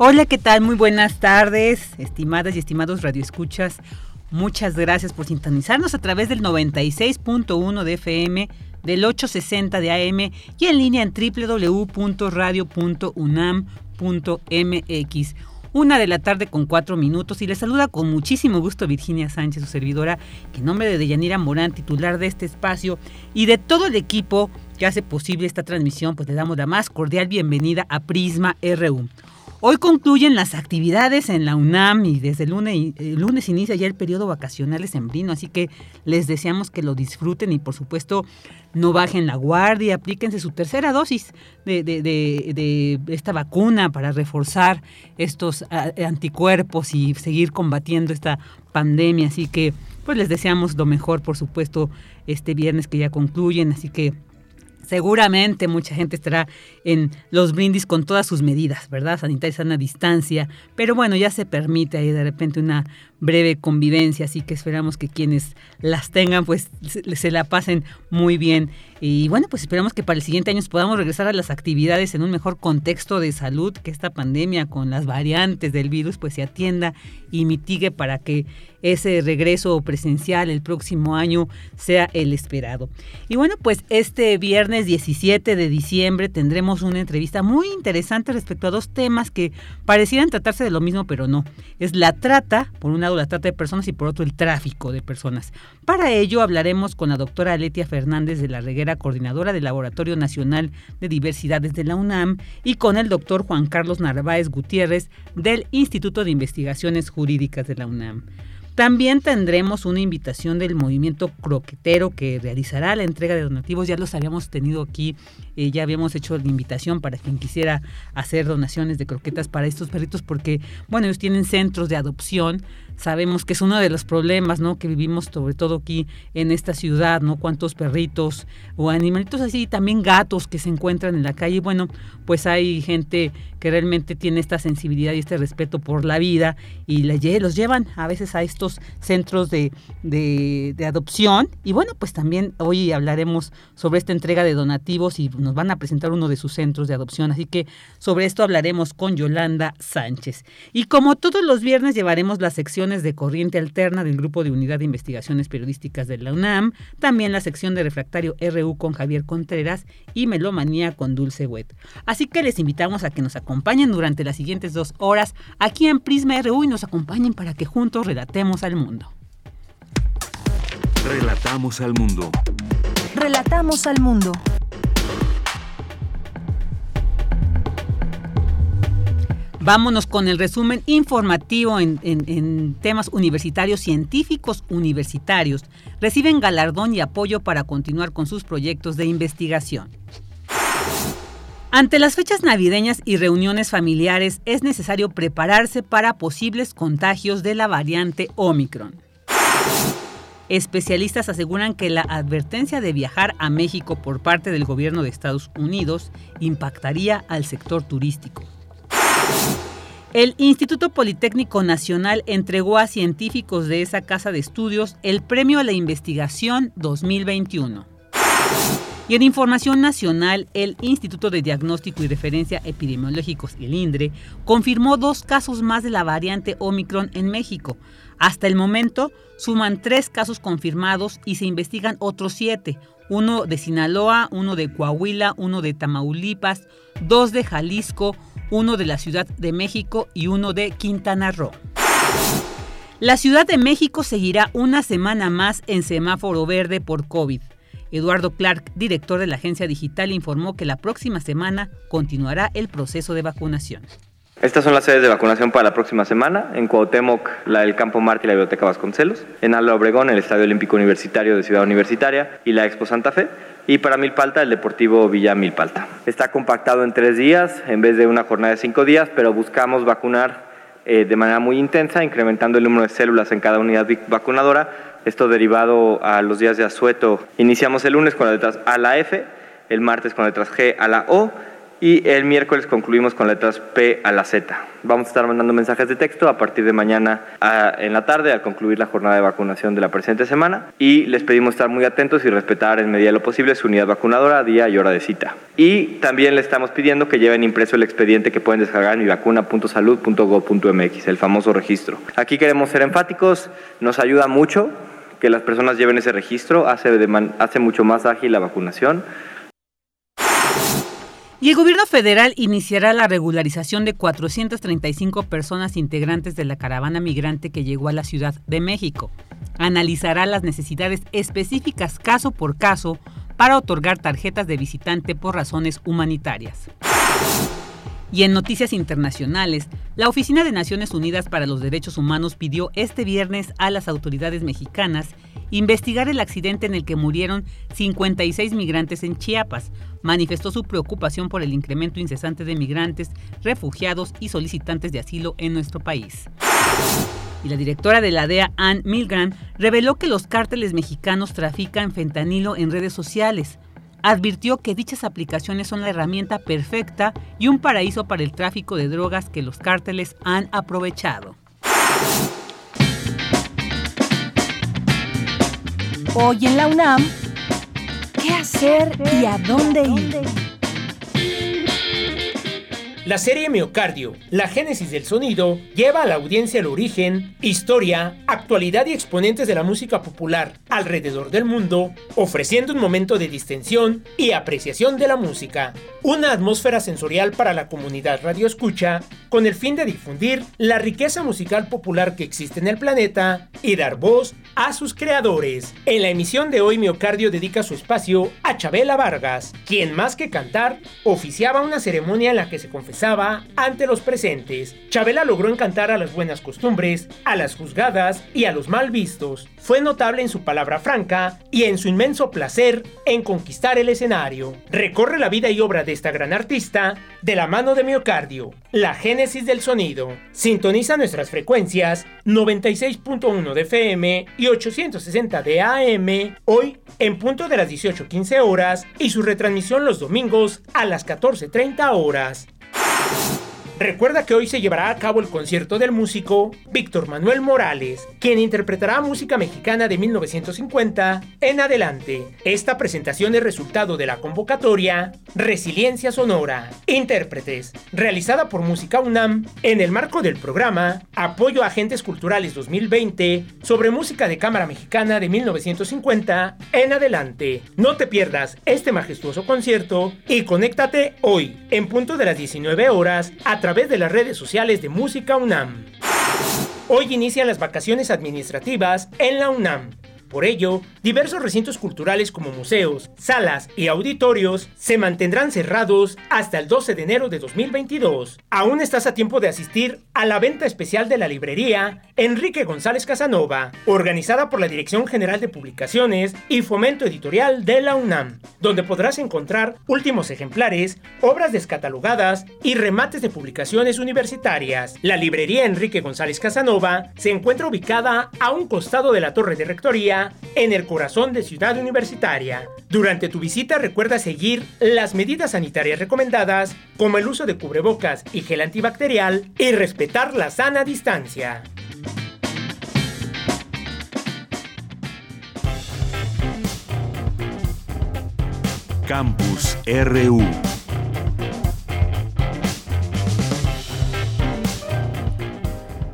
Hola, ¿qué tal? Muy buenas tardes, estimadas y estimados radioescuchas. Muchas gracias por sintonizarnos a través del 96.1 de FM, del 860 de AM y en línea en www.radio.unam.mx. Una de la tarde con cuatro minutos y les saluda con muchísimo gusto Virginia Sánchez, su servidora, que en nombre de Deyanira Morán, titular de este espacio, y de todo el equipo que hace posible esta transmisión, pues le damos la más cordial bienvenida a Prisma RU. Hoy concluyen las actividades en la UNAM y desde el lunes, lunes inicia ya el periodo vacacional sembrino, así que les deseamos que lo disfruten y por supuesto no bajen la guardia, aplíquense su tercera dosis de, de esta vacuna para reforzar estos anticuerpos y seguir combatiendo esta pandemia, así que pues les deseamos lo mejor por supuesto este viernes que ya concluyen, así que Seguramente mucha gente estará en los brindis con todas sus medidas, ¿verdad? Sanitaria, sana distancia, pero bueno, ya se permite ahí de repente una breve convivencia, así que esperamos que quienes las tengan pues se, la pasen muy bien. Y bueno, pues esperamos que para el siguiente año podamos regresar a las actividades en un mejor contexto de salud, que esta pandemia con las variantes del virus pues se atienda y mitigue para que ese regreso presencial el próximo año sea el esperado. Y bueno, pues este viernes 17 de diciembre tendremos una entrevista muy interesante respecto a dos temas que parecieran tratarse de lo mismo, pero no. Es la trata, por un la trata de personas y por otro el tráfico de personas. Para ello hablaremos con la doctora Aletia Fernández de la Reguera, coordinadora del Laboratorio Nacional de Diversidades de la UNAM, y con el doctor Juan Carlos Narváez Gutiérrez del Instituto de Investigaciones Jurídicas de la UNAM. También tendremos una invitación del movimiento croquetero que realizará la entrega de donativos. Ya los habíamos tenido aquí, eh, ya habíamos hecho la invitación para quien quisiera hacer donaciones de croquetas para estos perritos porque, bueno, ellos tienen centros de adopción sabemos que es uno de los problemas, ¿no? Que vivimos sobre todo aquí en esta ciudad, ¿no? Cuántos perritos o animalitos así, también gatos que se encuentran en la calle. Bueno, pues hay gente que realmente tiene esta sensibilidad y este respeto por la vida y los llevan a veces a estos centros de, de, de adopción. Y bueno, pues también hoy hablaremos sobre esta entrega de donativos y nos van a presentar uno de sus centros de adopción. Así que sobre esto hablaremos con Yolanda Sánchez. Y como todos los viernes llevaremos la sección de corriente alterna del Grupo de Unidad de Investigaciones Periodísticas de la UNAM, también la sección de refractario RU con Javier Contreras y Melomanía con Dulce Wet. Así que les invitamos a que nos acompañen durante las siguientes dos horas aquí en Prisma RU y nos acompañen para que juntos relatemos al mundo. Relatamos al mundo. Relatamos al mundo. Vámonos con el resumen informativo en, temas universitarios. Científicos universitarios reciben galardón y apoyo para continuar con sus proyectos de investigación. Ante las fechas navideñas y reuniones familiares es necesario prepararse para posibles contagios de la variante Omicron. Especialistas aseguran que la advertencia de viajar a México por parte del gobierno de Estados Unidos impactaría al sector turístico. El Instituto Politécnico Nacional entregó a científicos de esa casa de estudios el Premio a la Investigación 2021. Y en información nacional, el Instituto de Diagnóstico y Referencia Epidemiológicos, el INDRE, confirmó dos casos más de la variante Omicron en México. Hasta el momento, suman tres casos confirmados y se investigan otros siete. Uno de Sinaloa, uno de Coahuila, uno de Tamaulipas, dos de Jalisco, uno de la Ciudad de México y uno de Quintana Roo. La Ciudad de México seguirá una semana más en semáforo verde por COVID. Eduardo Clark, director de la agencia digital, informó que la próxima semana continuará el proceso de vacunación. Estas son las sedes de vacunación para la próxima semana. En Cuauhtémoc, la del Campo Marte y la Biblioteca Vasconcelos. En Ala Obregón, el Estadio Olímpico Universitario de Ciudad Universitaria y la Expo Santa Fe. Y para Milpalta, el Deportivo Villa Milpalta. Está compactado en tres días en vez de una jornada de cinco días, pero buscamos vacunar eh, de manera muy intensa, incrementando el número de células en cada unidad vacunadora. Esto derivado a los días de asueto. Iniciamos el lunes con las letras A a la F, el martes con las letras G a la O y el miércoles concluimos con letras P a la Z. Vamos a estar mandando mensajes de texto a partir de mañana en la tarde al concluir la jornada de vacunación de la presente semana y les pedimos estar muy atentos y respetar en medida de lo posible su unidad vacunadora, día y hora de cita. Y también le estamos pidiendo que lleven impreso el expediente que pueden descargar en mivacuna.salud.gov.mx, el famoso registro. Aquí queremos ser enfáticos, nos ayuda mucho que las personas lleven ese registro, hace, hace mucho más ágil la vacunación. Y el gobierno federal iniciará la regularización de 435 personas integrantes de la caravana migrante que llegó a la Ciudad de México. Analizará las necesidades específicas caso por caso para otorgar tarjetas de visitante por razones humanitarias. Y en noticias internacionales, la Oficina de Naciones Unidas para los Derechos Humanos pidió este viernes a las autoridades mexicanas investigar el accidente en el que murieron 56 migrantes en Chiapas. Manifestó su preocupación por el incremento incesante de migrantes, refugiados y solicitantes de asilo en nuestro país. Y la directora de la DEA, Ann Milgram, reveló que los cárteles mexicanos trafican fentanilo en redes sociales. Advirtió que dichas aplicaciones son la herramienta perfecta y un paraíso para el tráfico de drogas que los cárteles han aprovechado. Hoy en la UNAM, ¿qué hacer y a dónde ir? La serie Miocardio, la génesis del sonido, lleva a la audiencia el origen, historia, actualidad y exponentes de la música popular alrededor del mundo, ofreciendo un momento de distensión y apreciación de la música. Una atmósfera sensorial para la comunidad radioescucha, con el fin de difundir la riqueza musical popular que existe en el planeta y dar voz a sus creadores. En la emisión de hoy Miocardio dedica su espacio a Chabela Vargas, quien más que cantar, oficiaba una ceremonia en la que se confesaba ante los presentes. Chabela logró encantar a las buenas costumbres, a las juzgadas y a los mal vistos. Fue notable en su palabra franca y en su inmenso placer en conquistar el escenario. Recorre la vida y obra de esta gran artista de la mano de Miocardio, la génesis del sonido. Sintoniza nuestras frecuencias 96.1 de FM y 860 de AM hoy en punto de las 18.15 horas y su retransmisión los domingos a las 14.30 horas. Recuerda que hoy se llevará a cabo el concierto del músico Víctor Manuel Morales, quien interpretará música mexicana de 1950 en adelante. Esta presentación es resultado de la convocatoria Resiliencia Sonora, Intérpretes, realizada por Música UNAM en el marco del programa Apoyo a Agentes Culturales 2020 sobre música de cámara mexicana de 1950 en adelante. No te pierdas este majestuoso concierto y conéctate hoy en punto de las 19 horas a través de las redes sociales de Música UNAM. Hoy inician las vacaciones administrativas en la UNAM. Por ello, diversos recintos culturales como museos, salas y auditorios se mantendrán cerrados hasta el 12 de enero de 2022. Aún estás a tiempo de asistir a la venta especial de la librería Enrique González Casanova, organizada por la Dirección General de Publicaciones y Fomento Editorial de la UNAM, donde podrás encontrar últimos ejemplares, obras descatalogadas y remates de publicaciones universitarias. La librería Enrique González Casanova se encuentra ubicada a un costado de la Torre de Rectoría en el corazón de Ciudad Universitaria. Durante tu visita recuerda seguir las medidas sanitarias recomendadas, como el uso de cubrebocas y gel antibacterial, y respetar la sana distancia. Campus RU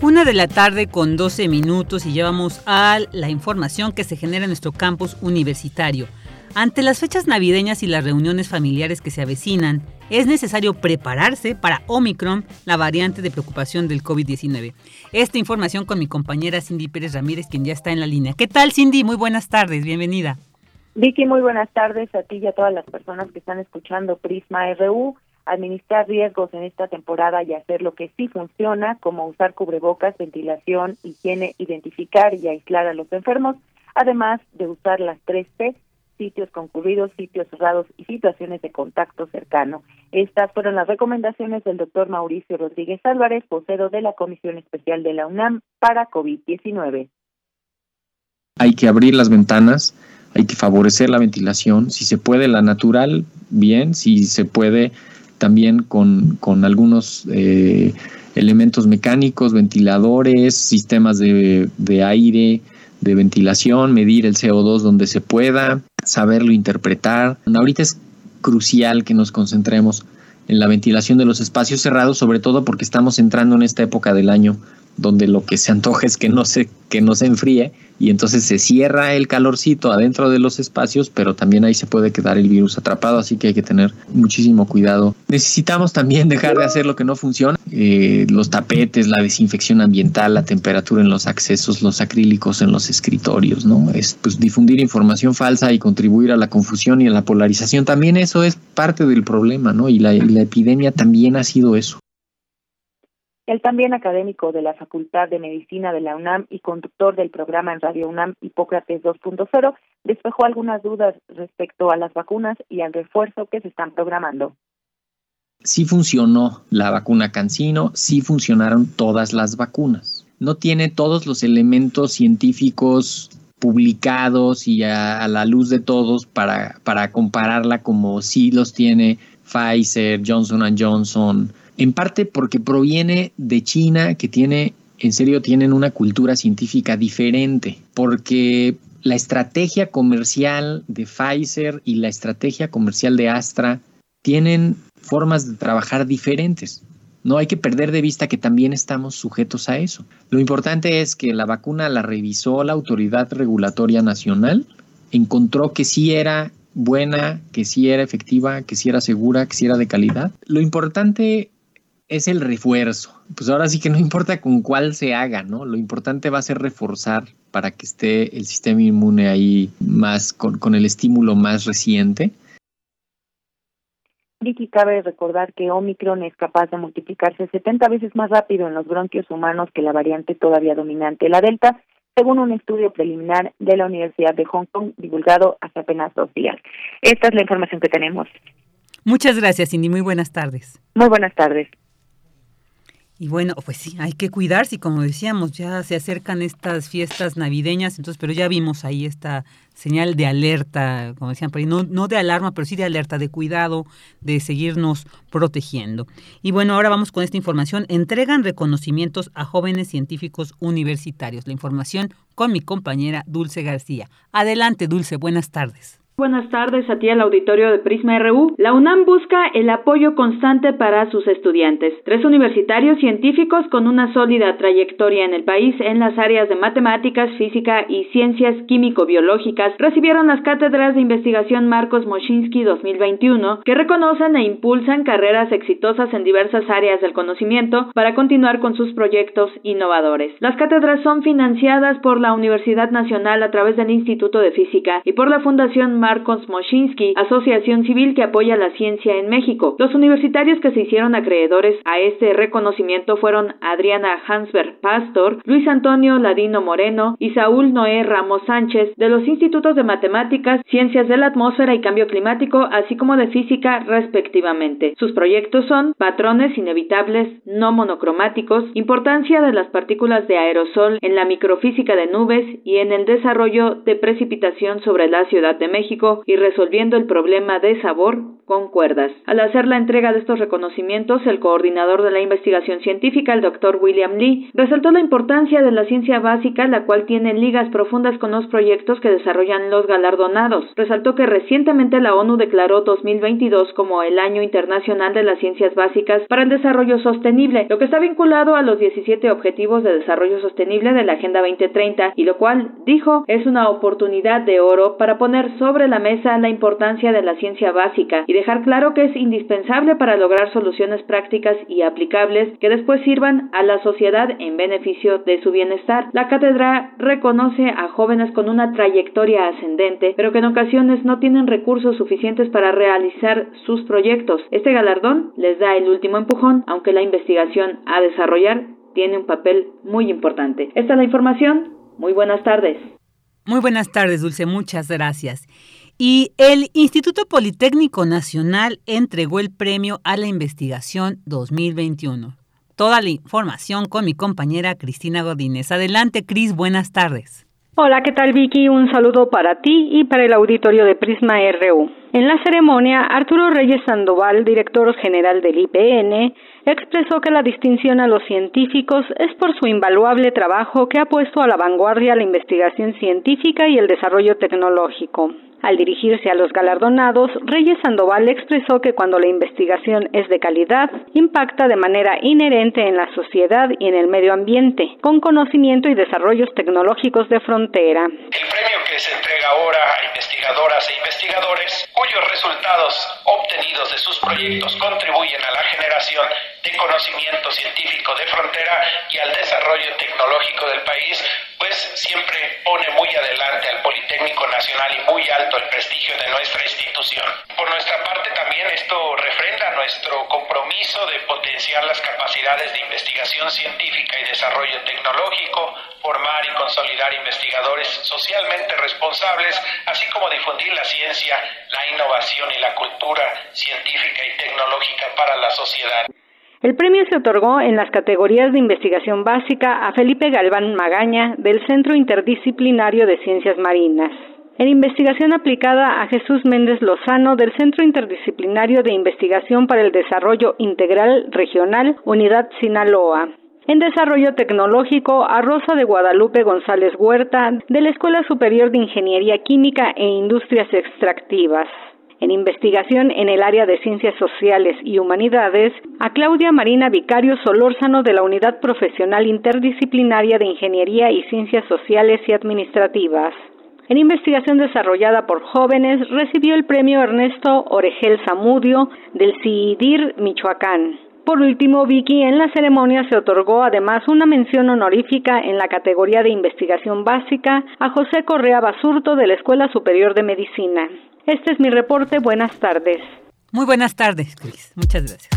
Una de la tarde con 12 minutos y llevamos a la información que se genera en nuestro campus universitario. Ante las fechas navideñas y las reuniones familiares que se avecinan, es necesario prepararse para Omicron, la variante de preocupación del COVID-19. Esta información con mi compañera Cindy Pérez Ramírez, quien ya está en la línea. ¿Qué tal, Cindy? Muy buenas tardes, bienvenida. Vicky, muy buenas tardes a ti y a todas las personas que están escuchando Prisma RU. Administrar riesgos en esta temporada y hacer lo que sí funciona, como usar cubrebocas, ventilación, higiene, identificar y aislar a los enfermos, además de usar las tres P, sitios concurridos, sitios cerrados y situaciones de contacto cercano. Estas fueron las recomendaciones del doctor Mauricio Rodríguez Álvarez, vocero de la Comisión Especial de la UNAM para COVID-19. Hay que abrir las ventanas, hay que favorecer la ventilación, si se puede la natural, bien, si se puede también con, con algunos eh, elementos mecánicos, ventiladores, sistemas de, de aire, de ventilación, medir el CO2 donde se pueda, saberlo interpretar. Ahorita es crucial que nos concentremos en la ventilación de los espacios cerrados, sobre todo porque estamos entrando en esta época del año donde lo que se antoja es que no se, que no se enfríe y entonces se cierra el calorcito adentro de los espacios, pero también ahí se puede quedar el virus atrapado, así que hay que tener muchísimo cuidado. Necesitamos también dejar de hacer lo que no funciona, eh, los tapetes, la desinfección ambiental, la temperatura en los accesos, los acrílicos en los escritorios, ¿no? Es pues difundir información falsa y contribuir a la confusión y a la polarización, también eso es parte del problema, ¿no? Y la, y la epidemia también ha sido eso. El también académico de la Facultad de Medicina de la UNAM y conductor del programa en Radio UNAM Hipócrates 2.0 despejó algunas dudas respecto a las vacunas y al refuerzo que se están programando. Sí funcionó la vacuna Cancino, sí funcionaron todas las vacunas. No tiene todos los elementos científicos publicados y a, a la luz de todos para, para compararla como sí los tiene Pfizer, Johnson Johnson, en parte porque proviene de China, que tiene, en serio, tienen una cultura científica diferente, porque la estrategia comercial de Pfizer y la estrategia comercial de Astra tienen formas de trabajar diferentes. No hay que perder de vista que también estamos sujetos a eso. Lo importante es que la vacuna la revisó la Autoridad Regulatoria Nacional, encontró que sí era buena, que sí era efectiva, que sí era segura, que sí era de calidad. Lo importante es el refuerzo. Pues ahora sí que no importa con cuál se haga, ¿no? Lo importante va a ser reforzar para que esté el sistema inmune ahí más con, con el estímulo más reciente. Vicky, cabe recordar que Omicron es capaz de multiplicarse 70 veces más rápido en los bronquios humanos que la variante todavía dominante, la Delta, según un estudio preliminar de la Universidad de Hong Kong divulgado hace apenas dos días. Esta es la información que tenemos. Muchas gracias, Cindy. Muy buenas tardes. Muy buenas tardes. Y bueno, pues sí, hay que cuidarse como decíamos, ya se acercan estas fiestas navideñas, entonces, pero ya vimos ahí esta señal de alerta, como decían por ahí, no, no de alarma, pero sí de alerta, de cuidado, de seguirnos protegiendo. Y bueno, ahora vamos con esta información. Entregan reconocimientos a jóvenes científicos universitarios. La información con mi compañera Dulce García. Adelante, Dulce, buenas tardes. Buenas tardes a ti al auditorio de Prisma RU. La UNAM busca el apoyo constante para sus estudiantes. Tres universitarios científicos con una sólida trayectoria en el país en las áreas de matemáticas, física y ciencias químico-biológicas recibieron las cátedras de investigación Marcos Moschinsky 2021 que reconocen e impulsan carreras exitosas en diversas áreas del conocimiento para continuar con sus proyectos innovadores. Las cátedras son financiadas por la Universidad Nacional a través del Instituto de Física y por la Fundación Marcos Moschinsky, asociación civil que apoya la ciencia en México. Los universitarios que se hicieron acreedores a este reconocimiento fueron Adriana Hansberg Pastor, Luis Antonio Ladino Moreno y Saúl Noé Ramos Sánchez de los Institutos de Matemáticas, Ciencias de la Atmósfera y Cambio Climático, así como de Física, respectivamente. Sus proyectos son patrones inevitables no monocromáticos, importancia de las partículas de aerosol en la microfísica de nubes y en el desarrollo de precipitación sobre la Ciudad de México y resolviendo el problema de sabor con cuerdas. Al hacer la entrega de estos reconocimientos, el coordinador de la investigación científica, el doctor William Lee, resaltó la importancia de la ciencia básica, la cual tiene ligas profundas con los proyectos que desarrollan los galardonados. Resaltó que recientemente la ONU declaró 2022 como el Año Internacional de las Ciencias Básicas para el Desarrollo Sostenible, lo que está vinculado a los 17 Objetivos de Desarrollo Sostenible de la Agenda 2030 y lo cual, dijo, es una oportunidad de oro para poner sobre la mesa la importancia de la ciencia básica y dejar claro que es indispensable para lograr soluciones prácticas y aplicables que después sirvan a la sociedad en beneficio de su bienestar. La cátedra reconoce a jóvenes con una trayectoria ascendente, pero que en ocasiones no tienen recursos suficientes para realizar sus proyectos. Este galardón les da el último empujón, aunque la investigación a desarrollar tiene un papel muy importante. Esta es la información. Muy buenas tardes. Muy buenas tardes, Dulce. Muchas gracias. Y el Instituto Politécnico Nacional entregó el premio a la investigación 2021. Toda la información con mi compañera Cristina Godínez. Adelante, Cris, buenas tardes. Hola, ¿qué tal Vicky? Un saludo para ti y para el auditorio de Prisma RU. En la ceremonia, Arturo Reyes Sandoval, director general del IPN, expresó que la distinción a los científicos es por su invaluable trabajo que ha puesto a la vanguardia la investigación científica y el desarrollo tecnológico. Al dirigirse a los galardonados, Reyes Sandoval expresó que cuando la investigación es de calidad, impacta de manera inherente en la sociedad y en el medio ambiente, con conocimiento y desarrollos tecnológicos de frontera. El premio que se entrega ahora a investigadoras e investigadores cuyos resultados obtenidos de sus proyectos contribuyen a la generación de conocimiento científico de frontera y al desarrollo tecnológico del país pues siempre pone muy adelante al Politécnico Nacional y muy alto el prestigio de nuestra institución. Por nuestra parte también esto refrenda nuestro compromiso de potenciar las capacidades de investigación científica y desarrollo tecnológico, formar y consolidar investigadores socialmente responsables, así como difundir la ciencia, la innovación y la cultura científica y tecnológica para la sociedad. El premio se otorgó en las categorías de investigación básica a Felipe Galván Magaña del Centro Interdisciplinario de Ciencias Marinas. En investigación aplicada a Jesús Méndez Lozano del Centro Interdisciplinario de Investigación para el Desarrollo Integral Regional Unidad Sinaloa. En desarrollo tecnológico a Rosa de Guadalupe González Huerta de la Escuela Superior de Ingeniería Química e Industrias Extractivas en investigación en el área de ciencias sociales y humanidades, a Claudia Marina Vicario Solórzano de la Unidad Profesional Interdisciplinaria de Ingeniería y Ciencias Sociales y Administrativas. En investigación desarrollada por jóvenes, recibió el premio Ernesto Oregel Zamudio del CIDIR Michoacán. Por último, Vicky, en la ceremonia se otorgó además una mención honorífica en la categoría de investigación básica a José Correa Basurto de la Escuela Superior de Medicina. Este es mi reporte. Buenas tardes. Muy buenas tardes, Cris. Muchas gracias.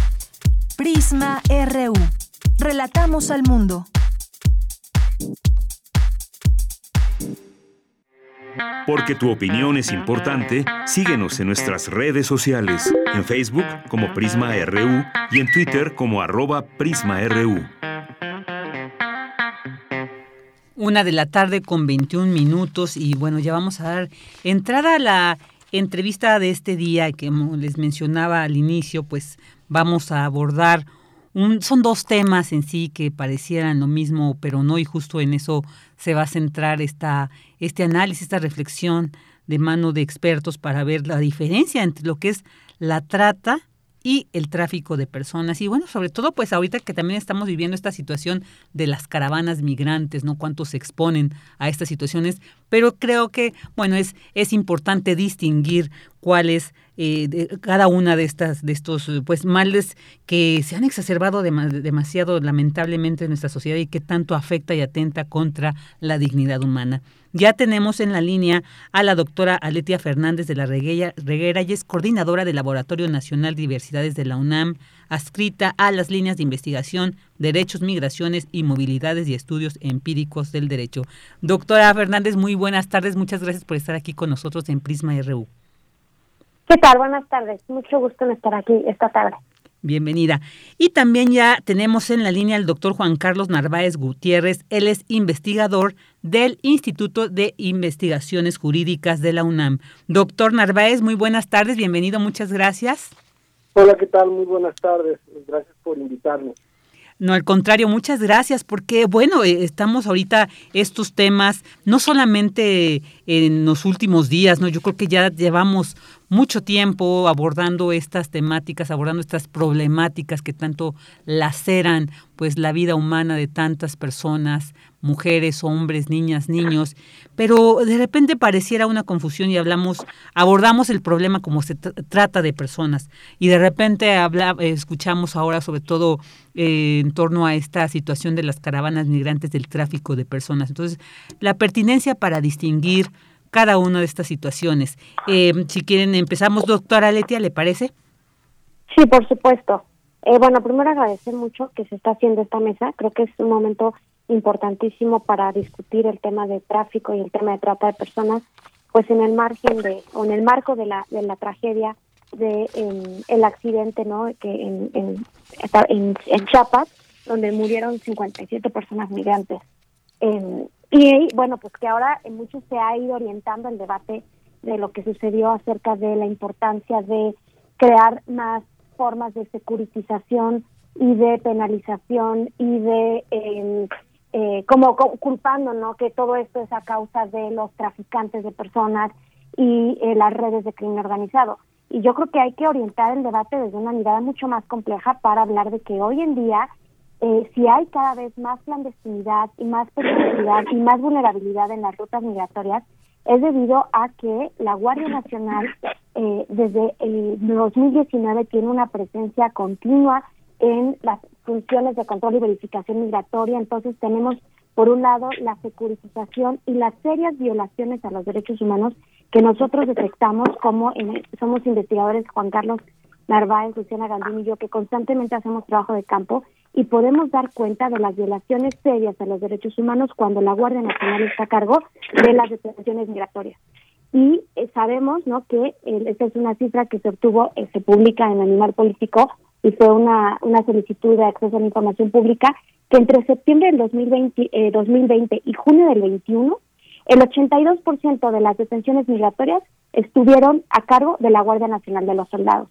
Prisma RU. Relatamos al mundo. Porque tu opinión es importante, síguenos en nuestras redes sociales, en Facebook como Prisma RU y en Twitter como arroba PrismaRU. Una de la tarde con 21 minutos y bueno, ya vamos a dar entrada a la entrevista de este día que les mencionaba al inicio, pues vamos a abordar un, son dos temas en sí que parecieran lo mismo, pero no, y justo en eso se va a centrar esta, este análisis, esta reflexión de mano de expertos para ver la diferencia entre lo que es la trata y el tráfico de personas. Y bueno, sobre todo pues ahorita que también estamos viviendo esta situación de las caravanas migrantes, ¿no? Cuántos se exponen a estas situaciones, pero creo que, bueno, es, es importante distinguir cuál es eh, cada una de estas de estos pues males que se han exacerbado demasiado lamentablemente en nuestra sociedad y que tanto afecta y atenta contra la dignidad humana. Ya tenemos en la línea a la doctora Aletia Fernández de la Reguera y es coordinadora del Laboratorio Nacional de Diversidades de la UNAM, adscrita a las líneas de investigación, derechos, migraciones y movilidades y estudios empíricos del derecho. Doctora Fernández, muy buenas tardes. Muchas gracias por estar aquí con nosotros en Prisma RU. ¿Qué tal? Buenas tardes. Mucho gusto en estar aquí esta tarde. Bienvenida. Y también ya tenemos en la línea al doctor Juan Carlos Narváez Gutiérrez. Él es investigador del Instituto de Investigaciones Jurídicas de la UNAM. Doctor Narváez, muy buenas tardes. Bienvenido. Muchas gracias. Hola, ¿qué tal? Muy buenas tardes. Gracias por invitarnos. No, al contrario, muchas gracias porque, bueno, eh, estamos ahorita estos temas, no solamente en los últimos días, ¿no? Yo creo que ya llevamos mucho tiempo abordando estas temáticas, abordando estas problemáticas que tanto laceran pues la vida humana de tantas personas mujeres, hombres, niñas, niños, pero de repente pareciera una confusión y hablamos, abordamos el problema como se trata de personas y de repente habla, escuchamos ahora sobre todo eh, en torno a esta situación de las caravanas migrantes del tráfico de personas. Entonces, la pertinencia para distinguir cada una de estas situaciones. Eh, si quieren, empezamos, doctora Letia, ¿le parece? Sí, por supuesto. Eh, bueno, primero agradecer mucho que se está haciendo esta mesa. Creo que es un momento importantísimo para discutir el tema de tráfico y el tema de trata de personas, pues en el margen de o en el marco de la de la tragedia de el accidente, ¿no? Que en en, en, Chiapas, donde murieron 57 personas migrantes. y bueno, pues que ahora en mucho se ha ido orientando el debate de lo que sucedió acerca de la importancia de crear más formas de securitización y de penalización y de eh, eh, como culpando no que todo esto es a causa de los traficantes de personas y eh, las redes de crimen organizado. Y yo creo que hay que orientar el debate desde una mirada mucho más compleja para hablar de que hoy en día eh, si hay cada vez más clandestinidad y más peligrosidad y más vulnerabilidad en las rutas migratorias es debido a que la Guardia Nacional eh, desde el 2019 tiene una presencia continua en las funciones de control y verificación migratoria. Entonces tenemos, por un lado, la securitización y las serias violaciones a los derechos humanos que nosotros detectamos como somos investigadores Juan Carlos Narváez, Luciana Gandini y yo, que constantemente hacemos trabajo de campo y podemos dar cuenta de las violaciones serias a los derechos humanos cuando la Guardia Nacional está a cargo de las detenciones migratorias. Y eh, sabemos ¿no? que esta es una cifra que se obtuvo, eh, se publica en Animal Político y fue una, una solicitud de acceso a la información pública, que entre septiembre del 2020, eh, 2020 y junio del 21, el 82% de las detenciones migratorias estuvieron a cargo de la Guardia Nacional de los Soldados.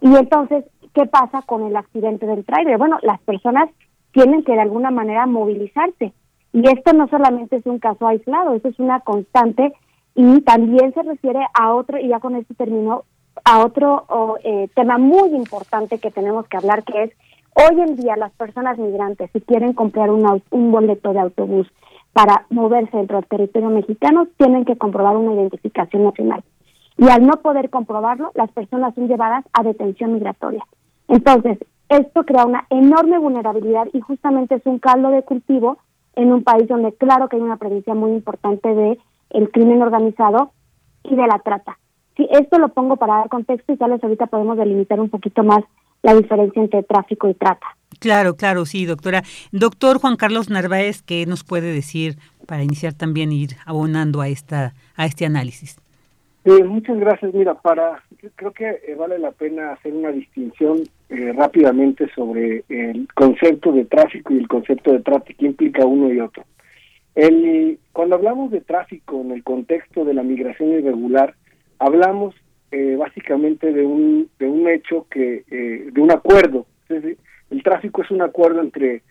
Y entonces, ¿qué pasa con el accidente del trailer? Bueno, las personas tienen que de alguna manera movilizarse. Y esto no solamente es un caso aislado, eso es una constante y también se refiere a otro, y ya con esto termino, a otro eh, tema muy importante que tenemos que hablar, que es hoy en día las personas migrantes, si quieren comprar un, un boleto de autobús para moverse dentro del territorio mexicano, tienen que comprobar una identificación nacional y al no poder comprobarlo, las personas son llevadas a detención migratoria. Entonces, esto crea una enorme vulnerabilidad y justamente es un caldo de cultivo en un país donde claro que hay una presencia muy importante de el crimen organizado y de la trata. Si esto lo pongo para dar contexto y tal vez ahorita podemos delimitar un poquito más la diferencia entre tráfico y trata. Claro, claro, sí, doctora. Doctor Juan Carlos Narváez, ¿qué nos puede decir para iniciar también ir abonando a esta a este análisis? muchas gracias. Mira, para creo que eh, vale la pena hacer una distinción eh, rápidamente sobre el concepto de tráfico y el concepto de trata que implica uno y otro. El, cuando hablamos de tráfico en el contexto de la migración irregular, hablamos eh, básicamente de un de un hecho que de un acuerdo. el tráfico es un acuerdo entre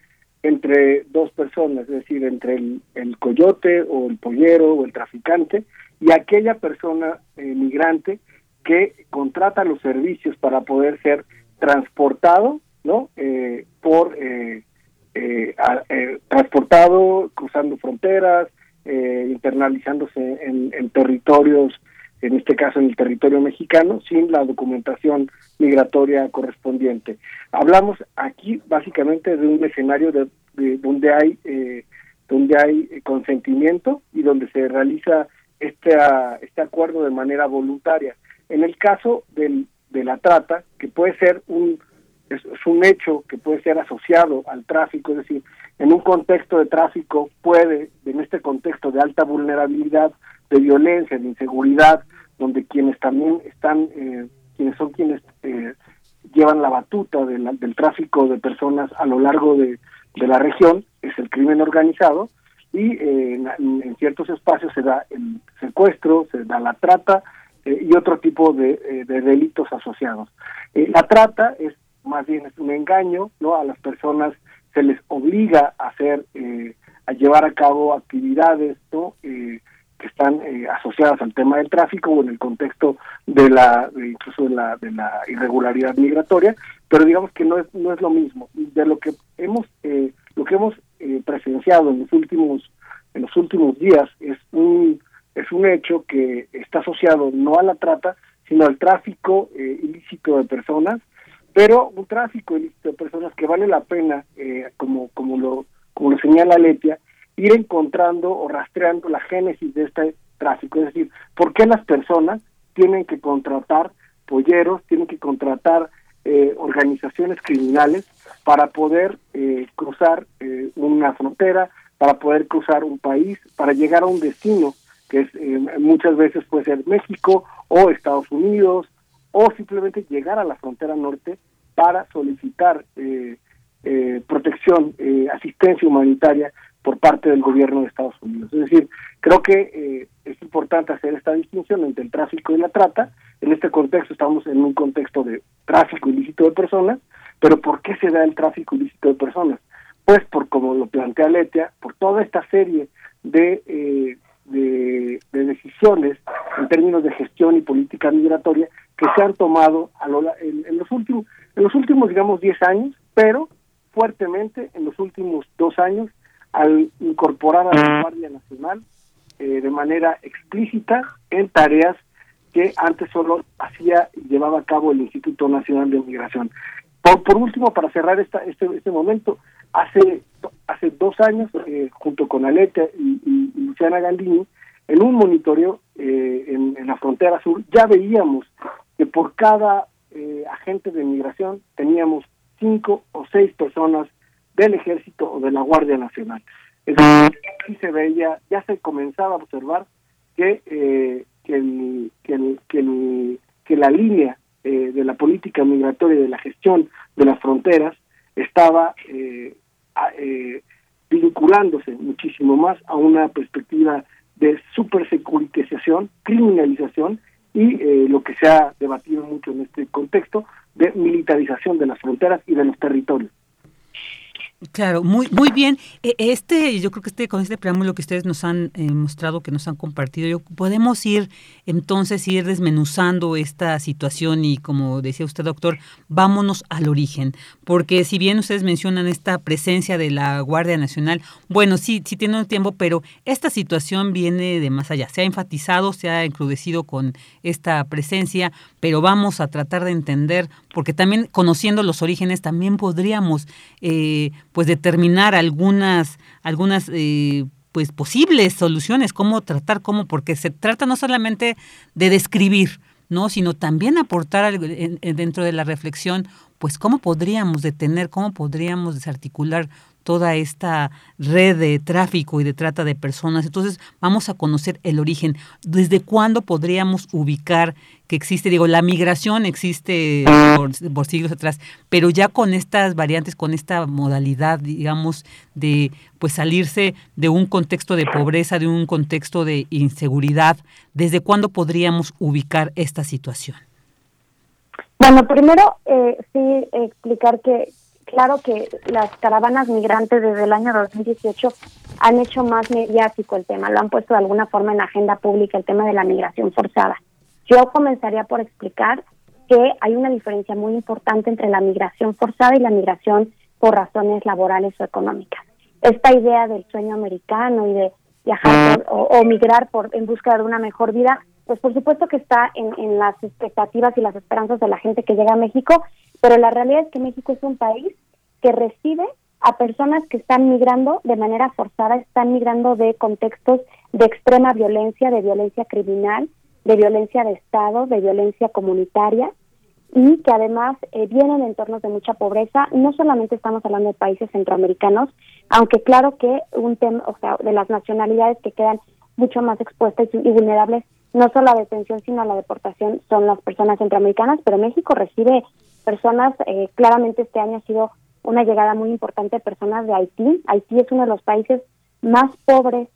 entre dos personas, es decir, entre el, el coyote o el pollero o el traficante y aquella persona eh, migrante que contrata los servicios para poder ser transportado, ¿no? Eh, por eh, transportado cruzando fronteras, internalizándose en, territorios, en este caso en el territorio mexicano, sin la documentación migratoria correspondiente. Hablamos aquí básicamente de un escenario de, de donde hay donde hay consentimiento y donde se realiza este, este acuerdo de manera voluntaria. En el caso del, de la trata, que puede ser un es, un hecho que puede ser asociado al tráfico, es decir, en un contexto de tráfico puede, en este contexto de alta vulnerabilidad, de violencia, de inseguridad, donde quienes también están, eh, quienes son quienes eh, llevan la batuta del tráfico de personas a lo largo de, de la región, es el crimen organizado, y eh, en, ciertos espacios se da el secuestro, se da la trata eh, y otro tipo de, eh, de delitos asociados. la trata es más bien es un engaño, ¿no? A las personas se les obliga a hacer, a llevar a cabo actividades, ¿no? Que están asociadas al tema del tráfico o en el contexto de la incluso de la de la irregularidad migratoria pero digamos que no es no es lo mismo. De lo que hemos lo que hemos eh, presenciado en los últimos en los últimos días es un es un hecho que está asociado no a la trata sino al tráfico eh, ilícito de personas pero un tráfico ilícito de personas que vale la pena eh, como como lo como lo señala Letia ir encontrando o rastreando la génesis de este tráfico. Es decir por qué las personas tienen que contratar polleros tienen que contratar eh, organizaciones criminales para poder eh, cruzar eh, una frontera, para poder cruzar un país, para llegar a un destino que es muchas veces puede ser México o Estados Unidos o simplemente llegar a la frontera norte para solicitar protección, asistencia humanitaria por parte del gobierno de Estados Unidos. Es decir, creo que es importante hacer esta distinción entre el tráfico y la trata. En este contexto estamos en un contexto de tráfico ilícito de personas, pero ¿por qué se da el tráfico ilícito de personas? Pues por como lo plantea Letia, por toda esta serie de, eh, de, decisiones en términos de gestión y política migratoria que se han tomado a lo, en, los últimos, en los últimos digamos 10 años, pero fuertemente en los últimos dos años al incorporar a la Guardia Nacional eh, de manera explícita en tareas que antes solo hacía y llevaba a cabo el Instituto Nacional de Migración. Por, por último, para cerrar esta, este, este momento, hace, hace dos años, eh, junto con Aleta y, Luciana Gandini, en un monitoreo eh, en, la frontera sur, ya veíamos que por cada eh, agente de migración teníamos cinco o seis personas del ejército o de la Guardia Nacional. Es decir, se veía, ya se comenzaba a observar que eh, que, el, que, la línea eh, de la política migratoria y de la gestión de las fronteras estaba eh, eh, vinculándose muchísimo más a una perspectiva de supersecuritización, criminalización y lo que se ha debatido mucho en este contexto de militarización de las fronteras y de los territorios. Claro, muy muy bien. E, este, yo creo que este con este preámbulo que ustedes nos han eh, mostrado, que nos han compartido, yo, podemos ir entonces ir desmenuzando esta situación y como decía usted, doctor, vámonos al origen, porque si bien ustedes mencionan esta presencia de la Guardia Nacional, bueno, sí, sí tiene un tiempo, pero esta situación viene de más allá. Se ha enfatizado, se ha encrudecido con esta presencia, pero vamos a tratar de entender, porque también conociendo los orígenes también podríamos eh, pues determinar algunas, algunas eh, pues posibles soluciones, cómo tratar, cómo, porque se trata no solamente de describir, ¿no? sino también aportar dentro de la reflexión, pues cómo podríamos detener, cómo podríamos desarticular toda esta red de tráfico y de trata de personas. Entonces vamos a conocer el origen. ¿Desde cuándo podríamos ubicar que existe? Digo, la migración existe por, siglos atrás, pero ya con estas variantes, con esta modalidad, digamos, de pues salirse de un contexto de pobreza, de un contexto de inseguridad, ¿desde cuándo podríamos ubicar esta situación? Bueno, primero eh, sí explicar que claro que las caravanas migrantes desde el año 2018 han hecho más mediático el tema, lo han puesto de alguna forma en agenda pública el tema de la migración forzada. Yo comenzaría por explicar que hay una diferencia muy importante entre la migración forzada y la migración por razones laborales o económicas. Esta idea del sueño americano y de viajar o, migrar por en busca de una mejor vida, pues por supuesto que está en las expectativas y las esperanzas de la gente que llega a México pero la realidad es que México es un país que recibe a personas que están migrando de manera forzada, están migrando de contextos de extrema violencia, de violencia criminal, de violencia de Estado, de violencia comunitaria y que además eh, vienen de entornos de mucha pobreza. No solamente estamos hablando de países centroamericanos, aunque claro que un tema, o sea, de las nacionalidades que quedan mucho más expuestas y vulnerables, no solo a la detención, sino a la deportación, son las personas centroamericanas, pero México recibe personas, eh, claramente este año ha sido una llegada muy importante de personas de Haití. Haití es uno de los países más pobres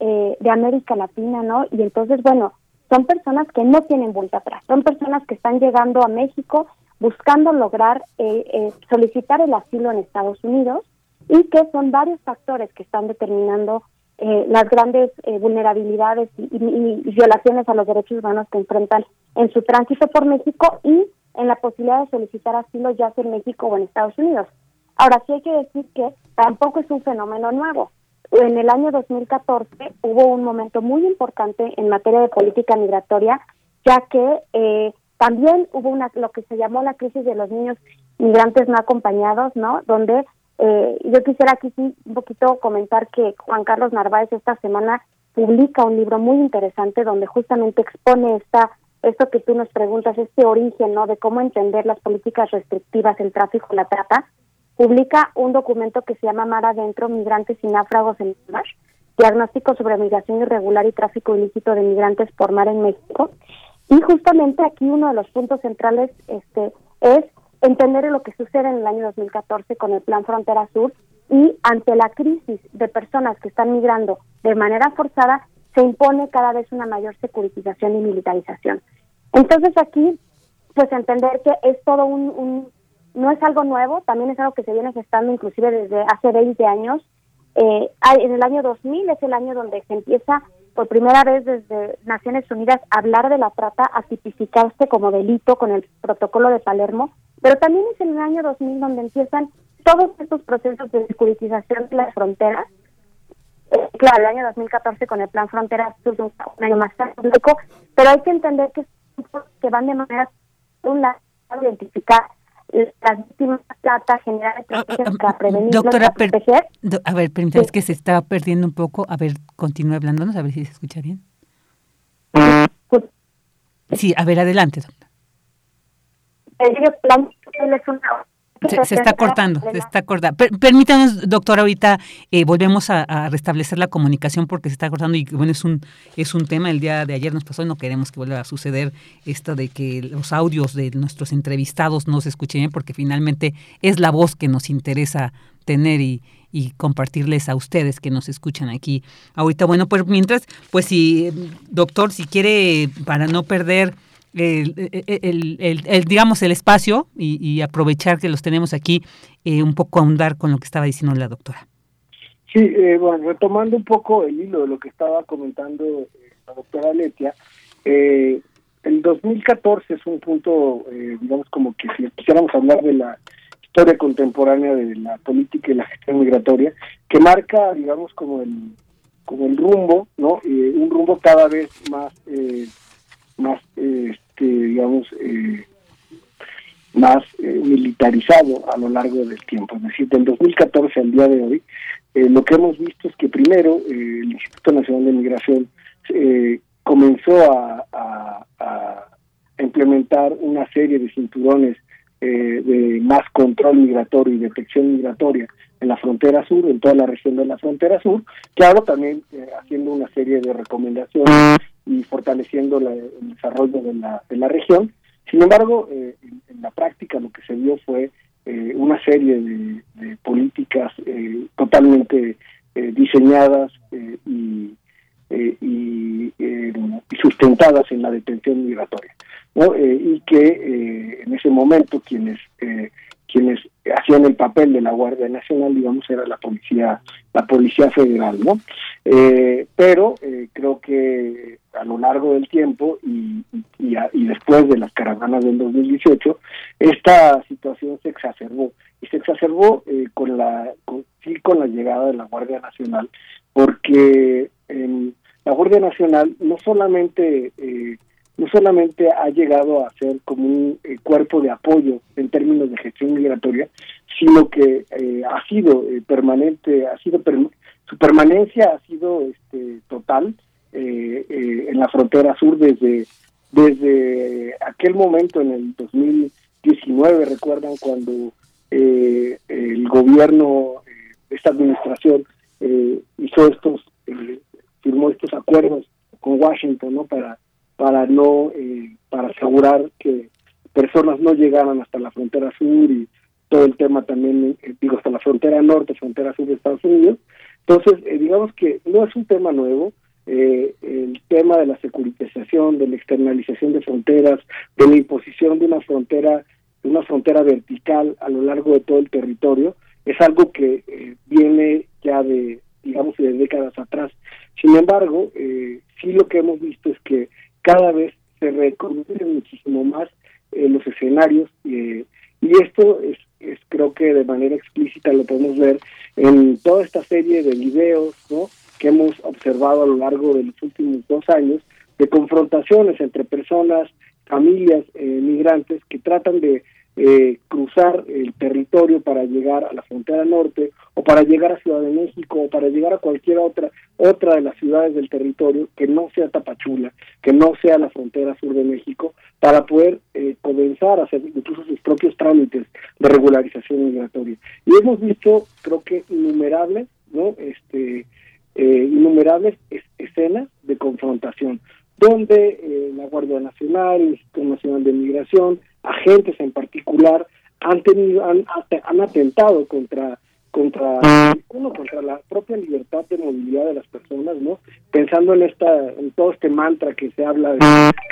eh, de América Latina, ¿no? Y entonces, bueno, son personas que no tienen vuelta atrás, son personas que están llegando a México buscando lograr eh, solicitar el asilo en Estados Unidos y que son varios factores que están determinando las grandes vulnerabilidades y, y, violaciones a los derechos humanos que enfrentan en su tránsito por México y en la posibilidad de solicitar asilo ya sea en México o en Estados Unidos. Ahora sí hay que decir que tampoco es un fenómeno nuevo. En el año 2014 hubo un momento muy importante en materia de política migratoria, ya que eh, también hubo una lo que se llamó la crisis de los niños migrantes no acompañados, ¿no? Donde eh, yo quisiera aquí sí un poquito comentar que Juan Carlos Narváez esta semana publica un libro muy interesante donde justamente expone esta esto que tú nos preguntas, este origen, ¿no? De cómo entender las políticas restrictivas, el tráfico, la trata. Publica un documento que se llama Mar Adentro, Migrantes y Náufragos en el Mar, diagnóstico sobre migración irregular y tráfico ilícito de migrantes por mar en México. Y justamente aquí uno de los puntos centrales este, es entender lo que sucede en el año 2014 con el Plan Frontera Sur y ante la crisis de personas que están migrando de manera forzada, se impone cada vez una mayor securitización y militarización. Entonces aquí, pues entender que es todo un, no es algo nuevo, también es algo que se viene gestando inclusive desde hace 20 años. Eh, en el año 2000 es el año donde se empieza por primera vez desde Naciones Unidas hablar de la trata, a tipificarse como delito con el protocolo de Palermo, pero también es en el año 2000 donde empiezan todos estos procesos de securitización de las fronteras. Eh, claro, el año 2014 con el Plan Fronteras un año más tarde, pero hay que entender que, que van de manera, un lado, identificar las víctimas de trata, generar estrategias para prevenir, Doctora, proteger. a ver, permítame, es que se está perdiendo un poco. A ver, continúe hablándonos, a ver si se escucha bien. Sí, a ver, adelante, doctora. Una se, está cortando, se está cortando. permítanos, doctor, ahorita eh, volvemos a, restablecer la comunicación porque se está cortando y bueno, es un, es un tema, el día de ayer nos pasó y no queremos que vuelva a suceder esto de que los audios de nuestros entrevistados no se escuchen bien porque finalmente es la voz que nos interesa tener y, y compartirles a ustedes que nos escuchan aquí. Ahorita, bueno, pues mientras, pues si, doctor, si quiere, para no perder el, el, digamos, el espacio y, aprovechar que los tenemos aquí, eh, un poco ahondar con lo que estaba diciendo la doctora. Sí, eh, bueno, retomando un poco el hilo de lo que estaba comentando eh, la doctora Letia, el 2014 es un punto, digamos, como que si quisiéramos hablar de la historia contemporánea de la política y la gestión migratoria, que marca, digamos, como el, como el rumbo, ¿no? un rumbo cada vez más más digamos, eh, más eh, militarizado a lo largo del tiempo. Es decir, del 2014 al día de hoy, eh, lo que hemos visto es que primero el Instituto Nacional de Migración comenzó a, implementar una serie de cinturones de más control migratorio y detección migratoria en la frontera sur, en toda la región de la frontera sur, claro, también haciendo una serie de recomendaciones y fortaleciendo el desarrollo de la, de la región. Sin embargo, eh, en, la práctica lo que se vio fue eh, una serie de, políticas eh, totalmente diseñadas y, y, sustentadas en la detención migratoria. ¿no? y que en ese momento quienes quienes hacían el papel de la Guardia Nacional, digamos, era la policía, la policía federal, ¿no? Eh, pero eh, creo que a lo largo del tiempo y, y, después de las caravanas del 2018, esta situación se exacerbó y se exacerbó eh, con la, sí, con la llegada de la Guardia Nacional, porque la Guardia Nacional no solamente no solamente ha llegado a ser como un eh, cuerpo de apoyo en términos de gestión migratoria, sino que eh, ha sido eh, permanente, ha sido su permanencia ha sido este, total en la frontera sur desde desde aquel momento en el 2019, recuerdan cuando el gobierno, esta administración hizo estos, firmó estos acuerdos con Washington, ¿no? Para para no eh, para asegurar que personas no llegaran hasta la frontera sur y todo el tema también eh, digo hasta la frontera norte frontera sur de Estados Unidos. Entonces eh, digamos que no es un tema nuevo el tema de la securitización de la externalización de fronteras de la imposición de una frontera de una frontera vertical a lo largo de todo el territorio es algo que viene ya de digamos de décadas atrás. Sin embargo sí lo que hemos visto es que cada vez se reconocen muchísimo más eh, los escenarios eh, y esto es es, creo que de manera explícita lo podemos ver en toda esta serie de videos ¿no? que hemos observado a lo largo de los últimos dos años de confrontaciones entre personas, familias eh, migrantes que tratan de eh, cruzar el territorio para llegar a la frontera norte o para llegar a Ciudad de México o para llegar a cualquier otra otra de las ciudades del territorio que no sea Tapachula, que no sea la frontera sur de México, para poder eh, comenzar a hacer incluso sus propios trámites de regularización migratoria. Y hemos visto, creo que innumerables, ¿no? Este, eh, innumerables escenas de confrontación, donde eh, la Guardia Nacional, el Instituto Nacional de Migración, agentes en particular, han tenido, han, han atentado contra contra uno contra la propia libertad de movilidad de las personas no pensando en esta en todo este mantra que se habla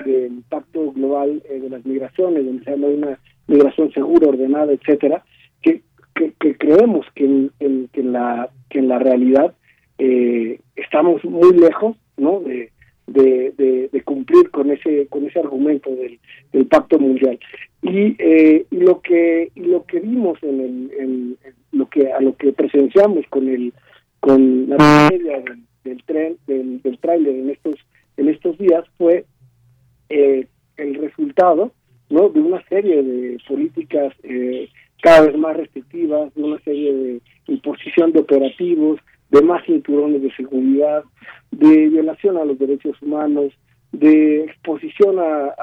del impacto global eh, de las migraciones donde se habla de una migración segura ordenada etcétera que, que, creemos que en, que en la que en la realidad eh, estamos muy lejos no de de, de, cumplir con ese con ese argumento del, del pacto mundial. Y, eh, y lo que y lo que vimos en, el, en, lo que a lo que presenciamos con el con la tragedia del, tren del, del tráiler en estos en estos días fue eh, el resultado no de una serie de políticas eh, cada vez más restrictivas de una serie de imposición de operativos de más cinturones de seguridad, de violación a los derechos humanos, de exposición a,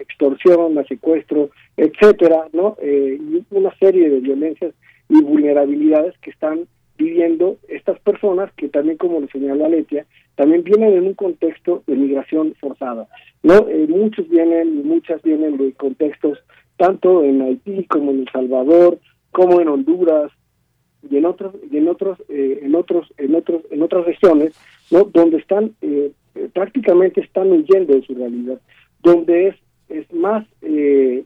extorsión, a secuestro, etcétera, ¿no? Eh, una serie de violencias y vulnerabilidades que están viviendo estas personas que también, como lo señaló Aletia, también vienen en un contexto de migración forzada, ¿no? Eh, muchos vienen, muchas vienen de contextos tanto en Haití como en El Salvador, como en Honduras, y en otros y en otros eh, en otros en otros en otras regiones no donde están eh, eh, prácticamente están huyendo de su realidad donde es es más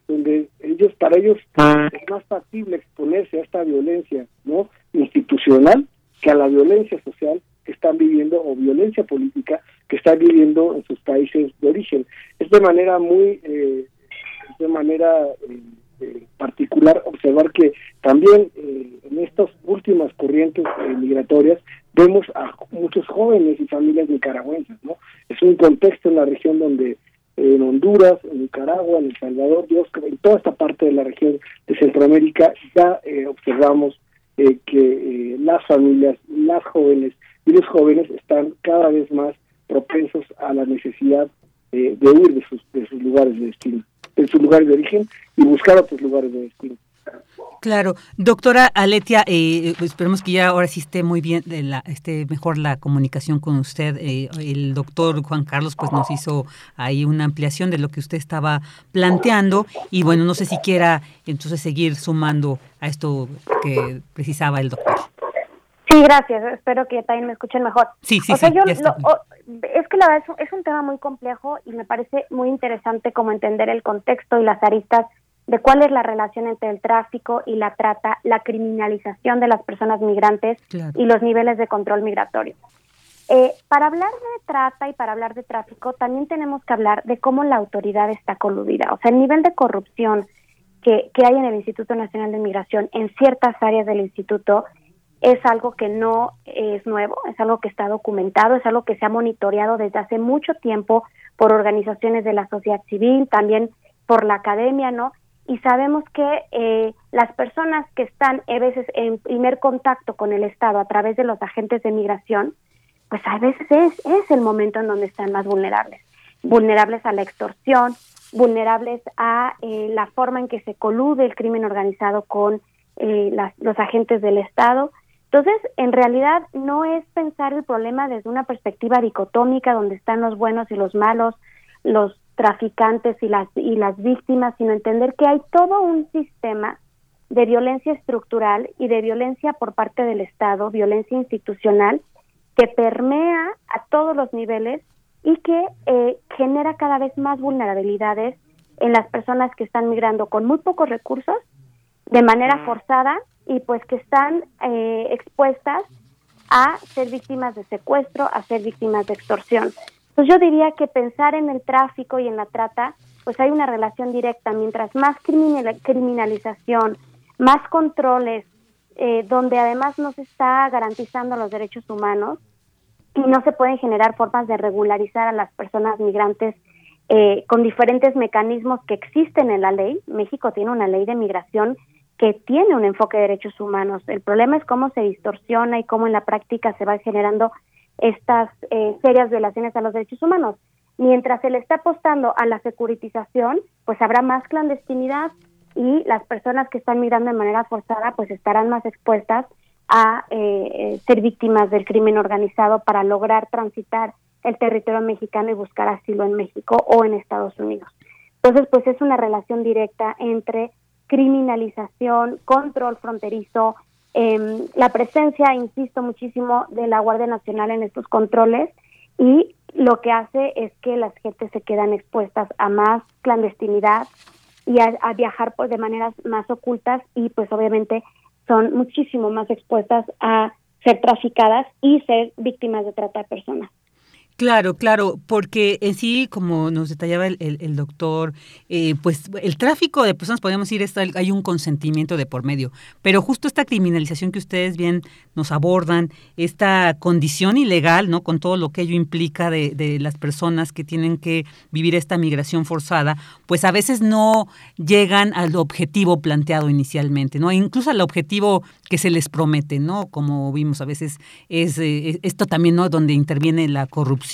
donde ellos para ellos es más factible exponerse a esta violencia no institucional que a la violencia social que están viviendo o violencia política que están viviendo en sus países de origen. Es de manera muy de manera eh, particular observar que también eh, en estas últimas corrientes eh, migratorias vemos a muchos jóvenes y familias nicaragüenses, ¿no? Es un contexto en la región donde en Honduras, en Nicaragua, en El Salvador, Dios, en toda esta parte de la región de Centroamérica ya observamos que las familias, las jóvenes y los jóvenes están cada vez más propensos a la necesidad de huir de sus, de sus lugares de destino en sus lugares de origen y buscar otros lugares de destino. Claro, doctora Aletia, eh, esperemos que ya ahora sí esté muy bien, de la, esté mejor la comunicación con usted. Eh, el doctor Juan Carlos pues nos hizo ahí una ampliación de lo que usted estaba planteando y bueno, no sé si quiera entonces seguir sumando a esto que precisaba el doctor. Sí, gracias. Espero que también me escuchen mejor. Sí, sí, sí. es que la verdad es, un tema muy complejo y me parece muy interesante como entender el contexto y las aristas de cuál es la relación entre el tráfico y la trata, la criminalización de las personas migrantes y los niveles de control migratorio. Eh, para hablar de trata y para hablar de tráfico, también tenemos que hablar de cómo la autoridad está coludida. O sea, el nivel de corrupción que, que hay en el Instituto Nacional de Migración, en ciertas áreas del instituto, es algo que no es nuevo, es algo que está documentado, es algo que se ha monitoreado desde hace mucho tiempo por organizaciones de la sociedad civil, también por la academia, ¿no? Y sabemos que eh, las personas que están a veces en primer contacto con el Estado a través de los agentes de migración, pues a veces es, es el momento en donde están más vulnerables, vulnerables a la extorsión, vulnerables a eh, la forma en que se colude el crimen organizado con eh, los agentes del Estado entonces, en realidad no es pensar el problema desde una perspectiva dicotómica donde están los buenos y los malos, los traficantes y las y las víctimas, sino entender que hay todo un sistema de violencia estructural y de violencia por parte del Estado, violencia institucional que permea a todos los niveles y que eh, genera cada vez más vulnerabilidades en las personas que están migrando con muy pocos recursos, de manera forzada y pues que están eh, expuestas a ser víctimas de secuestro, a ser víctimas de extorsión. Pues yo diría que pensar en el tráfico y en la trata, pues hay una relación directa. Mientras más criminalización más controles, eh, donde además no se está garantizando los derechos humanos y no se pueden generar formas de regularizar a las personas migrantes eh, con diferentes mecanismos que existen en la ley. México tiene una ley de migración que tiene un enfoque de derechos humanos. El problema es cómo se distorsiona y cómo en la práctica se van generando estas eh, serias violaciones a los derechos humanos. Mientras se le está apostando a la securitización, pues habrá más clandestinidad y las personas que están migrando de manera forzada pues estarán más expuestas a eh, ser víctimas del crimen organizado para lograr transitar el territorio mexicano y buscar asilo en México o en Estados Unidos. Entonces, pues es una relación directa entre criminalización, control fronterizo, em, la presencia, insisto muchísimo, de la Guardia Nacional en estos controles y lo que hace es que las gentes se quedan expuestas a más clandestinidad y a, a viajar por de maneras más ocultas y pues obviamente son muchísimo más expuestas a ser traficadas y ser víctimas de trata de personas. Claro, claro, porque en sí, como nos detallaba el, doctor, eh, pues el tráfico de personas, podríamos decir, está, hay un consentimiento de por medio, pero justo esta criminalización que ustedes bien nos abordan, esta condición ilegal, ¿no? Con todo lo que ello implica de, de las personas que tienen que vivir esta migración forzada, pues a veces no llegan al objetivo planteado inicialmente, ¿no? Incluso al objetivo que se les promete, ¿no? Como vimos a veces, es eh, esto también, ¿no? Donde interviene la corrupción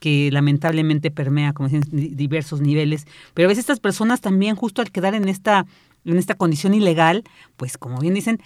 que lamentablemente permea, como dicen, diversos niveles. Pero a veces estas personas también, justo al quedar en esta, en esta condición ilegal, pues como bien dicen,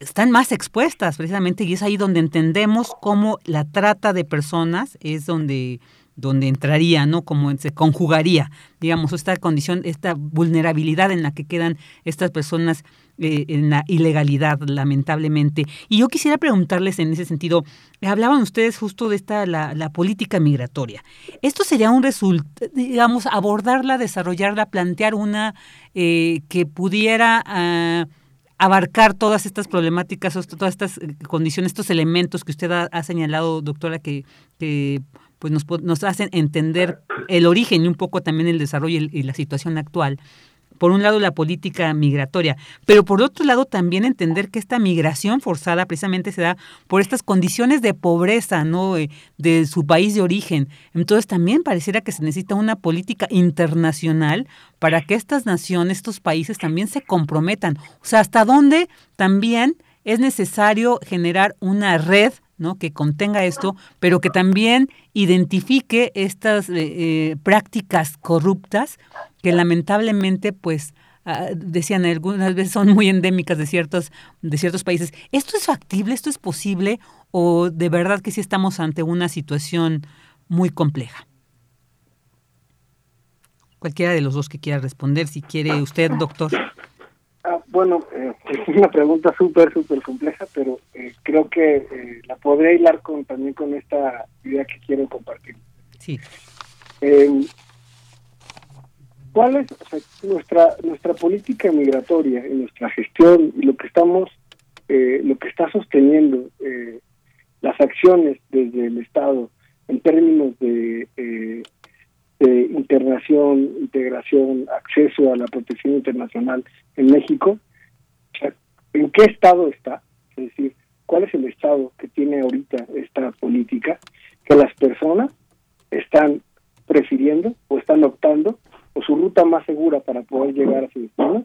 están más expuestas precisamente y es ahí donde entendemos cómo la trata de personas es donde donde entraría, ¿no? Como se conjugaría, digamos, esta condición, esta vulnerabilidad en la que quedan estas personas eh, en la ilegalidad, lamentablemente. Y yo quisiera preguntarles en ese sentido, hablaban ustedes justo de esta, la, la política migratoria. ¿Esto sería un resultado, digamos, abordarla, desarrollarla, plantear una eh, que pudiera... Ah, abarcar todas estas problemáticas, todas estas eh, condiciones, estos elementos que usted ha, señalado, doctora, que, que pues nos, nos hacen entender el origen y un poco también el desarrollo y la situación actual. Por un lado la política migratoria, pero por otro lado también entender que esta migración forzada precisamente se da por estas condiciones de pobreza, ¿no? Eh, de su país de origen. Entonces también pareciera que se necesita una política internacional para que estas naciones, estos países también se comprometan. O sea, hasta dónde también es necesario generar una red ¿no? que contenga esto, pero que también identifique estas eh, eh, prácticas corruptas que lamentablemente, pues, ah, decían algunas veces son muy endémicas de ciertos, de ciertos países. ¿Esto es factible? ¿Esto es posible? ¿O de verdad que sí estamos ante una situación muy compleja? Cualquiera de los dos que quiera responder, si quiere usted, doctor. Ah, bueno, eh, es una pregunta súper, súper compleja, pero eh, creo que eh, la podré hilar con, también con esta idea que quiero compartir. Sí. ¿Cuál es nuestra nuestra política migratoria y nuestra gestión y lo que estamos, lo que está sosteniendo las acciones desde el Estado en términos de de internación, integración, acceso a la protección internacional en México, ¿en qué estado está? Es decir, ¿cuál es el estado que tiene ahorita esta política? Que las personas están prefiriendo o están optando, o su ruta más segura para poder llegar a su destino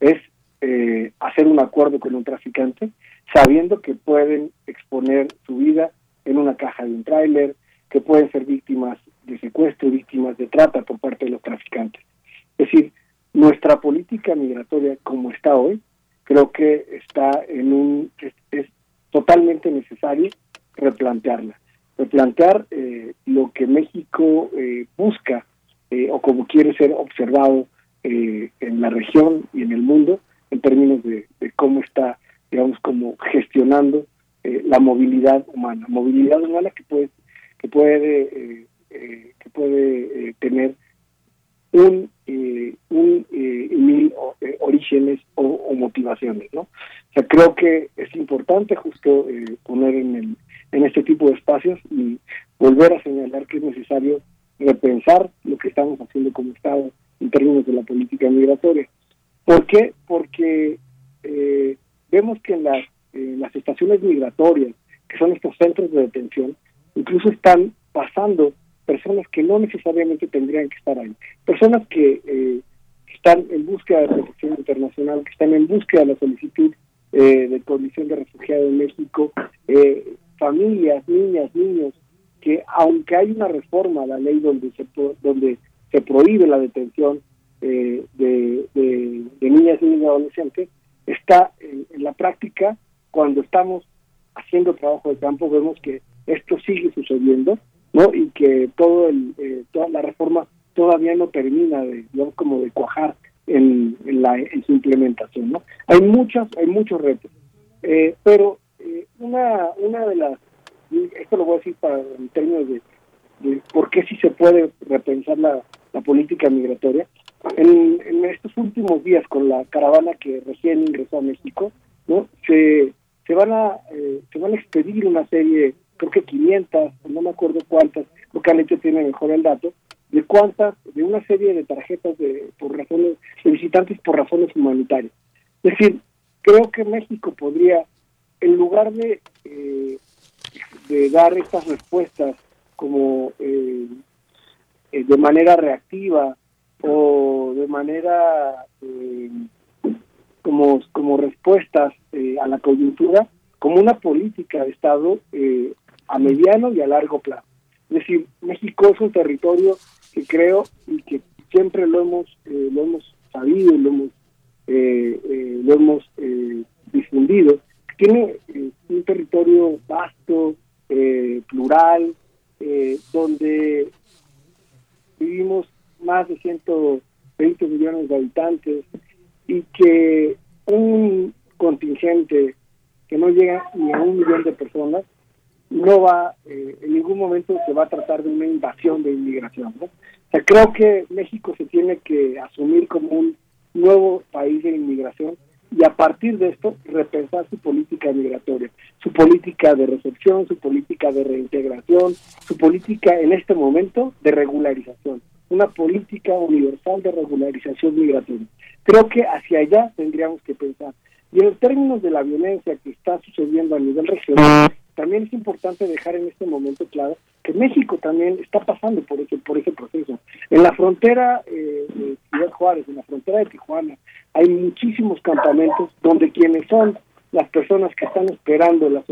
es eh, hacer un acuerdo con un traficante, sabiendo que pueden exponer su vida en una caja de un tráiler, que pueden ser víctimas de secuestro, víctimas de trata por parte de los traficantes. Es decir, nuestra política migratoria como está hoy, creo que está en un es, totalmente necesario replantearla, replantear eh, lo que México eh, busca eh, o como quiere ser observado en la región y en el mundo en términos de, cómo está, digamos, como gestionando la movilidad humana, movilidad humana que puede que puede eh, que puede eh, tener un, eh, un mil orígenes o, motivaciones, ¿no? O sea, creo que es importante justo poner en, el, en este tipo de espacios y volver a señalar que es necesario repensar lo que estamos haciendo como Estado en términos de la política migratoria. ¿Por qué? Porque eh, vemos que en las, migratorias, que son estos centros de detención, incluso están pasando personas que no necesariamente tendrían que estar ahí, personas que eh, están en búsqueda de protección internacional, que están en búsqueda de la solicitud eh, de condición de refugiado en México, eh, familias, niñas, niños, que aunque hay una reforma a la ley donde se donde se prohíbe la detención de, de, niñas, niños y adolescentes, está en, la práctica, cuando estamos haciendo trabajo de campo, vemos que esto sigue sucediendo, ¿no? Y que todo el, eh, toda la reforma todavía no termina de, como de cuajar en, la, en su implementación, ¿no? Hay muchas, hay muchos retos, eh, pero eh, una, una de las, esto lo voy a decir para en términos de, de por qué sí se puede repensar la, la política migratoria, en, en, estos últimos días con la caravana que recién ingresó a México, ¿no? Se, se van a se van a expedir una serie creo que 500, no me acuerdo cuántas, creo que Alete tiene mejor el dato, de cuántas, de una serie de tarjetas de, por razones, de visitantes por razones humanitarias. Es decir, creo que México podría, en lugar de, eh, de dar estas respuestas como eh, eh, de manera reactiva o de manera como, como respuestas a la coyuntura, como una política de Estado eh, a mediano y a largo plazo. Es decir, México es un territorio que creo y que siempre lo hemos eh, lo hemos sabido, lo hemos eh, eh, lo hemos difundido, tiene un territorio vasto, plural, donde vivimos más de 120 millones de habitantes y que un contingente que no llega ni a un millón de personas no va, eh, en ningún momento se va a tratar de una invasión de inmigración. ¿no? O sea, creo que México se tiene que asumir como un nuevo país de inmigración y a partir de esto repensar su política migratoria, su política de recepción, su política de reintegración, su política en este momento de regularización, una política universal de regularización migratoria. Creo que hacia allá tendríamos que pensar. Y en términos de la violencia que está sucediendo a nivel regional, también es importante dejar en este momento claro que México también está pasando por ese, por ese proceso. En la frontera eh, de Ciudad Juárez, en la frontera de Tijuana, hay muchísimos campamentos donde quienes son las personas que están esperando la,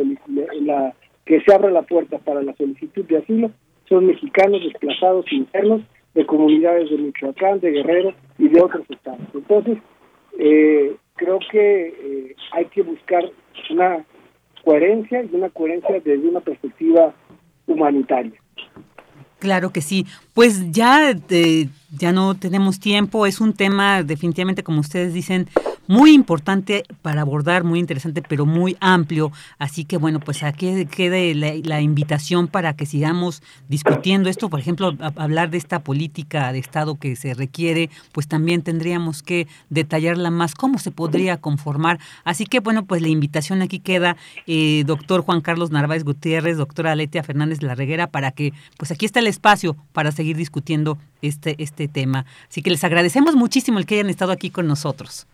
la que se abra la puerta para la solicitud de asilo son mexicanos desplazados internos de comunidades de Michoacán, de Guerrero y de otros estados. Entonces, eh, creo que eh, hay que buscar una coherencia y una coherencia desde una perspectiva humanitaria. Claro que sí. Pues ya, eh, ya no tenemos tiempo. Es un tema definitivamente, como ustedes dicen, muy importante para abordar, muy interesante, pero muy amplio. Así que bueno, pues aquí quede la, invitación para que sigamos discutiendo esto. Por ejemplo, hablar de esta política de Estado que se requiere, pues también tendríamos que detallarla más, cómo se podría conformar. Así que bueno, pues la invitación aquí queda, eh, doctor Juan Carlos Narváez Gutiérrez, doctora Aletia Fernández de la Reguera, para que, pues aquí está el espacio para seguir discutiendo este, este tema. Así que les agradecemos muchísimo el que hayan estado aquí con nosotros.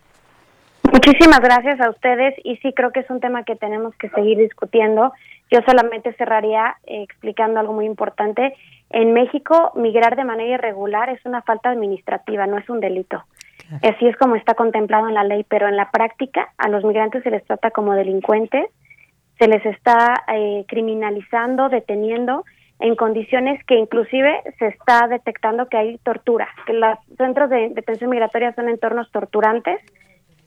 Muchísimas gracias a ustedes y sí creo que es un tema que tenemos que seguir discutiendo. Yo solamente cerraría eh, explicando algo muy importante. En México, migrar de manera irregular es una falta administrativa, no es un delito. Así es como está contemplado en la ley, pero en la práctica a los migrantes se les trata como delincuentes, se les está eh, criminalizando, deteniendo en condiciones que inclusive se está detectando que hay tortura, que los centros de detención migratoria son entornos torturantes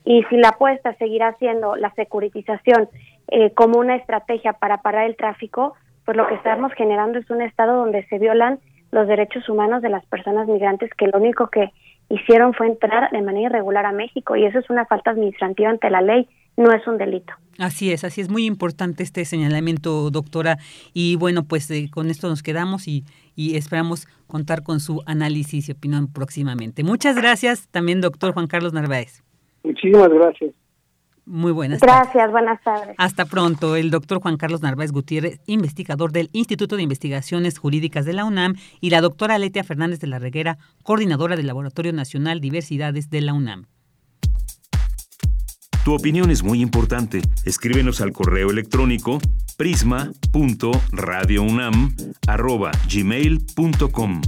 y si la apuesta seguirá siendo la securitización eh, como una estrategia para parar el tráfico, pues lo que estamos generando es un estado donde se violan los derechos humanos de las personas migrantes que lo único que hicieron fue entrar de manera irregular a México y eso es una falta administrativa ante la ley, no es un delito. Así es, así es muy importante este señalamiento, doctora. Y bueno, pues eh, con esto nos quedamos y, y esperamos contar con su análisis y opinión próximamente. Muchas gracias también, doctor Juan Carlos Narváez. Muchísimas gracias. Muy buenas Gracias, buenas tardes. Hasta pronto. El doctor Juan Carlos Narváez Gutiérrez, investigador del Instituto de Investigaciones Jurídicas de la UNAM, y la doctora Letia Fernández de la Reguera, coordinadora del Laboratorio Nacional Diversidades de la UNAM. Tu opinión es muy importante. Escríbenos al correo electrónico prisma.radiounam@gmail.com.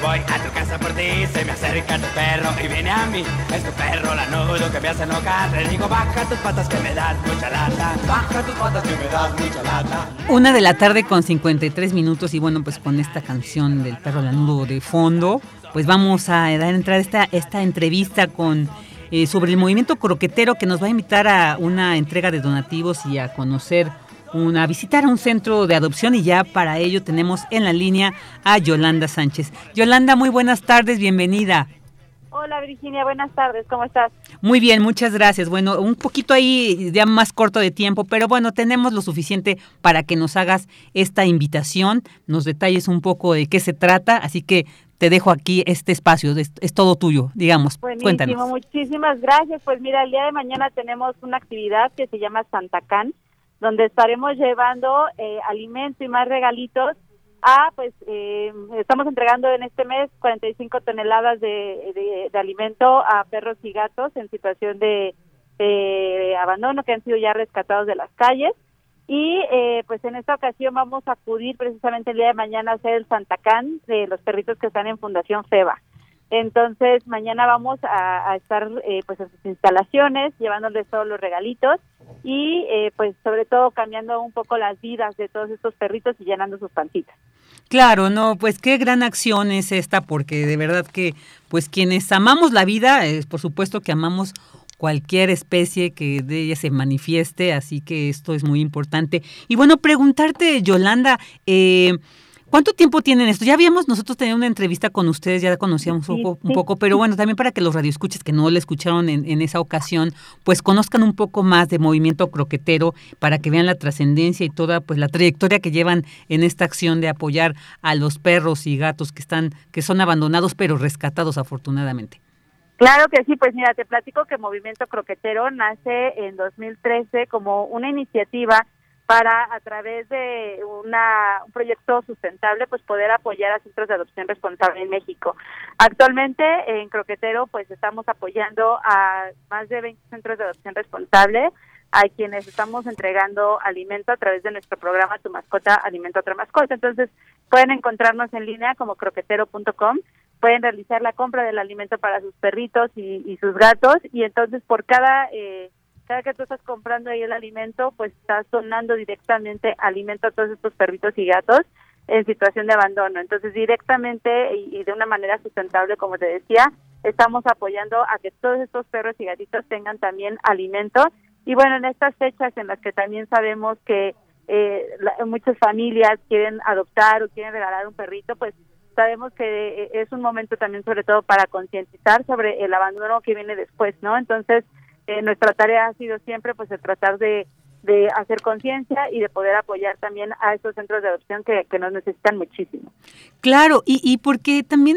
voy a tu casa por ti, se me acerca tu perro y viene a mí. Es tu perro lanudo que me hace enojar. Le digo, baja tus patas que me das mucha lata. Baja tus patas que me das mucha lata. Una de la tarde con 53 minutos y bueno, pues con esta canción del perro lanudo de fondo, pues vamos a dar entrada a esta, esta entrevista con eh, sobre el movimiento croquetero que nos va a invitar a una entrega de donativos y a conocer una, a visitar un centro de adopción y ya para ello tenemos en la línea a Yolanda Sánchez. Yolanda, muy buenas tardes, bienvenida. Hola Virginia, buenas tardes, ¿cómo estás? Muy bien, muchas gracias. Bueno, un poquito ahí ya más corto de tiempo, pero bueno, tenemos lo suficiente para que nos hagas esta invitación, nos detalles un poco de qué se trata, así que te dejo aquí este espacio, es, es todo tuyo, digamos. Buenísimo, Cuéntanos. muchísimas gracias. Pues mira, el día de mañana tenemos una actividad que se llama Santa Can, donde estaremos llevando eh, alimento y más regalitos a, pues, eh, estamos entregando en este mes 45 toneladas de, de, de alimento a perros y gatos en situación de, de abandono que han sido ya rescatados de las calles. Y eh, pues en esta ocasión vamos a acudir precisamente el día de mañana a hacer el Santacán de los perritos que están en Fundación FEBA. Entonces mañana vamos a, a estar eh, pues en sus instalaciones llevándoles todos los regalitos y eh, pues sobre todo cambiando un poco las vidas de todos estos perritos y llenando sus pancitas. Claro, no, pues qué gran acción es esta, porque de verdad que, pues quienes amamos la vida, es por supuesto que amamos cualquier especie que de ella se manifieste, así que esto es muy importante. Y bueno, preguntarte, Yolanda, eh, ¿Cuánto tiempo tienen esto? Ya habíamos nosotros tenido una entrevista con ustedes, ya la conocíamos un, poco, un poco, pero bueno, también para que los radioescuches que no le escucharon en, en, esa ocasión, pues conozcan un poco más de movimiento croquetero, para que vean la trascendencia y toda pues la trayectoria que llevan en esta acción de apoyar a los perros y gatos que están, que son abandonados pero rescatados afortunadamente. Claro que sí, pues mira, te platico que Movimiento Croquetero nace en 2013 como una iniciativa para a través de una, un proyecto sustentable pues poder apoyar a centros de adopción responsable en México. Actualmente en Croquetero pues estamos apoyando a más de 20 centros de adopción responsable a quienes estamos entregando alimento a través de nuestro programa Tu Mascota Alimento a Otra Mascota. Entonces pueden encontrarnos en línea como croquetero.com, pueden realizar la compra del alimento para sus perritos y, y sus gatos y entonces por cada... Eh, cada que tú estás comprando ahí el alimento, pues estás donando directamente alimento a todos estos perritos y gatos en situación de abandono. Entonces, directamente y, y, de una manera sustentable, como te decía, estamos apoyando a que todos estos perros y gatitos tengan también alimento. Y bueno, en estas fechas en las que también sabemos que eh, la, muchas familias quieren adoptar o quieren regalar un perrito, pues sabemos que eh, es un momento también sobre todo para concientizar sobre el abandono que viene después, ¿no? Entonces, eh, nuestra tarea ha sido siempre pues tratar de, hacer conciencia y de poder apoyar también a estos centros de adopción que, que nos necesitan muchísimo. Claro, y, y porque también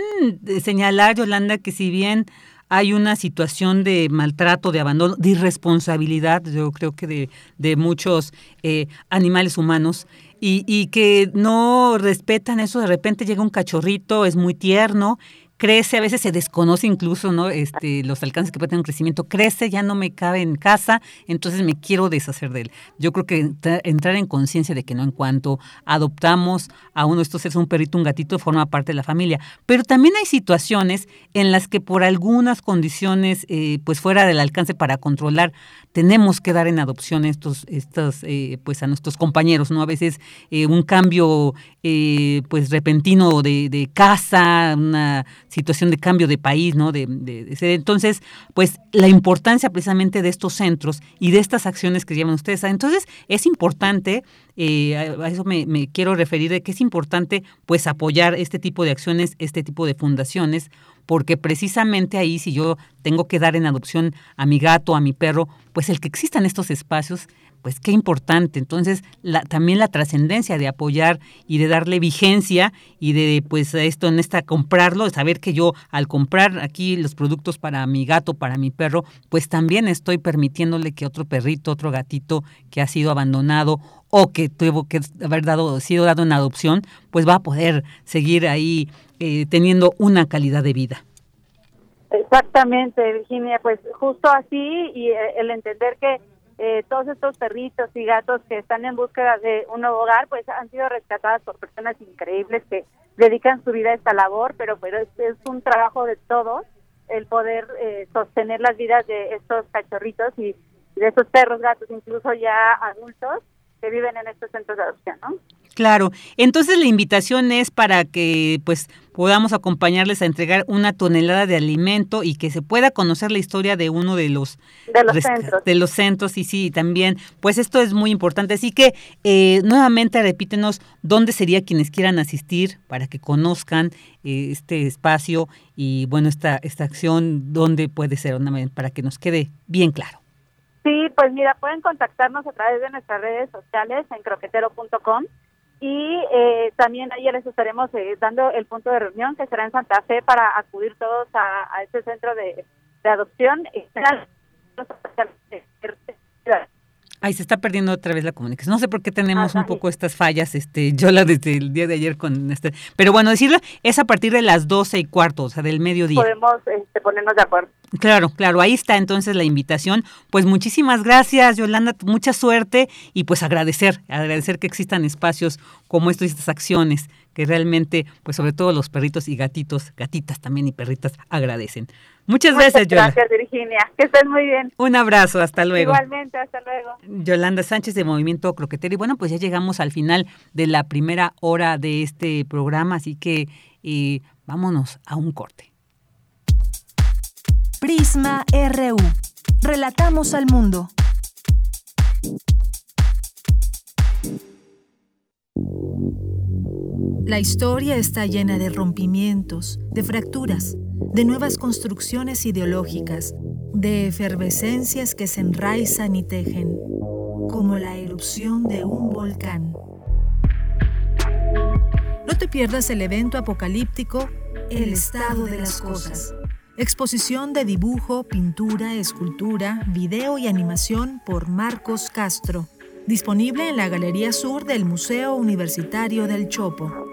señalar, Yolanda, que si bien hay una situación de maltrato, de abandono, de irresponsabilidad, yo creo que de, de muchos eh, animales humanos, y, y que no respetan eso, de repente llega un cachorrito, es muy tierno, crece, a veces se desconoce incluso, ¿no? Este, los alcances que puede tener un crecimiento, crece, ya no me cabe en casa, entonces me quiero deshacer de él. Yo creo que entrar en conciencia de que no en cuanto adoptamos a uno de estos seres, un perrito, un gatito, forma parte de la familia. Pero también hay situaciones en las que por algunas condiciones, eh, pues fuera del alcance para controlar, tenemos que dar en adopción estos, estos eh, pues a nuestros compañeros, ¿no? A veces eh, un cambio, pues repentino de casa, una situación de cambio de país, ¿no? De, de, entonces, pues la importancia precisamente de estos centros y de estas acciones que llevan ustedes. Entonces, es importante, eh, a eso me, me, quiero referir, de que es importante pues apoyar este tipo de acciones, este tipo de fundaciones, porque precisamente ahí si yo tengo que dar en adopción a mi gato, a mi perro, pues el que existan estos espacios pues qué importante. Entonces, la, también la trascendencia de apoyar y de darle vigencia y de, pues, esto en esta comprarlo, saber que yo al comprar aquí los productos para mi gato, para mi perro, pues también estoy permitiéndole que otro perrito, otro gatito que ha sido abandonado o que tuvo que haber dado, sido dado en adopción, pues va a poder seguir ahí eh, teniendo una calidad de vida. Exactamente, Virginia, pues justo así y eh, el entender que eh, todos estos perritos y gatos que están en búsqueda de un nuevo hogar, pues han sido rescatadas por personas increíbles que dedican su vida a esta labor, pero, pero es, un trabajo de todos el poder eh, sostener las vidas de estos cachorritos y de esos perros, gatos, incluso ya adultos que viven en estos centros de adopción, ¿no? Claro, entonces la invitación es para que pues podamos acompañarles a entregar una tonelada de alimento y que se pueda conocer la historia de uno de los de los centros, de los centros y sí también pues esto es muy importante así que eh, nuevamente repítenos dónde sería quienes quieran asistir para que conozcan eh, este espacio y bueno esta esta acción dónde puede ser para que nos quede bien claro. Sí, pues mira, pueden contactarnos a través de nuestras redes sociales en croquetero.com y eh, también ahí les estaremos eh, dando el punto de reunión que será en Santa Fe para acudir todos a, este centro de, de adopción. Ay, se está perdiendo otra vez la comunicación. No sé por qué tenemos un poco estas fallas, este, yo la desde el día de ayer con este. Pero bueno, decirlo es a partir de las doce y cuarto, o sea, del mediodía. Podemos este, ponernos de acuerdo. Claro, claro, ahí está entonces la invitación. Pues muchísimas gracias, Yolanda, mucha suerte y pues agradecer, agradecer que existan espacios como estos y estas acciones que realmente, pues sobre todo los perritos y gatitos, gatitas también y perritas agradecen. Muchas, gracias, Yolanda. Gracias, Virginia. Que estés muy bien. Un abrazo, hasta luego. Igualmente, hasta luego. Yolanda Sánchez de Movimiento Croquetero. Y bueno, pues ya llegamos al final de la primera hora de este programa, así que eh, vámonos a un corte. Prisma RU. Relatamos al mundo. La historia está llena de rompimientos, de fracturas, de nuevas construcciones ideológicas, de efervescencias que se enraizan y tejen, como la erupción de un volcán. No te pierdas el evento apocalíptico El estado de las cosas. Exposición de dibujo, pintura, escultura, video y animación por Marcos Castro. Disponible en la Galería Sur del Museo Universitario del Chopo.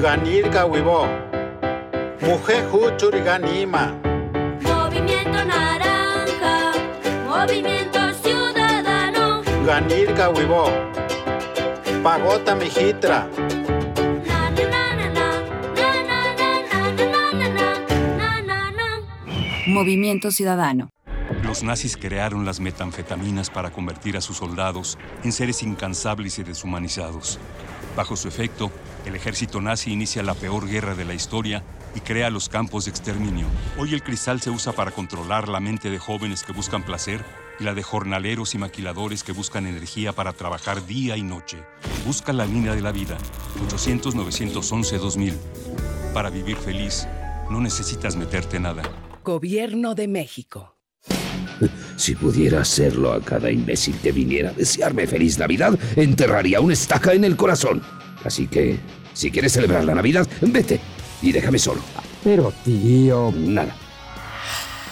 Ganirga, huivo. Mujer, huchuri, ganima. Movimiento naranja, movimiento ciudadano. Ganirga, huivo. Pagota, mijitra. Movimiento Ciudadano. Los nazis crearon las metanfetaminas para convertir a sus soldados en seres incansables y deshumanizados. Bajo su efecto, el ejército nazi inicia la peor guerra de la historia y crea los campos de exterminio. Hoy el cristal se usa para controlar la mente de jóvenes que buscan placer y la de jornaleros y maquiladores que buscan energía para trabajar día y noche. Busca la línea de la vida. 800-911-2000. Para vivir feliz, no necesitas meterte nada. Gobierno de México. Si pudiera hacerlo a cada imbécil que viniera a desearme feliz Navidad, enterraría una estaca en el corazón. Así que, si quieres celebrar la Navidad, vete y déjame solo. Pero tío... Nada.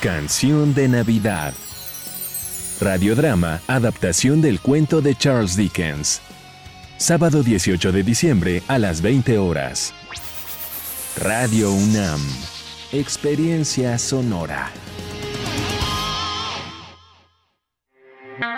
Canción de Navidad. Radiodrama, adaptación del cuento de Charles Dickens. Sábado 18 de diciembre a las 20 horas. Radio UNAM. Experiencia sonora.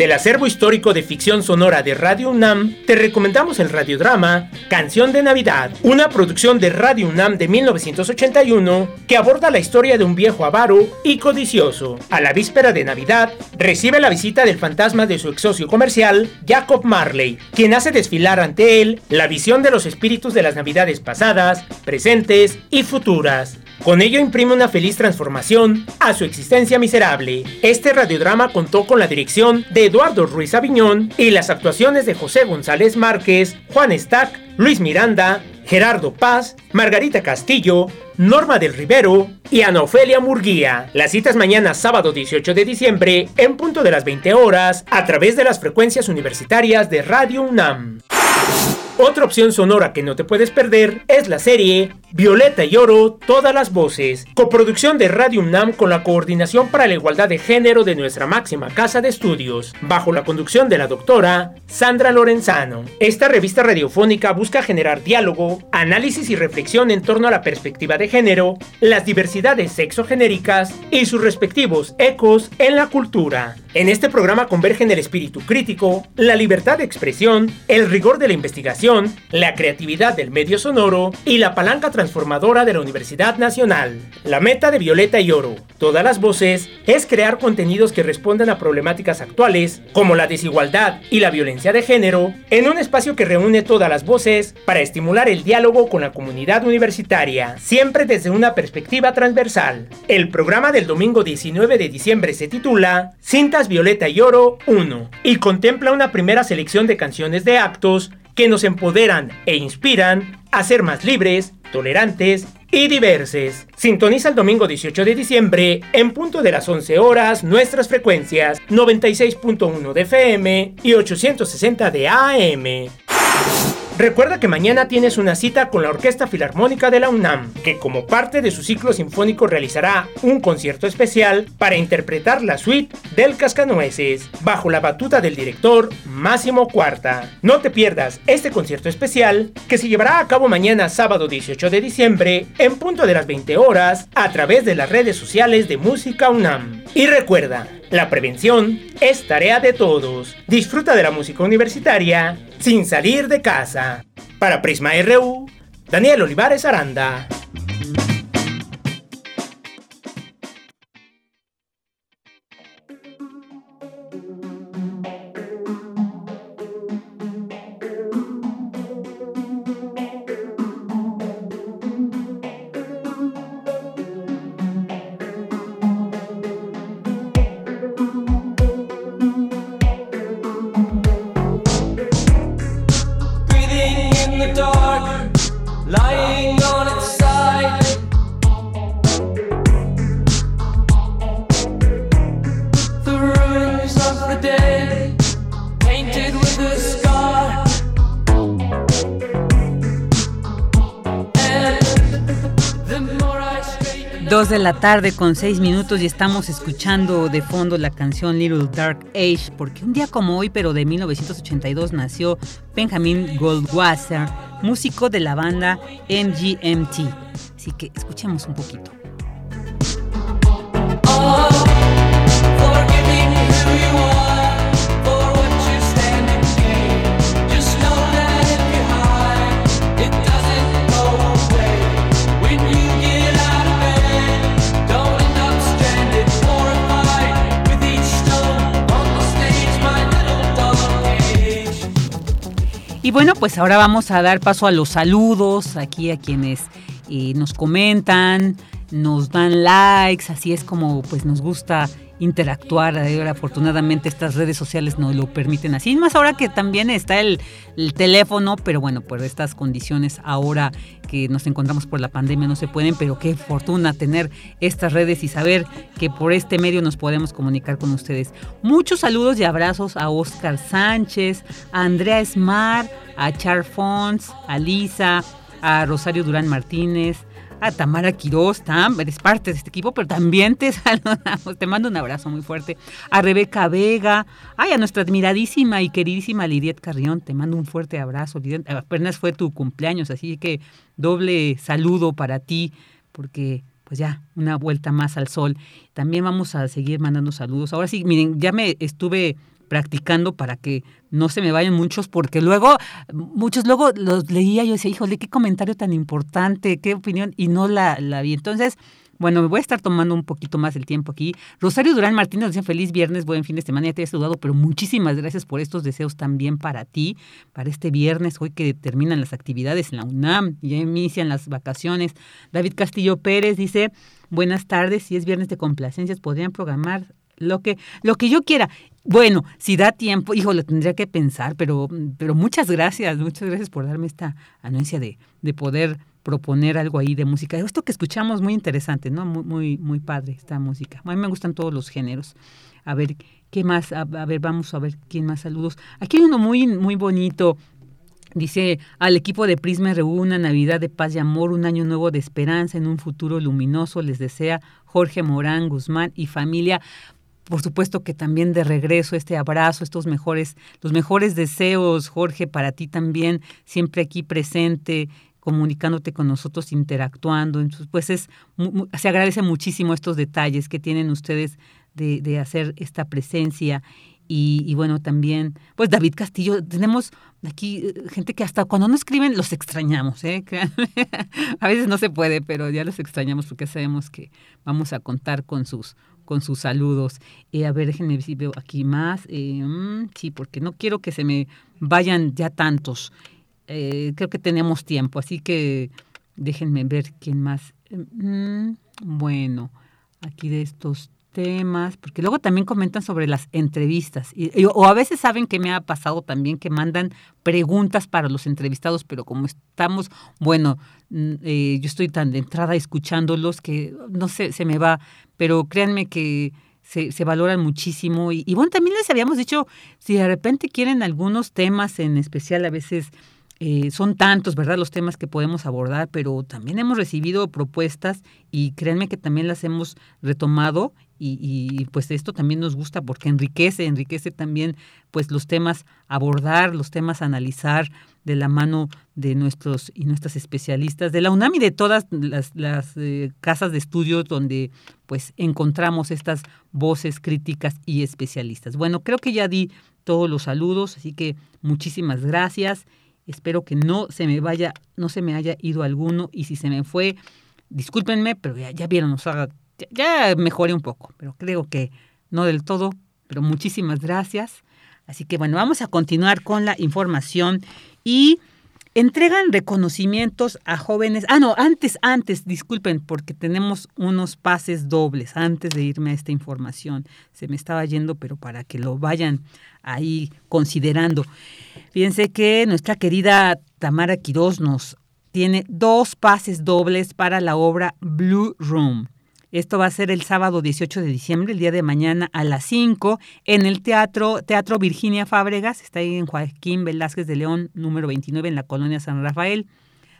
Del acervo histórico de ficción sonora de Radio UNAM, te recomendamos el radiodrama Canción de Navidad, una producción de Radio UNAM de 1981 que aborda la historia de un viejo avaro y codicioso. A la víspera de Navidad, recibe la visita del fantasma de su ex socio comercial, Jacob Marley, quien hace desfilar ante él la visión de los espíritus de las Navidades pasadas, presentes y futuras. Con ello imprime una feliz transformación a su existencia miserable. Este radiodrama contó con la dirección de Eduardo Ruiz Aviñón y las actuaciones de José González Márquez, Juan Stack, Luis Miranda, Gerardo Paz, Margarita Castillo, Norma del Rivero y Ana Ofelia Murguía. Las citas mañana sábado 18 de diciembre en punto de las 20 horas a través de las frecuencias universitarias de Radio UNAM. Otra opción sonora que no te puedes perder es la serie Violeta y Oro, todas las voces, coproducción de Radio UNAM con la Coordinación para la Igualdad de Género de nuestra máxima casa de estudios, bajo la conducción de la doctora Sandra Lorenzano. Esta revista radiofónica busca generar diálogo, análisis y reflexión en torno a la perspectiva de género, las diversidades sexogenéricas y sus respectivos ecos en la cultura. En este programa convergen el espíritu crítico, la libertad de expresión, el rigor de la investigación, la creatividad del medio sonoro y la palanca transformadora de la Universidad Nacional. La meta de Violeta y Oro, todas las voces, es crear contenidos que respondan a problemáticas actuales, como la desigualdad y la violencia de género, en un espacio que reúne todas las voces para estimular el diálogo con la comunidad universitaria, siempre desde una perspectiva transversal. El programa del domingo 19 de diciembre se titula Cintas Violeta y Oro 1 y contempla una primera selección de canciones de actos que nos empoderan e inspiran a ser más libres, tolerantes y diversos. Sintoniza el domingo 18 de diciembre en punto de las 11 horas nuestras frecuencias 96.1 de FM y 860 de AM. Recuerda que mañana tienes una cita con la Orquesta Filarmónica de la UNAM, que como parte de su ciclo sinfónico realizará un concierto especial para interpretar la suite del Cascanueces, bajo la batuta del director Máximo Cuarta. No te pierdas este concierto especial que se llevará a cabo mañana sábado 18 de diciembre en punto de las 20 horas a través de las redes sociales de Música UNAM. Y recuerda, la prevención es tarea de todos. Disfruta de la música universitaria sin salir de casa. Para Prisma RU, Daniel Olivares Aranda. La tarde con seis minutos y estamos escuchando de fondo la canción Little Dark Age, porque un día como hoy, pero de 1982, nació Benjamin Goldwasser, músico de la banda MGMT. Así que escuchemos un poquito. Y bueno, pues ahora vamos a dar paso a los saludos aquí a quienes eh, nos comentan, nos dan likes, así es como pues nos gusta interactuar. Afortunadamente estas redes sociales nos lo permiten así. Más ahora que también está el, el teléfono, pero bueno, por estas condiciones ahora que nos encontramos por la pandemia no se pueden, pero qué fortuna tener estas redes y saber que por este medio nos podemos comunicar con ustedes. Muchos saludos y abrazos a Oscar Sánchez, a Andrea Smar, a Char Fons, a Lisa, a Rosario Durán Martínez, a Tamara Quiroz, Tam, eres parte de este equipo, pero también te saludamos, te mando un abrazo muy fuerte. A Rebeca Vega, ay, a nuestra admiradísima y queridísima Lidiet Carrión, te mando un fuerte abrazo. Lidiet, apenas fue tu cumpleaños, así que doble saludo para ti, porque pues ya, una vuelta más al sol. También vamos a seguir mandando saludos. Ahora sí, miren, ya me estuve practicando para que no se me vayan muchos, porque luego, muchos luego los leía yo decía, híjole, qué comentario tan importante, qué opinión, y no la, vi. Entonces, bueno, me voy a estar tomando un poquito más el tiempo aquí. Rosario Durán Martínez dice feliz viernes, buen fin de semana, ya te he saludado, pero muchísimas gracias por estos deseos también para ti, para este viernes, hoy que terminan las actividades en la UNAM, ya inician las vacaciones. David Castillo Pérez dice, buenas tardes, si es viernes de complacencias, podrían programar lo que, lo que yo quiera. Bueno, si da tiempo, hijo, lo tendría que pensar, pero, pero muchas gracias, muchas gracias por darme esta anuencia de, de poder proponer algo ahí de música. Esto que escuchamos muy interesante, ¿no? Muy, muy, muy padre esta música. A mí me gustan todos los géneros. A ver, ¿qué más? A, ver, vamos a ver quién más saludos. Aquí hay uno muy, muy bonito. Dice al equipo de Prisma RU una Navidad de paz y amor, un año nuevo de esperanza en un futuro luminoso. Les desea Jorge Morán Guzmán y familia por supuesto que también de regreso este abrazo, estos mejores, los mejores deseos, Jorge, para ti también, siempre aquí presente, comunicándote con nosotros, interactuando. Entonces, pues es, se agradece muchísimo estos detalles que tienen ustedes de, de hacer esta presencia. Y, y, bueno, también, pues David Castillo, tenemos aquí gente que hasta cuando no escriben los extrañamos, ¿eh? a veces no se puede, pero ya los extrañamos porque sabemos que vamos a contar con sus con sus saludos. Eh, a ver, déjenme ver si veo aquí más. Eh, mm, sí, porque no quiero que se me vayan ya tantos. Eh, creo que tenemos tiempo, así que déjenme ver quién más. Mm, bueno, aquí de estos temas, porque luego también comentan sobre las entrevistas, y, o a veces saben que me ha pasado también que mandan preguntas para los entrevistados, pero como estamos, bueno, eh, yo estoy tan de entrada escuchándolos que no sé, se me va, pero créanme que se, se valoran muchísimo, y, y bueno, también les habíamos dicho, si de repente quieren algunos temas en especial, a veces... Eh, son tantos, ¿verdad?, los temas que podemos abordar, pero también hemos recibido propuestas y créanme que también las hemos retomado y, y, pues esto también nos gusta porque enriquece, enriquece también pues los temas abordar, los temas analizar de la mano de nuestros y nuestras especialistas de la UNAM y de todas las, las eh, casas de estudio donde pues encontramos estas voces críticas y especialistas. Bueno, creo que ya di todos los saludos, así que muchísimas gracias. Espero que no se me vaya, no se me haya ido alguno y si se me fue, discúlpenme, pero ya, ya vieron, o sea, ya, mejoré un poco, pero creo que no del todo, pero muchísimas gracias. Así que bueno, vamos a continuar con la información y entregan reconocimientos a jóvenes. Ah, no, antes, antes, disculpen, porque tenemos unos pases dobles antes de irme a esta información. Se me estaba yendo, pero para que lo vayan ahí considerando. Fíjense que nuestra querida Tamara Quiroz nos tiene dos pases dobles para la obra Blue Room. Esto va a ser el sábado 18 de diciembre, el día de mañana a las 5, en el Teatro, Teatro Virginia Fábregas, está ahí en Joaquín Velázquez de León, número 29, en la colonia San Rafael.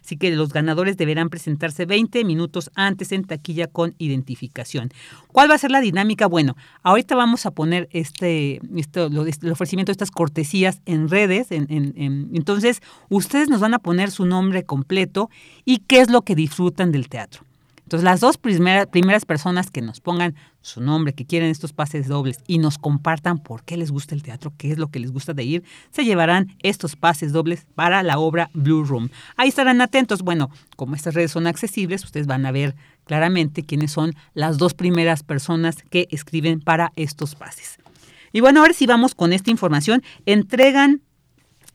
Así que los ganadores deberán presentarse 20 minutos antes en taquilla con identificación. ¿Cuál va a ser la dinámica? Bueno, ahorita vamos a poner este, esto, lo, el ofrecimiento de estas cortesías en redes. En, en, en, entonces, ustedes nos van a poner su nombre completo y qué es lo que disfrutan del teatro. Entonces, las dos primera, primeras personas que nos pongan su nombre, que quieren estos pases dobles y nos compartan por qué les gusta el teatro, qué es lo que les gusta de ir, se llevarán estos pases dobles para la obra Blue Room. Ahí estarán atentos. Bueno, como estas redes son accesibles, ustedes van a ver claramente quiénes son las dos primeras personas que escriben para estos pases. Y bueno, ahora sí vamos con esta información. Entregan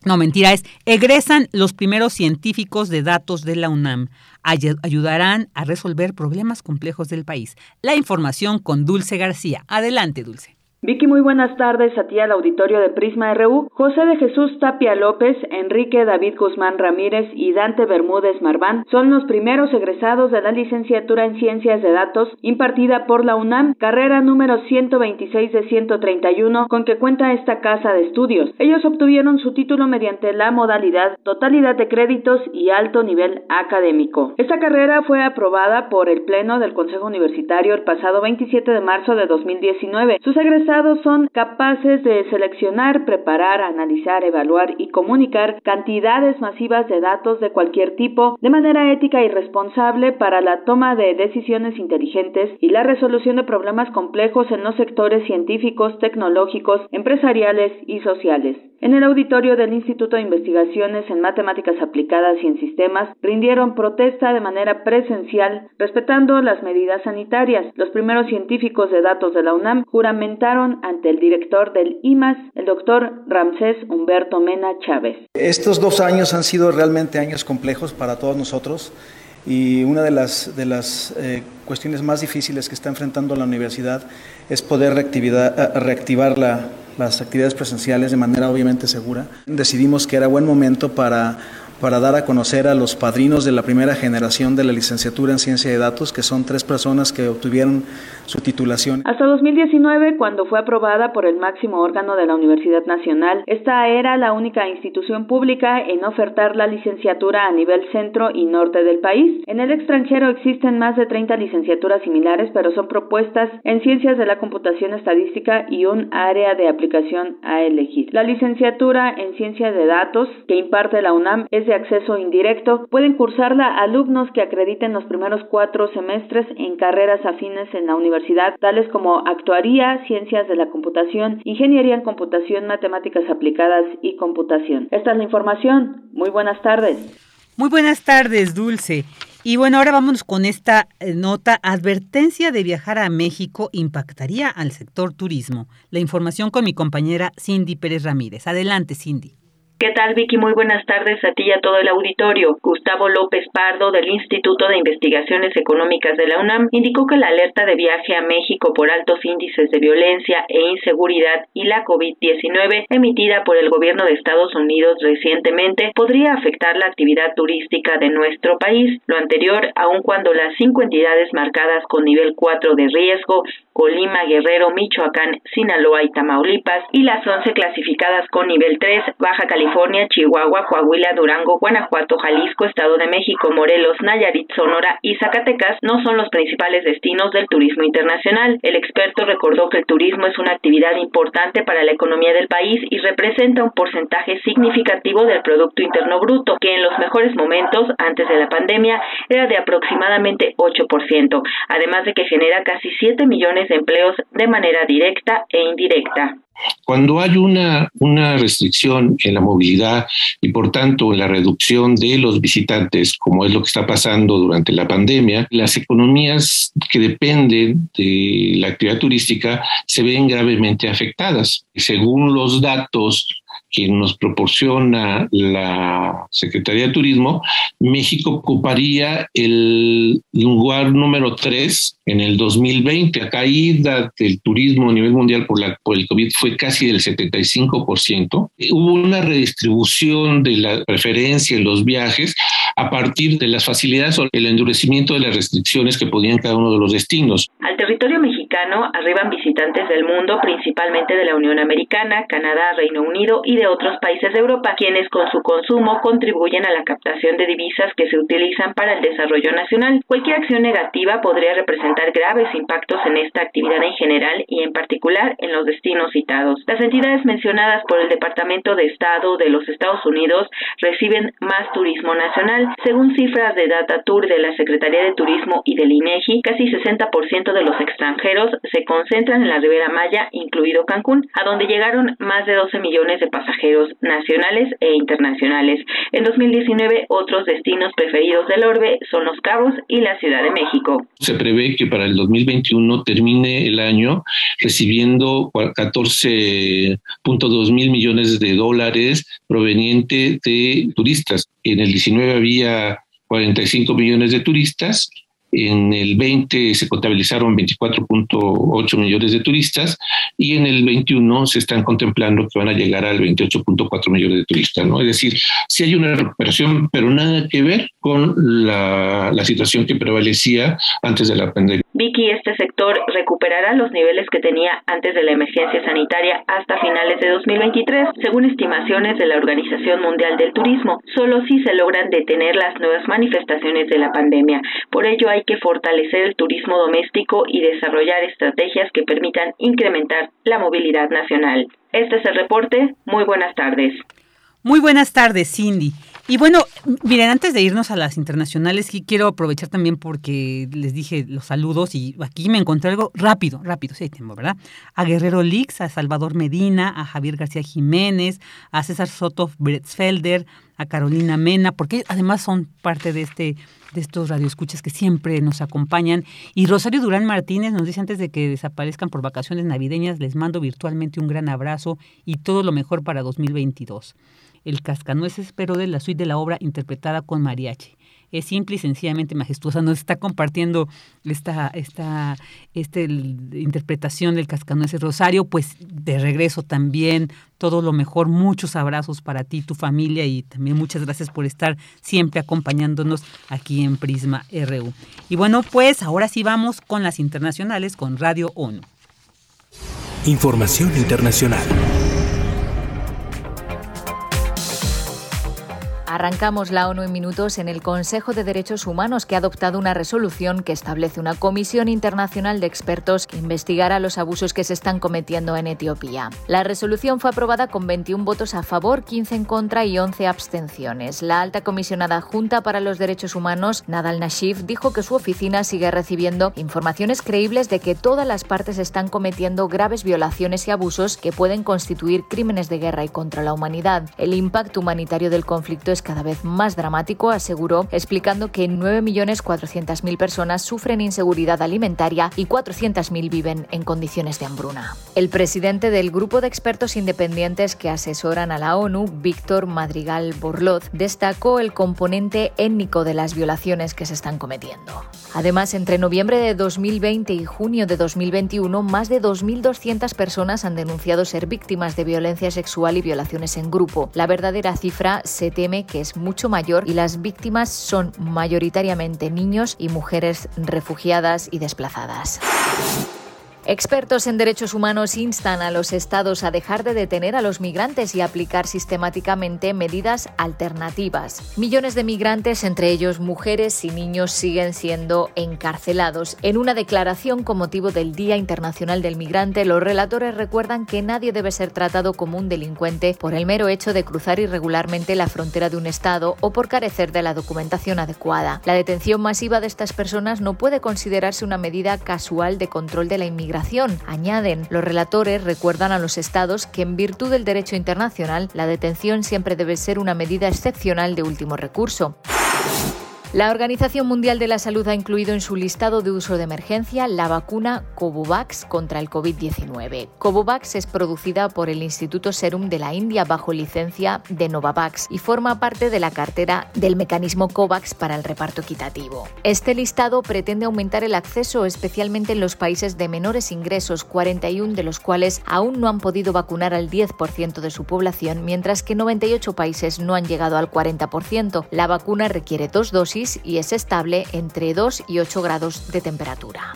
no, mentira, es egresan los primeros científicos de datos de la UNAM. Ay ayudarán a resolver problemas complejos del país. La información con Dulce García. Adelante, Dulce. Vicky, muy buenas tardes a ti al auditorio de Prisma RU. José de Jesús Tapia López, Enrique David Guzmán Ramírez y Dante Bermúdez Marván son los primeros egresados de la licenciatura en Ciencias de Datos impartida por la UNAM, carrera número 126 de 131 con que cuenta esta casa de estudios. Ellos obtuvieron su título mediante la modalidad totalidad de créditos y alto nivel académico. Esta carrera fue aprobada por el Pleno del Consejo Universitario el pasado 27 de marzo de 2019. Sus egresados son capaces de seleccionar, preparar, analizar, evaluar y comunicar cantidades masivas de datos de cualquier tipo de manera ética y responsable para la toma de decisiones inteligentes y la resolución de problemas complejos en los sectores científicos, tecnológicos, empresariales y sociales. En el auditorio del Instituto de Investigaciones en Matemáticas Aplicadas y en Sistemas rindieron protesta de manera presencial respetando las medidas sanitarias. Los primeros científicos de datos de la UNAM juramentaron ante el director del IMAS, el doctor Ramsés Humberto Mena Chávez. Estos dos años han sido realmente años complejos para todos nosotros y una de las, de las eh, cuestiones más difíciles que está enfrentando la universidad es poder reactivar la, las actividades presenciales de manera obviamente segura. Decidimos que era buen momento para para dar a conocer a los padrinos de la primera generación de la licenciatura en ciencia de datos, que son tres personas que obtuvieron su titulación. Hasta 2019, cuando fue aprobada por el máximo órgano de la Universidad Nacional, esta era la única institución pública en ofertar la licenciatura a nivel centro y norte del país. En el extranjero existen más de 30 licenciaturas similares, pero son propuestas en ciencias de la computación estadística y un área de aplicación a elegir. La licenciatura en ciencia de datos que imparte la UNAM es de acceso indirecto. Pueden cursarla alumnos que acrediten los primeros cuatro semestres en carreras afines en la universidad, tales como actuaría, ciencias de la computación, ingeniería en computación, matemáticas aplicadas y computación. Esta es la información. Muy buenas tardes. Muy buenas tardes, Dulce. Y bueno, ahora vámonos con esta eh, nota. Advertencia de viajar a México impactaría al sector turismo. La información con mi compañera Cindy Pérez Ramírez. Adelante, Cindy. ¿Qué tal, Vicky? Muy buenas tardes a ti y a todo el auditorio. Gustavo López Pardo, del Instituto de Investigaciones Económicas de la UNAM, indicó que la alerta de viaje a México por altos índices de violencia e inseguridad y la COVID-19 emitida por el gobierno de Estados Unidos recientemente podría afectar la actividad turística de nuestro país. Lo anterior, aun cuando las cinco entidades marcadas con nivel 4 de riesgo, Colima, Guerrero, Michoacán, Sinaloa y Tamaulipas, y las 11 clasificadas con nivel 3, Baja California, California, Chihuahua, Coahuila, Durango, Guanajuato, Jalisco, Estado de México, Morelos, Nayarit, Sonora y Zacatecas no son los principales destinos del turismo internacional. El experto recordó que el turismo es una actividad importante para la economía del país y representa un porcentaje significativo del Producto Interno Bruto, que en los mejores momentos, antes de la pandemia, era de aproximadamente 8%, además de que genera casi 7 millones de empleos de manera directa e indirecta. Cuando hay una, una restricción en la movilidad y por tanto en la reducción de los visitantes, como es lo que está pasando durante la pandemia, las economías que dependen de la actividad turística se ven gravemente afectadas. Según los datos que nos proporciona la Secretaría de Turismo, México ocuparía el lugar número 3 en el 2020. La caída del turismo a nivel mundial por, la, por el COVID fue casi del 75%. Hubo una redistribución de la preferencia en los viajes a partir de las facilidades o el endurecimiento de las restricciones que podían cada uno de los destinos. Al territorio mexicano arriban visitantes del mundo, principalmente de la Unión Americana, Canadá, Reino Unido y de otros países de Europa, quienes con su consumo contribuyen a la captación de divisas que se utilizan para el desarrollo nacional. Cualquier acción negativa podría representar graves impactos en esta actividad en general y en particular en los destinos citados. Las entidades mencionadas por el Departamento de Estado de los Estados Unidos reciben más turismo nacional. Según cifras de Data Tour de la Secretaría de Turismo y del INEGI, casi 60% de los extranjeros se concentran en la Ribera Maya, incluido Cancún, a donde llegaron más de 12 millones de pasajeros nacionales e internacionales. En 2019, otros destinos preferidos del orbe son Los Cabos y la Ciudad de México. Se prevé que para el 2021 termine el año recibiendo 14.2 mil millones de dólares proveniente de turistas. En el 19 había 45 millones de turistas en el 20 se contabilizaron 24.8 millones de turistas y en el 21 se están contemplando que van a llegar al 28.4 millones de turistas, ¿no? Es decir, sí hay una recuperación, pero nada que ver con la, la situación que prevalecía antes de la pandemia. Vicky, este sector recuperará los niveles que tenía antes de la emergencia sanitaria hasta finales de 2023, según estimaciones de la Organización Mundial del Turismo, solo si se logran detener las nuevas manifestaciones de la pandemia. Por ello hay que fortalecer el turismo doméstico y desarrollar estrategias que permitan incrementar la movilidad nacional. Este es el reporte. Muy buenas tardes. Muy buenas tardes, Cindy. Y bueno, miren, antes de irnos a las internacionales, quiero aprovechar también porque les dije los saludos y aquí me encontré algo rápido, rápido, sí tiempo, ¿verdad? A Guerrero Lix, a Salvador Medina, a Javier García Jiménez, a César Soto Bretzfelder, a Carolina Mena, porque además son parte de este de estos radioescuchas que siempre nos acompañan. Y Rosario Durán Martínez nos dice antes de que desaparezcan por vacaciones navideñas, les mando virtualmente un gran abrazo y todo lo mejor para 2022 el cascanueces, pero de la suite de la obra interpretada con mariachi. Es simple y sencillamente majestuosa. Nos está compartiendo esta, esta, este, interpretación del cascanueces Rosario. Pues de regreso también todo lo mejor. Muchos abrazos para ti, tu familia y también muchas gracias por estar siempre acompañándonos aquí en Prisma RU. Y bueno, pues ahora sí vamos con las internacionales con Radio ONU. Información internacional. Arrancamos la ONU en minutos en el Consejo de Derechos Humanos que ha adoptado una resolución que establece una comisión internacional de expertos que investigará los abusos que se están cometiendo en Etiopía. La resolución fue aprobada con 21 votos a favor, 15 en contra y 11 abstenciones. La alta comisionada junta para los derechos humanos, Nadal Nashif, dijo que su oficina sigue recibiendo informaciones creíbles de que todas las partes están cometiendo graves violaciones y abusos que pueden constituir crímenes de guerra y contra la humanidad. El impacto humanitario del conflicto es cada vez más dramático, aseguró, explicando que 9.400.000 personas sufren inseguridad alimentaria y 400.000 viven en condiciones de hambruna. El presidente del grupo de expertos independientes que asesoran a la ONU, Víctor Madrigal Borloz, destacó el componente étnico de las violaciones que se están cometiendo. Además, entre noviembre de 2020 y junio de 2021, más de 2.200 personas han denunciado ser víctimas de violencia sexual y violaciones en grupo. La verdadera cifra se teme que es mucho mayor y las víctimas son mayoritariamente niños y mujeres refugiadas y desplazadas. Expertos en derechos humanos instan a los estados a dejar de detener a los migrantes y aplicar sistemáticamente medidas alternativas. Millones de migrantes, entre ellos mujeres y niños, siguen siendo encarcelados. En una declaración con motivo del Día Internacional del Migrante, los relatores recuerdan que nadie debe ser tratado como un delincuente por el mero hecho de cruzar irregularmente la frontera de un estado o por carecer de la documentación adecuada. La detención masiva de estas personas no puede considerarse una medida casual de control de la inmigración Añaden, los relatores recuerdan a los estados que en virtud del derecho internacional, la detención siempre debe ser una medida excepcional de último recurso. La Organización Mundial de la Salud ha incluido en su listado de uso de emergencia la vacuna Covovax contra el COVID-19. Covovax es producida por el Instituto Serum de la India bajo licencia de Novavax y forma parte de la cartera del mecanismo COVAX para el reparto equitativo. Este listado pretende aumentar el acceso especialmente en los países de menores ingresos, 41 de los cuales aún no han podido vacunar al 10% de su población, mientras que 98 países no han llegado al 40%. La vacuna requiere dos dosis y es estable entre 2 y 8 grados de temperatura.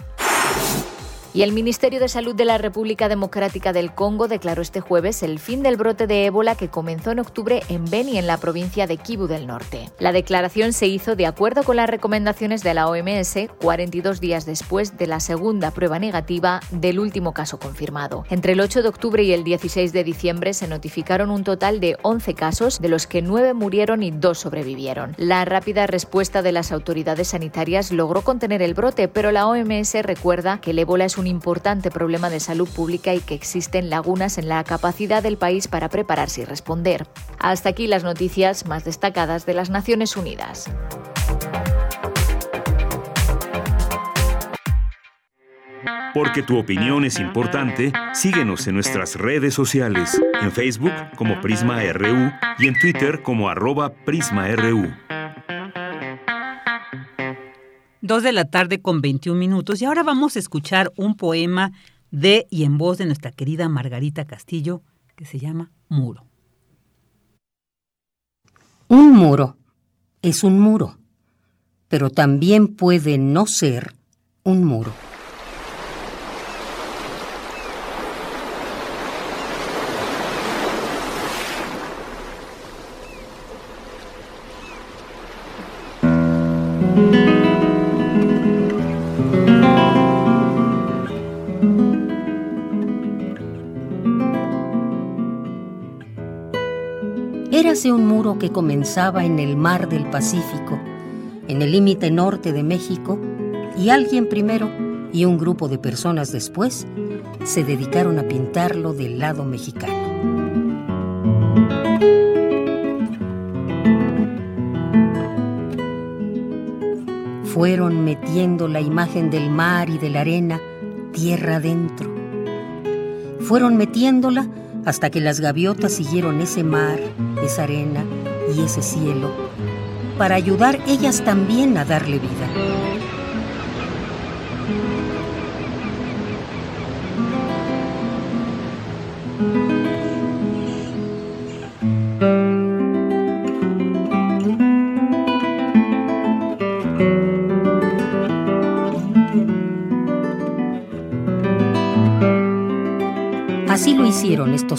Y el Ministerio de Salud de la República Democrática del Congo declaró este jueves el fin del brote de ébola que comenzó en octubre en Beni, en la provincia de Kivu del Norte. La declaración se hizo de acuerdo con las recomendaciones de la OMS 42 días después de la segunda prueba negativa del último caso confirmado. Entre el 8 de octubre y el 16 de diciembre se notificaron un total de 11 casos, de los que 9 murieron y 2 sobrevivieron. La rápida respuesta de las autoridades sanitarias logró contener el brote, pero la OMS recuerda que el ébola es un importante problema de salud pública y que existen lagunas en la capacidad del país para prepararse y responder. Hasta aquí las noticias más destacadas de las Naciones Unidas. Porque tu opinión es importante, síguenos en nuestras redes sociales, en Facebook como Prisma RU y en Twitter como arroba PrismaRU. Dos de la tarde con 21 minutos y ahora vamos a escuchar un poema de y en voz de nuestra querida Margarita Castillo que se llama Muro. Un muro es un muro, pero también puede no ser un muro. Un muro que comenzaba en el mar del Pacífico, en el límite norte de México, y alguien primero y un grupo de personas después se dedicaron a pintarlo del lado mexicano. Fueron metiendo la imagen del mar y de la arena tierra adentro. Fueron metiéndola hasta que las gaviotas siguieron ese mar, esa arena y ese cielo, para ayudar ellas también a darle vida.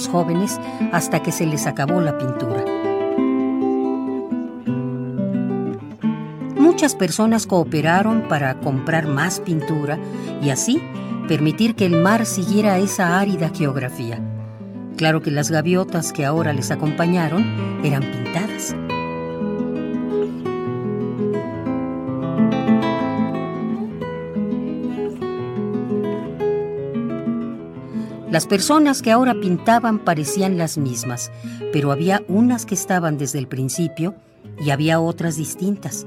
Jóvenes hasta que se les acabó la pintura. Muchas personas cooperaron para comprar más pintura y así permitir que el mar siguiera esa árida geografía. Claro que las gaviotas que ahora les acompañaron eran pintadas. Las personas que ahora pintaban parecían las mismas, pero había unas que estaban desde el principio y había otras distintas.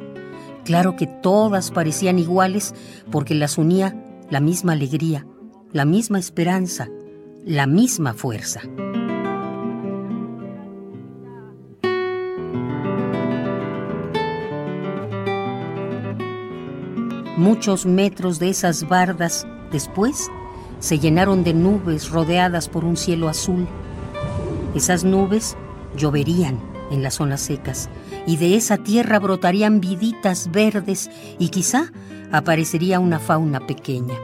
Claro que todas parecían iguales porque las unía la misma alegría, la misma esperanza, la misma fuerza. Muchos metros de esas bardas después se llenaron de nubes rodeadas por un cielo azul. Esas nubes lloverían en las zonas secas y de esa tierra brotarían viditas verdes y quizá aparecería una fauna pequeña.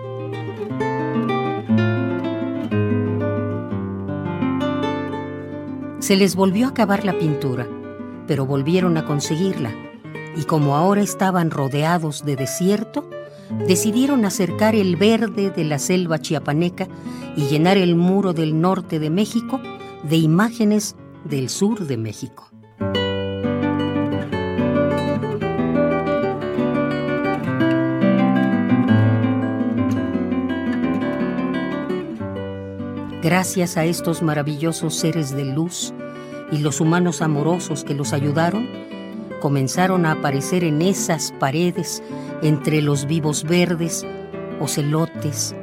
Se les volvió a acabar la pintura, pero volvieron a conseguirla y como ahora estaban rodeados de desierto, decidieron acercar el verde de la selva chiapaneca y llenar el muro del norte de México de imágenes del sur de México. Gracias a estos maravillosos seres de luz y los humanos amorosos que los ayudaron, comenzaron a aparecer en esas paredes, entre los vivos verdes, ocelotes,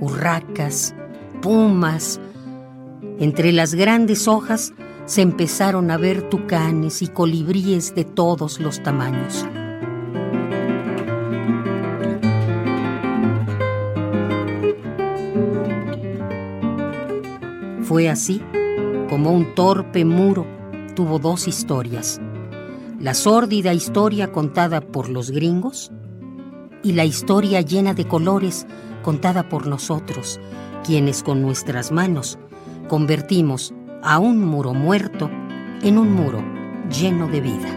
urracas, pumas. Entre las grandes hojas se empezaron a ver tucanes y colibríes de todos los tamaños. Fue así como un torpe muro tuvo dos historias la sórdida historia contada por los gringos y la historia llena de colores contada por nosotros, quienes con nuestras manos convertimos a un muro muerto en un muro lleno de vida.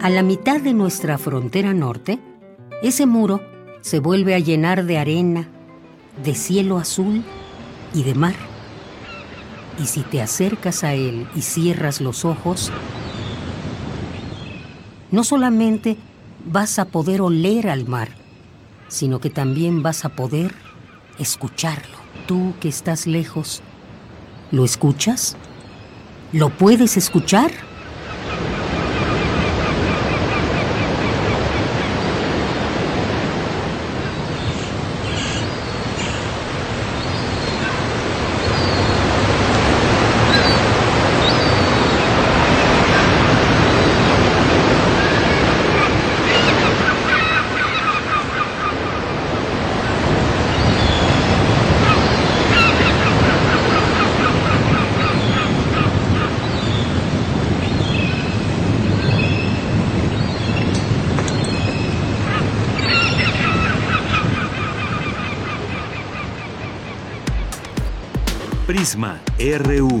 A la mitad de nuestra frontera norte, ese muro se vuelve a llenar de arena, de cielo azul y de mar. Y si te acercas a él y cierras los ojos, no solamente vas a poder oler al mar, sino que también vas a poder escucharlo. Tú que estás lejos, ¿lo escuchas? ¿Lo puedes escuchar? Prisma RU.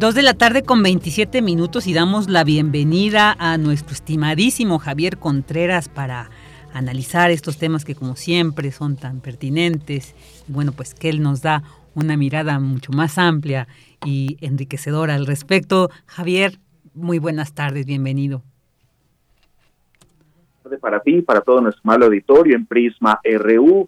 Dos de la tarde con 27 minutos y damos la bienvenida a nuestro estimadísimo Javier Contreras para analizar estos temas que como siempre son tan pertinentes. Bueno, pues que él nos da una mirada mucho más amplia y enriquecedora al respecto. Javier, muy buenas tardes, bienvenido. Para ti, para todo nuestro mal auditorio en Prisma RU.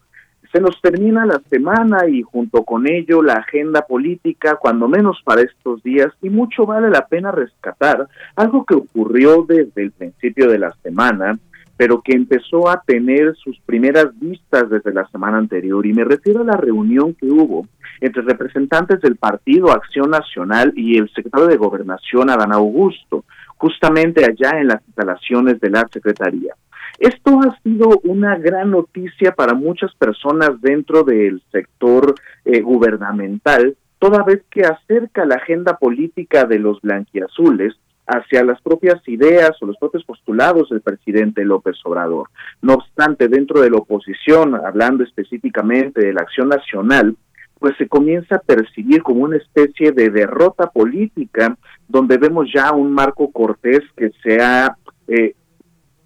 Se nos termina la semana y junto con ello la agenda política, cuando menos para estos días, y mucho vale la pena rescatar algo que ocurrió desde el principio de la semana, pero que empezó a tener sus primeras vistas desde la semana anterior, y me refiero a la reunión que hubo entre representantes del Partido Acción Nacional y el secretario de Gobernación, Adán Augusto, justamente allá en las instalaciones de la Secretaría. Esto ha sido una gran noticia para muchas personas dentro del sector eh, gubernamental, toda vez que acerca la agenda política de los blanquiazules hacia las propias ideas o los propios postulados del presidente López Obrador. No obstante, dentro de la oposición, hablando específicamente de la acción nacional, pues se comienza a percibir como una especie de derrota política, donde vemos ya un Marco Cortés que se ha eh,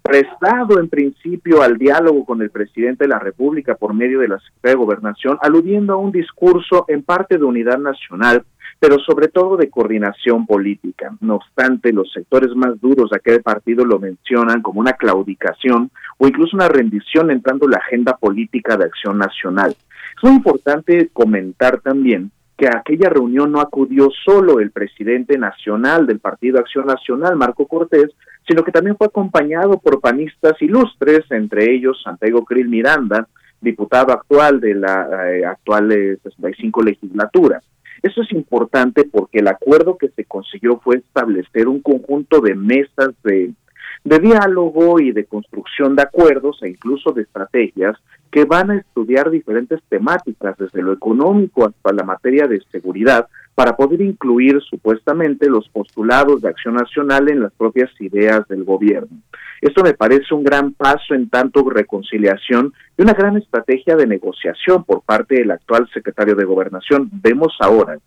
prestado en principio al diálogo con el presidente de la República por medio de la Secretaría de Gobernación, aludiendo a un discurso en parte de unidad nacional, pero sobre todo de coordinación política. No obstante, los sectores más duros de aquel partido lo mencionan como una claudicación o incluso una rendición entrando la agenda política de acción nacional. Es muy importante comentar también que a aquella reunión no acudió solo el presidente nacional del Partido Acción Nacional, Marco Cortés, sino que también fue acompañado por panistas ilustres, entre ellos Santiago Krill Miranda, diputado actual de la eh, actual eh, 65 legislatura. Eso es importante porque el acuerdo que se consiguió fue establecer un conjunto de mesas de, de diálogo y de construcción de acuerdos e incluso de estrategias que van a estudiar diferentes temáticas, desde lo económico hasta la materia de seguridad, para poder incluir supuestamente los postulados de acción nacional en las propias ideas del gobierno. Esto me parece un gran paso en tanto reconciliación y una gran estrategia de negociación por parte del actual secretario de Gobernación. Vemos ahora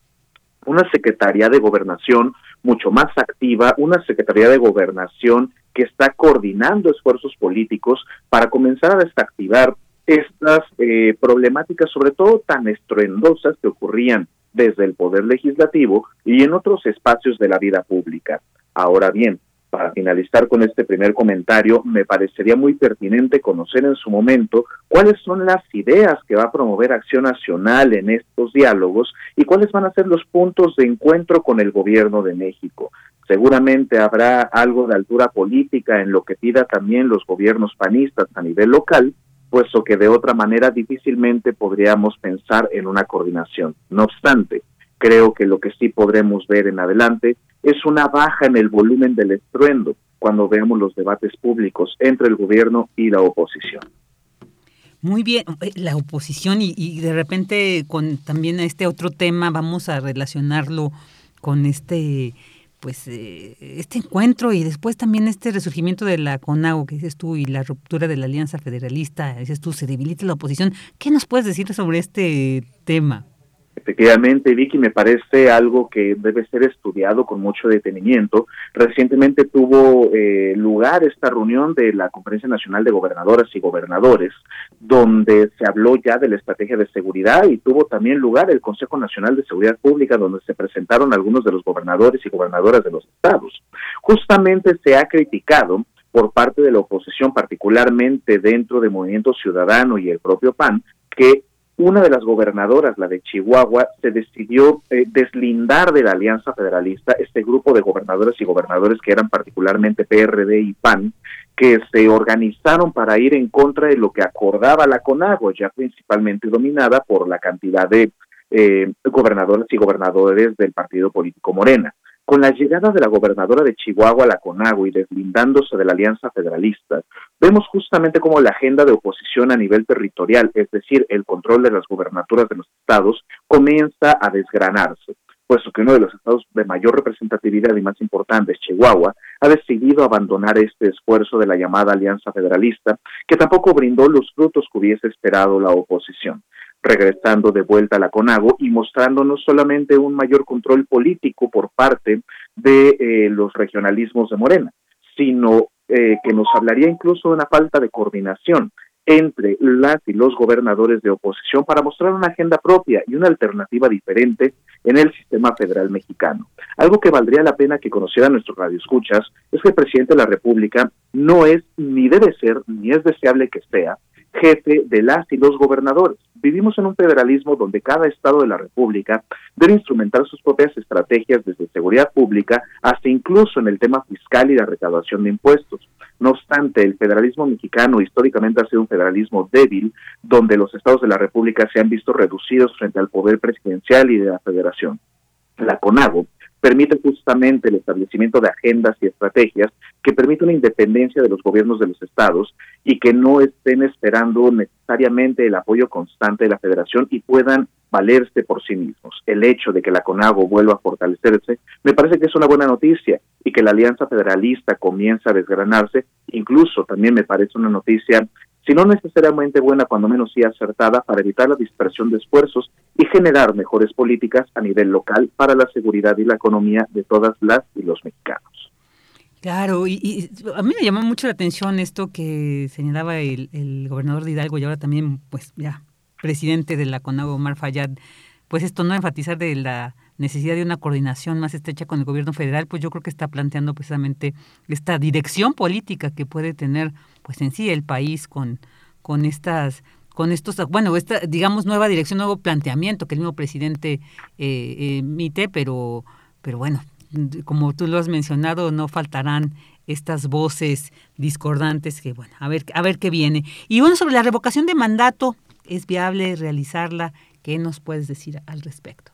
una Secretaría de Gobernación mucho más activa, una Secretaría de Gobernación que está coordinando esfuerzos políticos para comenzar a desactivar estas eh, problemáticas, sobre todo tan estruendosas que ocurrían desde el Poder Legislativo y en otros espacios de la vida pública. Ahora bien, para finalizar con este primer comentario, me parecería muy pertinente conocer en su momento cuáles son las ideas que va a promover Acción Nacional en estos diálogos y cuáles van a ser los puntos de encuentro con el gobierno de México. Seguramente habrá algo de altura política en lo que pida también los gobiernos panistas a nivel local, puesto que de otra manera difícilmente podríamos pensar en una coordinación. No obstante, creo que lo que sí podremos ver en adelante es una baja en el volumen del estruendo cuando veamos los debates públicos entre el gobierno y la oposición. Muy bien, eh, la oposición y, y de repente con también este otro tema vamos a relacionarlo con este pues eh, este encuentro y después también este resurgimiento de la CONAGO que dices tú y la ruptura de la Alianza Federalista, dices tú, se debilita la oposición. ¿Qué nos puedes decir sobre este tema? Efectivamente, Vicky, me parece algo que debe ser estudiado con mucho detenimiento. Recientemente tuvo eh, lugar esta reunión de la Conferencia Nacional de Gobernadoras y Gobernadores, donde se habló ya de la estrategia de seguridad y tuvo también lugar el Consejo Nacional de Seguridad Pública, donde se presentaron algunos de los gobernadores y gobernadoras de los estados. Justamente se ha criticado por parte de la oposición, particularmente dentro de Movimiento Ciudadano y el propio PAN, que una de las gobernadoras, la de Chihuahua, se decidió eh, deslindar de la Alianza Federalista, este grupo de gobernadoras y gobernadores que eran particularmente PRD y PAN, que se organizaron para ir en contra de lo que acordaba la CONAGO, ya principalmente dominada por la cantidad de eh, gobernadoras y gobernadores del partido político Morena. Con la llegada de la gobernadora de Chihuahua a la CONAGO y deslindándose de la Alianza Federalista, vemos justamente cómo la agenda de oposición a nivel territorial, es decir, el control de las gobernaturas de los estados, comienza a desgranarse, puesto que uno de los estados de mayor representatividad y más importantes, Chihuahua, ha decidido abandonar este esfuerzo de la llamada Alianza Federalista, que tampoco brindó los frutos que hubiese esperado la oposición regresando de vuelta a la CONAGO y mostrando no solamente un mayor control político por parte de eh, los regionalismos de Morena, sino eh, que nos hablaría incluso de una falta de coordinación entre las y los gobernadores de oposición para mostrar una agenda propia y una alternativa diferente en el sistema federal mexicano. Algo que valdría la pena que conocieran nuestros radioescuchas es que el presidente de la República no es ni debe ser ni es deseable que sea jefe de las y los gobernadores. Vivimos en un federalismo donde cada estado de la República debe instrumentar sus propias estrategias desde seguridad pública hasta incluso en el tema fiscal y la recaudación de impuestos. No obstante, el federalismo mexicano históricamente ha sido un federalismo débil, donde los estados de la República se han visto reducidos frente al poder presidencial y de la federación. La CONAGO permite justamente el establecimiento de agendas y estrategias que permiten una independencia de los gobiernos de los estados y que no estén esperando necesariamente el apoyo constante de la federación y puedan valerse por sí mismos. El hecho de que la CONAGO vuelva a fortalecerse me parece que es una buena noticia y que la alianza federalista comienza a desgranarse, incluso también me parece una noticia si no necesariamente buena, cuando menos sí acertada, para evitar la dispersión de esfuerzos y generar mejores políticas a nivel local para la seguridad y la economía de todas las y los mexicanos. Claro, y, y a mí me llamó mucho la atención esto que señalaba el, el gobernador de Hidalgo y ahora también, pues ya, presidente de la CONAGO, Omar Fayad, pues esto no enfatizar de la necesidad de una coordinación más estrecha con el gobierno federal, pues yo creo que está planteando precisamente esta dirección política que puede tener pues en sí el país con, con estas con estos, bueno, esta, digamos, nueva dirección, nuevo planteamiento que el mismo presidente eh, emite, pero, pero bueno, como tú lo has mencionado, no faltarán estas voces discordantes que, bueno, a ver, a ver qué viene. Y bueno, sobre la revocación de mandato, ¿es viable realizarla? ¿Qué nos puedes decir al respecto?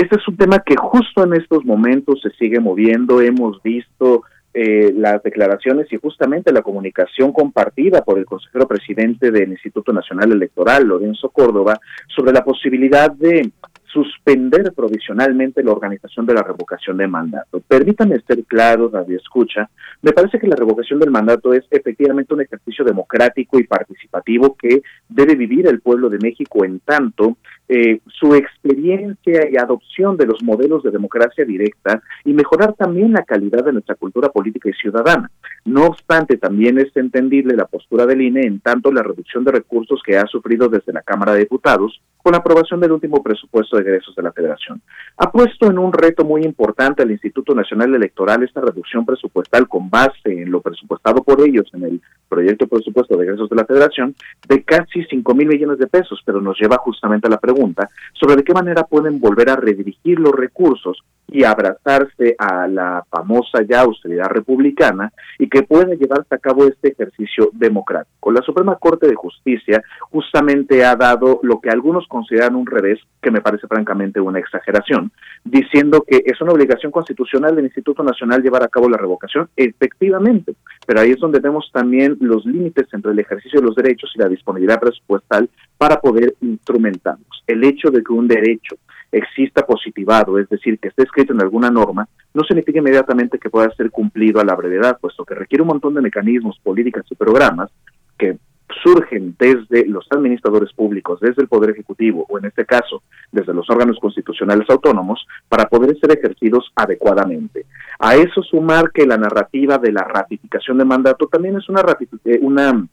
Este es un tema que justo en estos momentos se sigue moviendo. Hemos visto eh, las declaraciones y justamente la comunicación compartida por el consejero presidente del Instituto Nacional Electoral, Lorenzo Córdoba, sobre la posibilidad de suspender provisionalmente la organización de la revocación de mandato. Permítanme ser claros, Radio Escucha, me parece que la revocación del mandato es efectivamente un ejercicio democrático y participativo que debe vivir el pueblo de México en tanto eh, su experiencia y adopción de los modelos de democracia directa y mejorar también la calidad de nuestra cultura política y ciudadana. No obstante, también es entendible la postura del INE en tanto la reducción de recursos que ha sufrido desde la Cámara de Diputados con la aprobación del último presupuesto de egresos de la Federación. Ha puesto en un reto muy importante al Instituto Nacional Electoral esta reducción presupuestal con base en lo presupuestado por ellos en el proyecto de presupuesto de egresos de la Federación de casi 5 mil millones de pesos, pero nos lleva justamente a la pregunta sobre de qué manera pueden volver a redirigir los recursos y abrazarse a la famosa ya austeridad republicana y que pueda llevarse a cabo este ejercicio democrático. La Suprema Corte de Justicia justamente ha dado lo que algunos consideran un revés, que me parece francamente una exageración, diciendo que es una obligación constitucional del Instituto Nacional llevar a cabo la revocación, efectivamente, pero ahí es donde vemos también los límites entre el ejercicio de los derechos y la disponibilidad presupuestal para poder instrumentarlos. El hecho de que un derecho exista positivado, es decir, que esté escrito en alguna norma, no significa inmediatamente que pueda ser cumplido a la brevedad, puesto que requiere un montón de mecanismos, políticas y programas que surgen desde los administradores públicos, desde el Poder Ejecutivo o en este caso desde los órganos constitucionales autónomos para poder ser ejercidos adecuadamente. A eso sumar que la narrativa de la ratificación de mandato también es una, una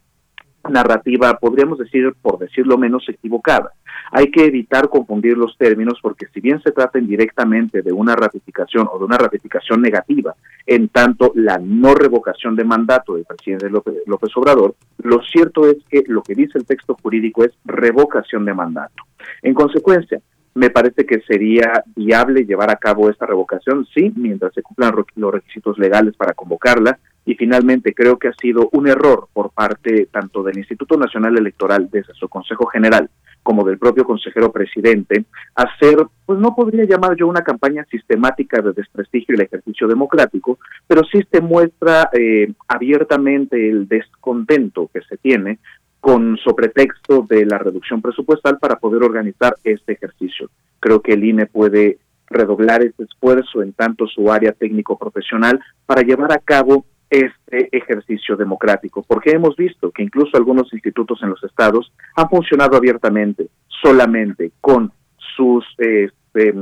narrativa, podríamos decir, por decirlo menos, equivocada. Hay que evitar confundir los términos porque si bien se trata indirectamente de una ratificación o de una ratificación negativa, en tanto la no revocación de mandato del presidente López Obrador, lo cierto es que lo que dice el texto jurídico es revocación de mandato. En consecuencia, me parece que sería viable llevar a cabo esta revocación, sí, mientras se cumplan los requisitos legales para convocarla, y finalmente creo que ha sido un error por parte tanto del Instituto Nacional Electoral desde su Consejo General como del propio consejero presidente, hacer, pues no podría llamar yo una campaña sistemática de desprestigio el ejercicio democrático, pero sí se muestra eh, abiertamente el descontento que se tiene con sobretexto de la reducción presupuestal para poder organizar este ejercicio. Creo que el INE puede redoblar este esfuerzo en tanto su área técnico-profesional para llevar a cabo este ejercicio democrático, porque hemos visto que incluso algunos institutos en los estados han funcionado abiertamente, solamente con sus este,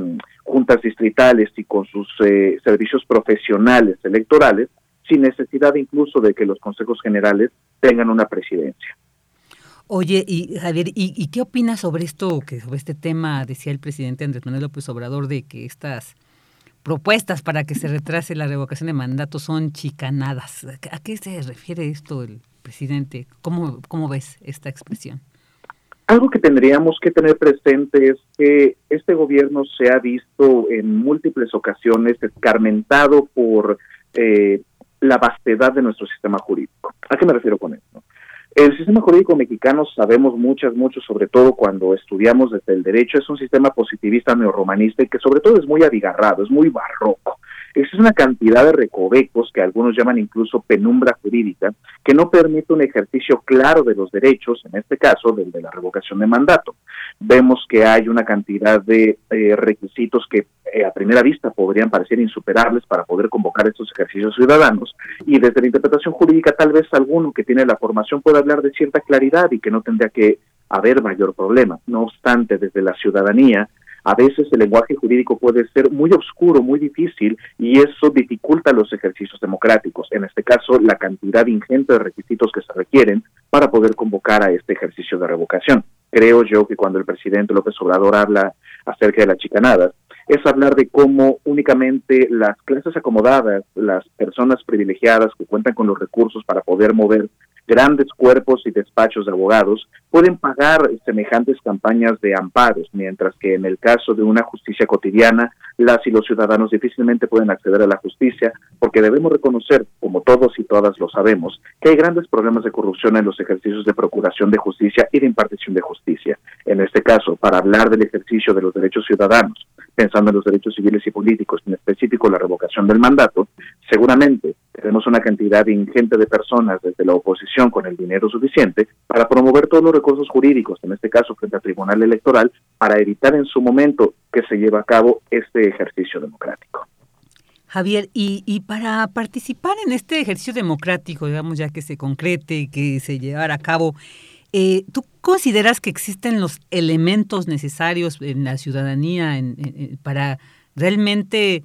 juntas distritales y con sus eh, servicios profesionales electorales, sin necesidad incluso de que los consejos generales tengan una presidencia. Oye, y Javier, ¿y, y qué opinas sobre esto, que sobre este tema decía el presidente Andrés Manuel López Obrador de que estas propuestas para que se retrase la revocación de mandato son chicanadas? ¿A qué se refiere esto el presidente? ¿Cómo, cómo ves esta expresión? Algo que tendríamos que tener presente es que este gobierno se ha visto en múltiples ocasiones escarmentado por eh, la vastedad de nuestro sistema jurídico. ¿A qué me refiero con esto? El sistema jurídico mexicano sabemos muchas, mucho, sobre todo cuando estudiamos desde el derecho, es un sistema positivista neorromanista y que sobre todo es muy abigarrado, es muy barroco. Es una cantidad de recovecos que algunos llaman incluso penumbra jurídica, que no permite un ejercicio claro de los derechos, en este caso del de la revocación de mandato. Vemos que hay una cantidad de eh, requisitos que eh, a primera vista podrían parecer insuperables para poder convocar estos ejercicios ciudadanos y desde la interpretación jurídica tal vez alguno que tiene la formación pueda hablar de cierta claridad y que no tendría que haber mayor problema. No obstante, desde la ciudadanía, a veces el lenguaje jurídico puede ser muy oscuro, muy difícil, y eso dificulta los ejercicios democráticos. En este caso, la cantidad ingente de requisitos que se requieren para poder convocar a este ejercicio de revocación. Creo yo que cuando el presidente López Obrador habla acerca de las chicanadas, es hablar de cómo únicamente las clases acomodadas, las personas privilegiadas que cuentan con los recursos para poder mover grandes cuerpos y despachos de abogados pueden pagar semejantes campañas de amparos, mientras que en el caso de una justicia cotidiana, las y los ciudadanos difícilmente pueden acceder a la justicia, porque debemos reconocer, como todos y todas lo sabemos, que hay grandes problemas de corrupción en los ejercicios de procuración de justicia y de impartición de justicia. En este caso, para hablar del ejercicio de los derechos ciudadanos, pensando en los derechos civiles y políticos, en específico la revocación del mandato, seguramente tenemos una cantidad ingente de personas desde la oposición con el dinero suficiente para promover todos los recursos jurídicos, en este caso frente al Tribunal Electoral, para evitar en su momento que se lleve a cabo este ejercicio democrático. Javier, y, y para participar en este ejercicio democrático, digamos ya que se concrete que se llevara a cabo, eh, ¿tú consideras que existen los elementos necesarios en la ciudadanía para realmente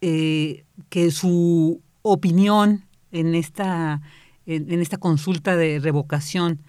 eh, que su opinión en esta, en esta consulta de revocación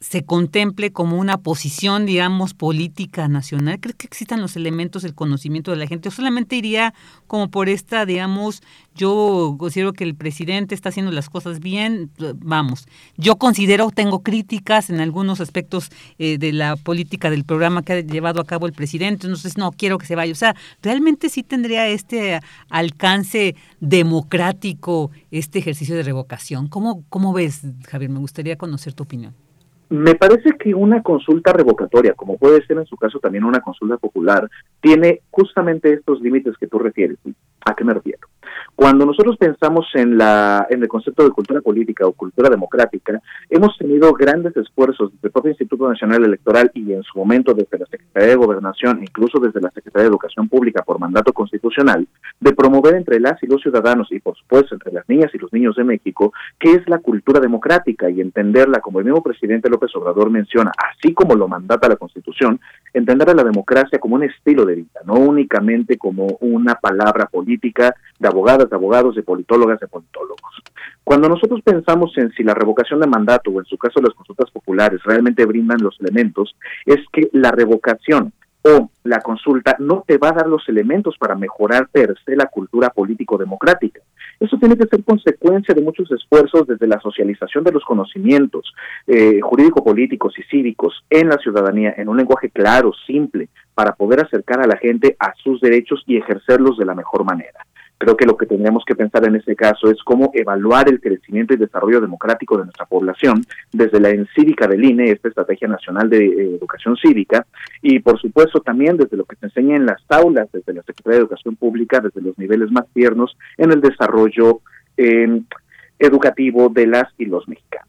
se contemple como una posición, digamos, política nacional? ¿Crees que existan los elementos del conocimiento de la gente? ¿O solamente iría como por esta, digamos, yo considero que el presidente está haciendo las cosas bien, vamos. Yo considero, tengo críticas en algunos aspectos eh, de la política del programa que ha llevado a cabo el presidente, entonces no quiero que se vaya. O sea, realmente sí tendría este alcance democrático este ejercicio de revocación. ¿Cómo, cómo ves, Javier? Me gustaría conocer tu opinión. Me parece que una consulta revocatoria, como puede ser en su caso también una consulta popular, tiene justamente estos límites que tú refieres. ¿A qué me refiero? Cuando nosotros pensamos en, la, en el concepto de cultura política o cultura democrática, hemos tenido grandes esfuerzos desde el propio Instituto Nacional Electoral y en su momento desde la Secretaría de Gobernación, incluso desde la Secretaría de Educación Pública por mandato constitucional, de promover entre las y los ciudadanos y por supuesto entre las niñas y los niños de México qué es la cultura democrática y entenderla, como el mismo presidente López Obrador menciona, así como lo mandata la Constitución, entender a la democracia como un estilo de vida, no únicamente como una palabra política de abogadas, de abogados, de politólogas, de politólogos. Cuando nosotros pensamos en si la revocación de mandato o en su caso las consultas populares realmente brindan los elementos, es que la revocación o la consulta no te va a dar los elementos para mejorar per se la cultura político-democrática. Eso tiene que ser consecuencia de muchos esfuerzos desde la socialización de los conocimientos eh, jurídico-políticos y cívicos en la ciudadanía en un lenguaje claro, simple, para poder acercar a la gente a sus derechos y ejercerlos de la mejor manera. Creo que lo que tendríamos que pensar en ese caso es cómo evaluar el crecimiento y desarrollo democrático de nuestra población desde la encívica del INE, esta Estrategia Nacional de eh, Educación Cívica, y por supuesto también desde lo que se enseña en las aulas, desde la Secretaría de Educación Pública, desde los niveles más tiernos en el desarrollo eh, educativo de las y los mexicanos.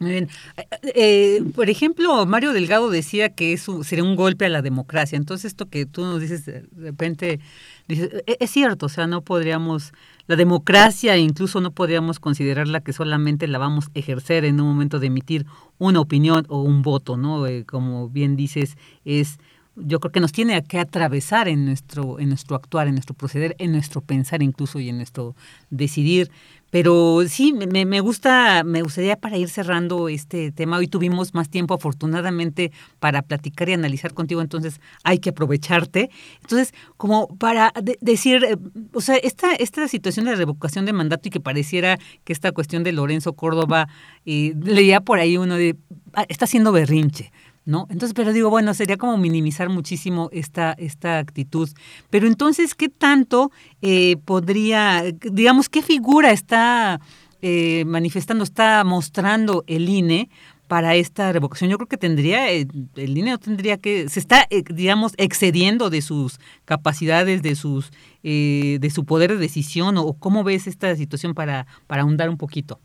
Muy bien. Eh, eh, por ejemplo, Mario Delgado decía que eso sería un golpe a la democracia. Entonces, esto que tú nos dices de repente, dices, "E- es cierto, o sea, no podríamos, la democracia incluso no podríamos considerarla que solamente la vamos a ejercer en un momento de emitir una opinión o un voto, ¿no? Eh, como bien dices, es yo creo que nos tiene que atravesar en nuestro en nuestro actuar, en nuestro proceder, en nuestro pensar incluso y en nuestro decidir. Pero sí, me, me gusta, me gustaría para ir cerrando este tema. Hoy tuvimos más tiempo, afortunadamente, para platicar y analizar contigo, entonces hay que aprovecharte. Entonces, como para de- decir, eh, o sea, esta, esta situación de revocación de mandato y que pareciera que esta cuestión de Lorenzo Córdoba, eh, leía por ahí uno de, "Ah, está haciendo berrinche. ¿No? Entonces, pero digo, bueno, sería como minimizar muchísimo esta, esta actitud. Pero entonces, ¿qué tanto eh, podría, digamos, qué figura está eh, manifestando, está mostrando el INE para esta revocación? Yo creo que tendría, eh, el INE no tendría que, se está, eh, digamos, excediendo de sus capacidades, de sus, eh, de su poder de decisión, o cómo ves esta situación para, para ahondar un poquito.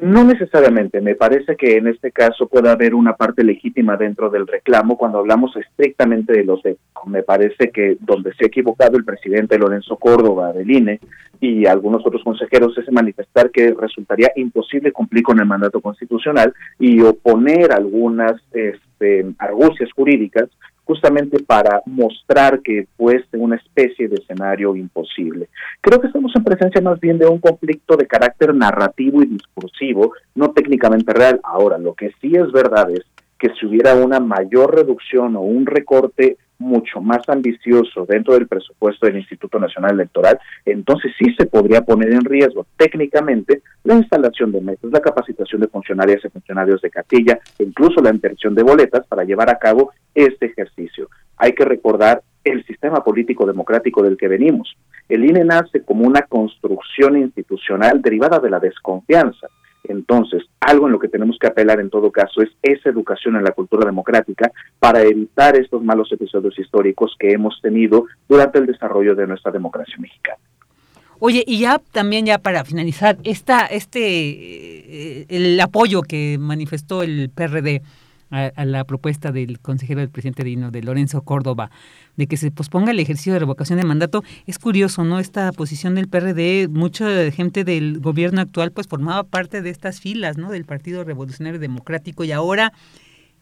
No necesariamente, me parece que en este caso puede haber una parte legítima dentro del reclamo cuando hablamos estrictamente de los hechos. Me parece que donde se ha equivocado el presidente Lorenzo Córdoba del INE y algunos otros consejeros es manifestar que resultaría imposible cumplir con el mandato constitucional y oponer algunas este, argucias jurídicas justamente para mostrar que fuese una especie de escenario imposible. Creo que estamos en presencia más bien de un conflicto de carácter narrativo y discursivo, no técnicamente real. Ahora, lo que sí es verdad es que si hubiera una mayor reducción o un recorte mucho más ambicioso dentro del presupuesto del Instituto Nacional Electoral, entonces sí se podría poner en riesgo técnicamente la instalación de mesas, la capacitación de funcionarias y funcionarios de cartilla e incluso la impresión de boletas para llevar a cabo este ejercicio. Hay que recordar el sistema político democrático del que venimos. El INE nace como una construcción institucional derivada de la desconfianza. Entonces, algo en lo que tenemos que apelar en todo caso es esa educación en la cultura democrática para evitar estos malos episodios históricos que hemos tenido durante el desarrollo de nuestra democracia mexicana. Oye, y ya también ya para finalizar, esta, este, eh, el apoyo que manifestó el PRD a, a la propuesta del consejero del presidente Dino, de Lorenzo Córdoba, de que se posponga el ejercicio de revocación de mandato, es curioso, ¿no? Esta posición del PRD, mucha gente del gobierno actual pues formaba parte de estas filas, ¿no? Del Partido Revolucionario Democrático y ahora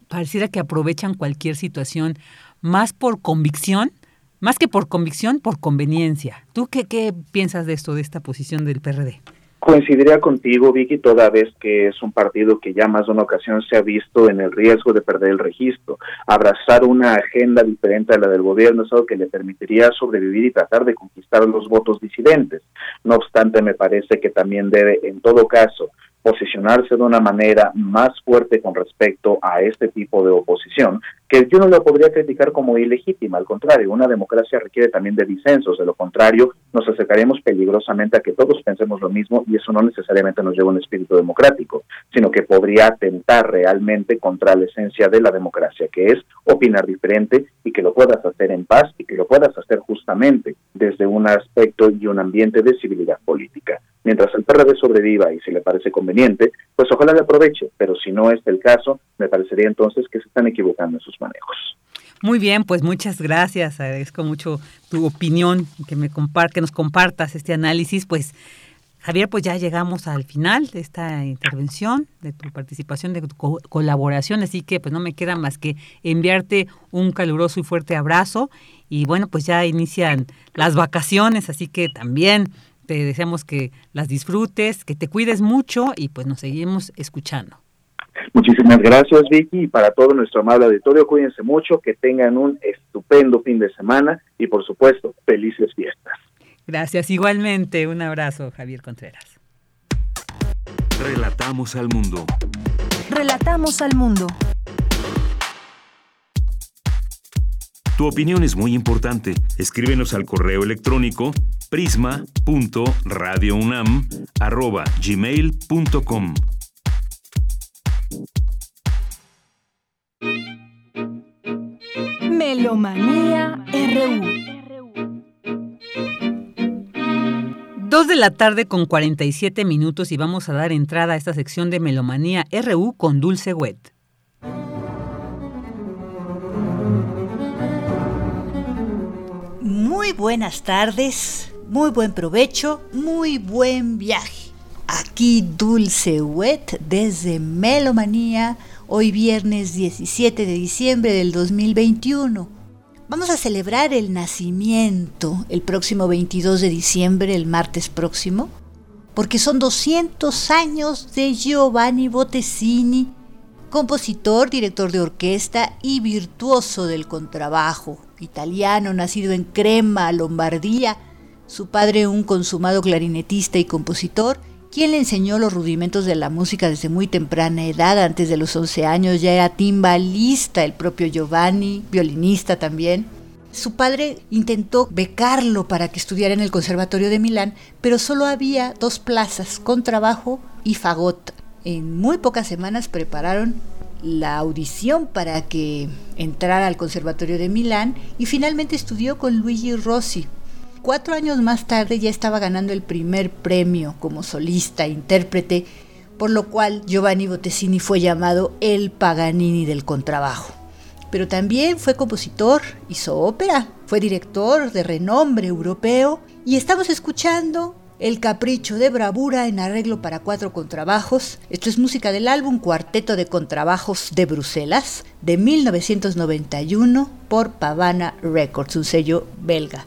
pareciera que aprovechan cualquier situación más por convicción, más que por convicción, por conveniencia. ¿Tú qué, qué piensas de esto, de esta posición del PRD? Coincidiría contigo, Vicky, toda vez que es un partido que ya más de una ocasión se ha visto en el riesgo de perder el registro. Abrazar una agenda diferente a la del gobierno es algo que le permitiría sobrevivir y tratar de conquistar los votos disidentes. No obstante, me parece que también debe, en todo caso, posicionarse de una manera más fuerte con respecto a este tipo de oposición, que yo no lo podría criticar como ilegítima, al contrario, una democracia requiere también de disensos, de lo contrario nos acercaremos peligrosamente a que todos pensemos lo mismo y eso no necesariamente nos lleva a un espíritu democrático, sino que podría atentar realmente contra la esencia de la democracia, que es opinar diferente y que lo puedas hacer en paz y que lo puedas hacer justamente desde un aspecto y un ambiente de civilidad política. Mientras el PRD sobreviva y si le parece conveniente, pues ojalá le aproveche, pero si no es el caso, me parecería entonces que se están equivocando en sus manejos. Muy bien, pues muchas gracias. Agradezco mucho tu opinión, que me compar que nos compartas este análisis. Pues Javier, pues ya llegamos al final de esta intervención, de tu participación, de tu co colaboración, así que pues no me queda más que enviarte un caluroso y fuerte abrazo y bueno, pues ya inician las vacaciones, así que también te deseamos que las disfrutes, que te cuides mucho y pues nos seguimos escuchando. Muchísimas gracias, Vicky, y para todo nuestro amable auditorio, cuídense mucho, que tengan un estupendo fin de semana y, por supuesto, felices fiestas. Gracias, igualmente. Un abrazo, Javier Contreras. Relatamos al mundo. Relatamos al mundo. Tu opinión es muy importante. Escríbenos al correo electrónico prisma.radiounam@gmail.com. Melomanía RU. Dos de la tarde con 47 minutos y vamos a dar entrada a esta sección de Melomanía RU con Dulce Wet. Muy buenas tardes, muy buen provecho, muy buen viaje. Aquí Dulce Wet desde Melomanía, hoy viernes 17 de diciembre del 2021. Vamos a celebrar el nacimiento el próximo 22 de diciembre, el martes próximo, porque son 200 años de Giovanni Bottesini, compositor, director de orquesta y virtuoso del contrabajo, italiano, nacido en Crema, Lombardía, su padre un consumado clarinetista y compositor, quien le enseñó los rudimentos de la música desde muy temprana edad, antes de los 11 años ya era timbalista el propio Giovanni, violinista también. Su padre intentó becarlo para que estudiara en el Conservatorio de Milán, pero solo había dos plazas, contrabajo y fagot. En muy pocas semanas prepararon la audición para que entrara al Conservatorio de Milán y finalmente estudió con Luigi Rossi. Cuatro años más tarde ya estaba ganando el primer premio como solista, intérprete, por lo cual Giovanni Bottesini fue llamado el Paganini del contrabajo. Pero también fue compositor, hizo ópera, fue director de renombre europeo y estamos escuchando el Capricho de Bravura en arreglo para cuatro contrabajos. Esto es música del álbum Cuarteto de Contrabajos de Bruselas de 1991 por Pavana Records, un sello belga.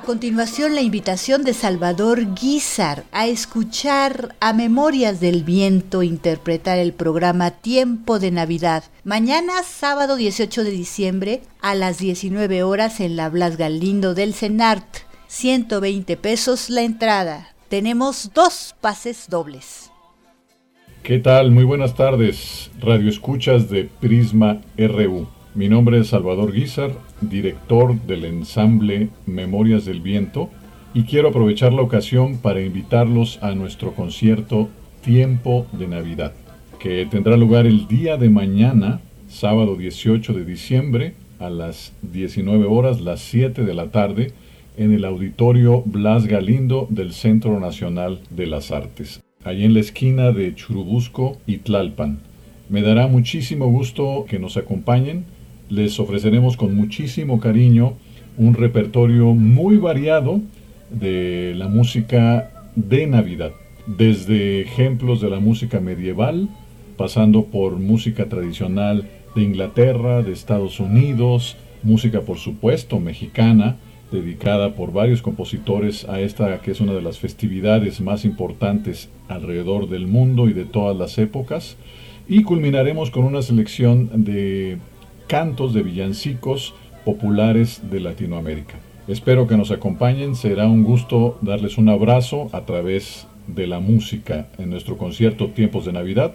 A continuación, la invitación de Salvador Guizar a escuchar a Memorias del Viento interpretar el programa Tiempo de Navidad. Mañana, sábado 18 de diciembre, a las 19 horas en la Blas Galindo del CENART. 120 pesos la entrada. Tenemos dos pases dobles. ¿Qué tal? Muy buenas tardes, Radio Escuchas de Prisma RU. Mi nombre es Salvador Guizar, director del ensamble Memorias del Viento, y quiero aprovechar la ocasión para invitarlos a nuestro concierto Tiempo de Navidad, que tendrá lugar el día de mañana, sábado 18 de diciembre, a las 19 horas, las 7 de la tarde, en el auditorio Blas Galindo del Centro Nacional de las Artes, allí en la esquina de Churubusco y Tlalpan. Me dará muchísimo gusto que nos acompañen les ofreceremos con muchísimo cariño un repertorio muy variado de la música de Navidad, desde ejemplos de la música medieval, pasando por música tradicional de Inglaterra, de Estados Unidos, música por supuesto mexicana, dedicada por varios compositores a esta que es una de las festividades más importantes alrededor del mundo y de todas las épocas, y culminaremos con una selección de cantos de villancicos populares de Latinoamérica. Espero que nos acompañen, será un gusto darles un abrazo a través de la música en nuestro concierto Tiempos de Navidad,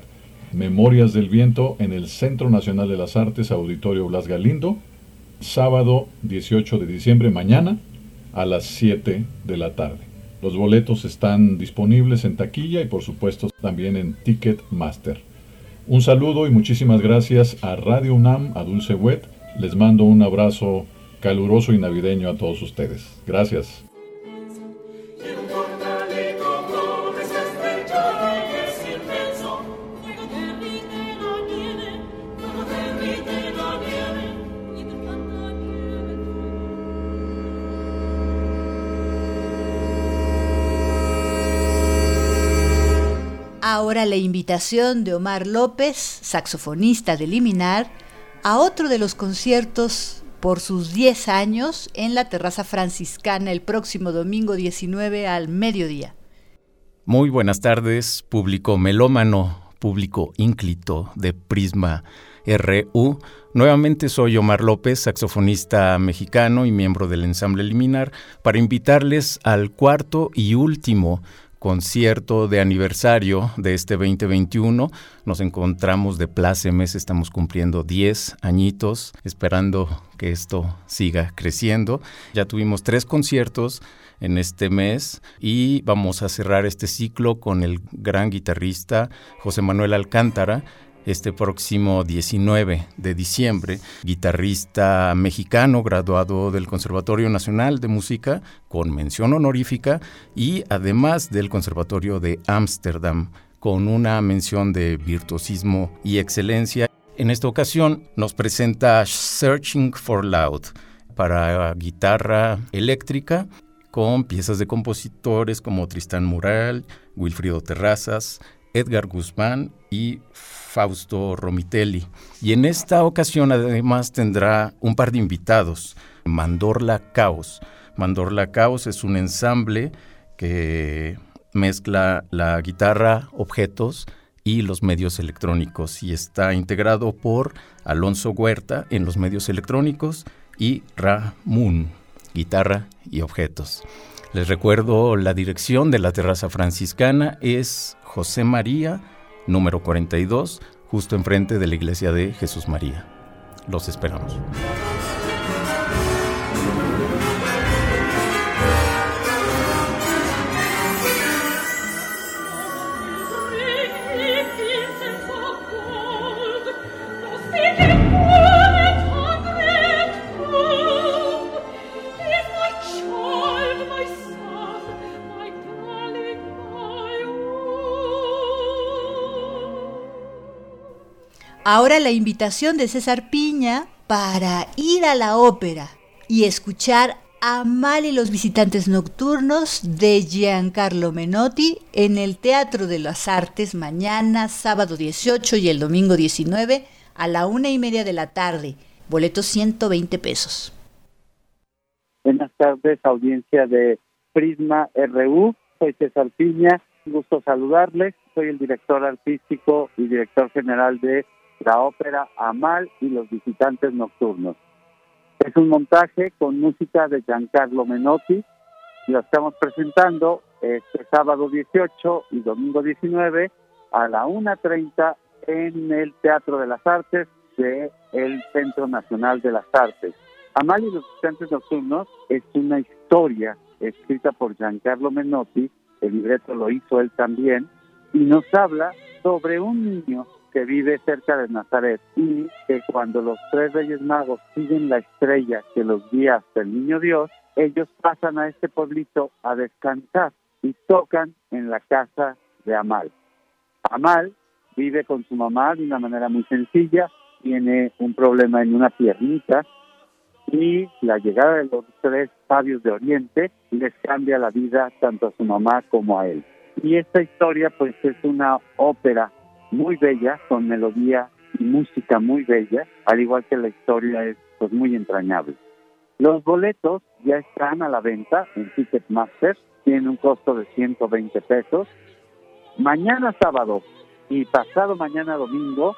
Memorias del Viento en el Centro Nacional de las Artes Auditorio Blas Galindo, sábado 18 de diciembre, mañana a las 7 de la tarde. Los boletos están disponibles en taquilla y por supuesto también en Ticketmaster. Un saludo y muchísimas gracias a Radio UNAM, a Dulce Wet. Les mando un abrazo caluroso y navideño a todos ustedes. Gracias. Ahora la invitación de Omar López, saxofonista de Liminar, a otro de los conciertos por sus 10 años en la Terraza Franciscana el próximo domingo 19 al mediodía. Muy buenas tardes, público melómano, público ínclito de Prisma RU. Nuevamente soy Omar López, saxofonista mexicano y miembro del ensamble Liminar, para invitarles al cuarto y último concierto de aniversario de este 2021. Nos encontramos de plácemes, estamos cumpliendo 10 añitos, esperando que esto siga creciendo. Ya tuvimos tres conciertos en este mes y vamos a cerrar este ciclo con el gran guitarrista José Manuel Alcántara, este próximo 19 de diciembre, guitarrista mexicano graduado del Conservatorio Nacional de Música con mención honorífica y además del Conservatorio de Ámsterdam con una mención de virtuosismo y excelencia. En esta ocasión nos presenta Searching for Loud para guitarra eléctrica con piezas de compositores como Tristán Mural, Wilfrido Terrazas, Edgar Guzmán y Fausto Romitelli. Y en esta ocasión además tendrá un par de invitados, Mandorla Caos. Mandorla Caos es un ensamble que mezcla la guitarra, objetos y los medios electrónicos y está integrado por Alonso Huerta en los medios electrónicos y Ramun, guitarra y objetos. Les recuerdo la dirección de la terraza franciscana es José María, número 42, justo enfrente de la iglesia de Jesús María. Los esperamos. Ahora la invitación de César Piña para ir a la ópera y escuchar a Mal y los visitantes nocturnos de Giancarlo Menotti en el Teatro de las Artes mañana, sábado 18 y el domingo 19 a la una y media de la tarde. Boleto 120 pesos. Buenas tardes, audiencia de Prisma RU. Soy César Piña. Un gusto saludarles. Soy el director artístico y director general de la ópera Amal y los visitantes nocturnos. Es un montaje con música de Giancarlo Menotti. Lo estamos presentando este sábado 18 y domingo 19 a la 1.30 en el Teatro de las Artes del el Centro Nacional de las Artes. Amal y los visitantes nocturnos es una historia escrita por Giancarlo Menotti, el libreto lo hizo él también, y nos habla sobre un niño que vive cerca de Nazaret y que cuando los tres reyes magos siguen la estrella que los guía hasta el niño Dios, ellos pasan a este pueblito a descansar y tocan en la casa de Amal. Amal vive con su mamá de una manera muy sencilla, tiene un problema en una piernita y la llegada de los tres sabios de Oriente les cambia la vida tanto a su mamá como a él. Y esta historia pues es una ópera muy bella, con melodía y música muy bella, al igual que la historia es pues muy entrañable. Los boletos ya están a la venta en Ticketmaster, tienen un costo de 120 pesos. Mañana sábado y pasado mañana domingo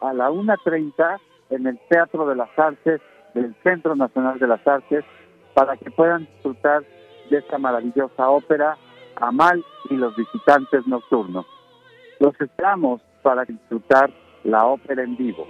a la 1.30 en el Teatro de las Artes del Centro Nacional de las Artes para que puedan disfrutar de esta maravillosa ópera Amal y los visitantes nocturnos. Los esperamos para disfrutar la ópera en vivo.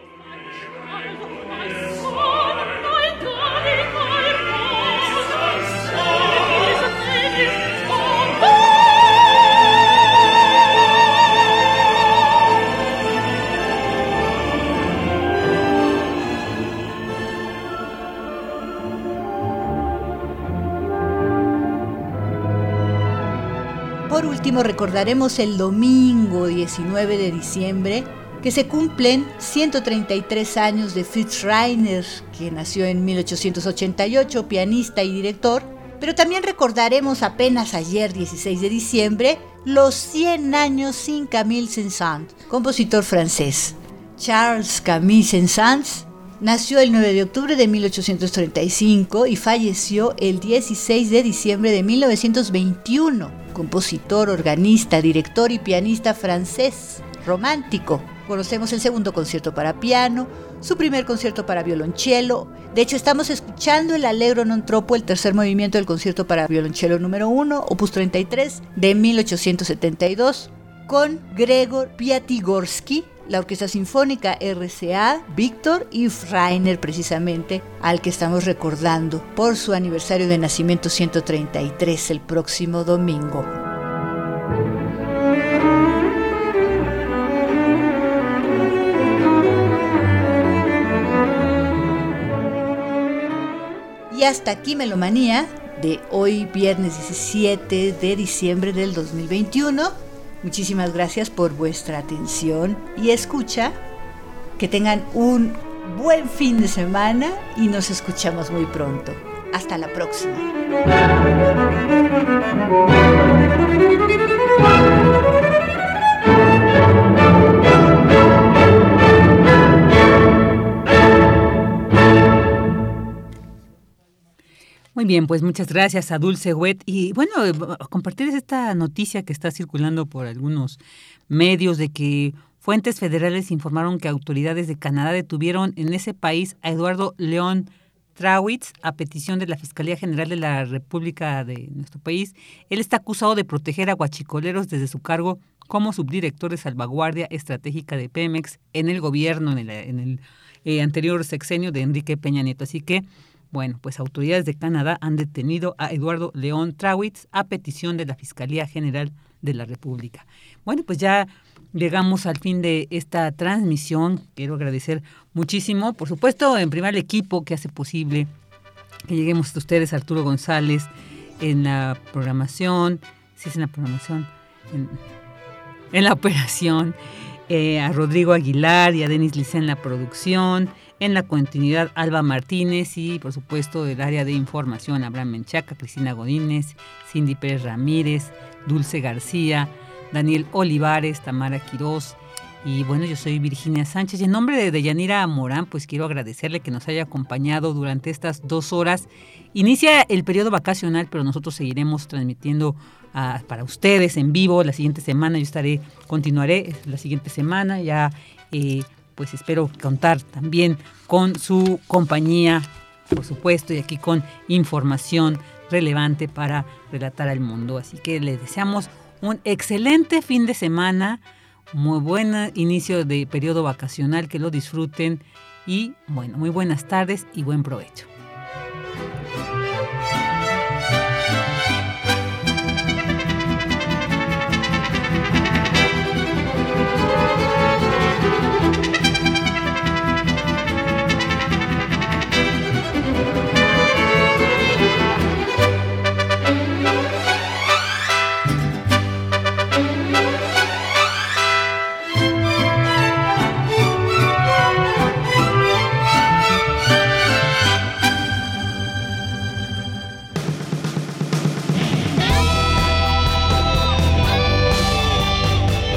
Por último, recordaremos el domingo 19 de diciembre que se cumplen 133 años de Fritz Reiner, que nació en 1888, pianista y director, pero también recordaremos apenas ayer, 16 de diciembre, los 100 años sin Camille Saint-Saëns, compositor francés. Charles Camille Saint-Saëns nació el 9 de octubre de 1835 y falleció el 16 de diciembre de 1921 compositor, organista, director y pianista francés. romántico. Conocemos el segundo concierto para piano, su primer concierto para violonchelo. De hecho, estamos escuchando el Allegro non troppo, el tercer movimiento del concierto para violonchelo número 1, opus 33, de 1872, con Gregor Piatigorsky, la Orquesta Sinfónica RCA, Víctor y Rainer precisamente, al que estamos recordando por su aniversario de nacimiento 133 el próximo domingo. Y hasta aquí Melomanía de hoy viernes 17 de diciembre del 2021. Muchísimas gracias por vuestra atención y escucha. Que tengan un buen fin de semana y nos escuchamos muy pronto. Hasta la próxima. Muy bien, pues muchas gracias a Dulce Wet. Y bueno, compartir esta noticia que está circulando por algunos medios de que fuentes federales informaron que autoridades de Canadá detuvieron en ese país a Eduardo León Trawitz a petición de la Fiscalía General de la República de nuestro país. Él está acusado de proteger a guachicoleros desde su cargo como subdirector de salvaguardia estratégica de Pemex en el gobierno, en el, en el eh, anterior sexenio de Enrique Peña Nieto. Así que bueno, pues autoridades de Canadá han detenido a Eduardo León Trawitz a petición de la Fiscalía General de la República. Bueno, pues ya llegamos al fin de esta transmisión. Quiero agradecer muchísimo, por supuesto, en primer equipo que hace posible que lleguemos a ustedes, Arturo González, en la programación, si es en la programación, en, en la operación, eh, a Rodrigo Aguilar y a Denis Lice en la producción, en la continuidad Alba Martínez y por supuesto del área de información Abraham Menchaca, Cristina Godínez, Cindy Pérez Ramírez, Dulce García, Daniel Olivares, Tamara Quirós. Y bueno, yo soy Virginia Sánchez y en nombre de Deyanira Morán, pues quiero agradecerle que nos haya acompañado durante estas dos horas. Inicia el periodo vacacional, pero nosotros seguiremos transmitiendo ah, para ustedes en vivo la siguiente semana. Yo estaré, continuaré la siguiente semana ya. eh, pues espero contar también con su compañía, por supuesto, y aquí con información relevante para relatar al mundo. Así que les deseamos un excelente fin de semana, muy buen inicio de periodo vacacional, que lo disfruten y bueno, muy buenas tardes y buen provecho.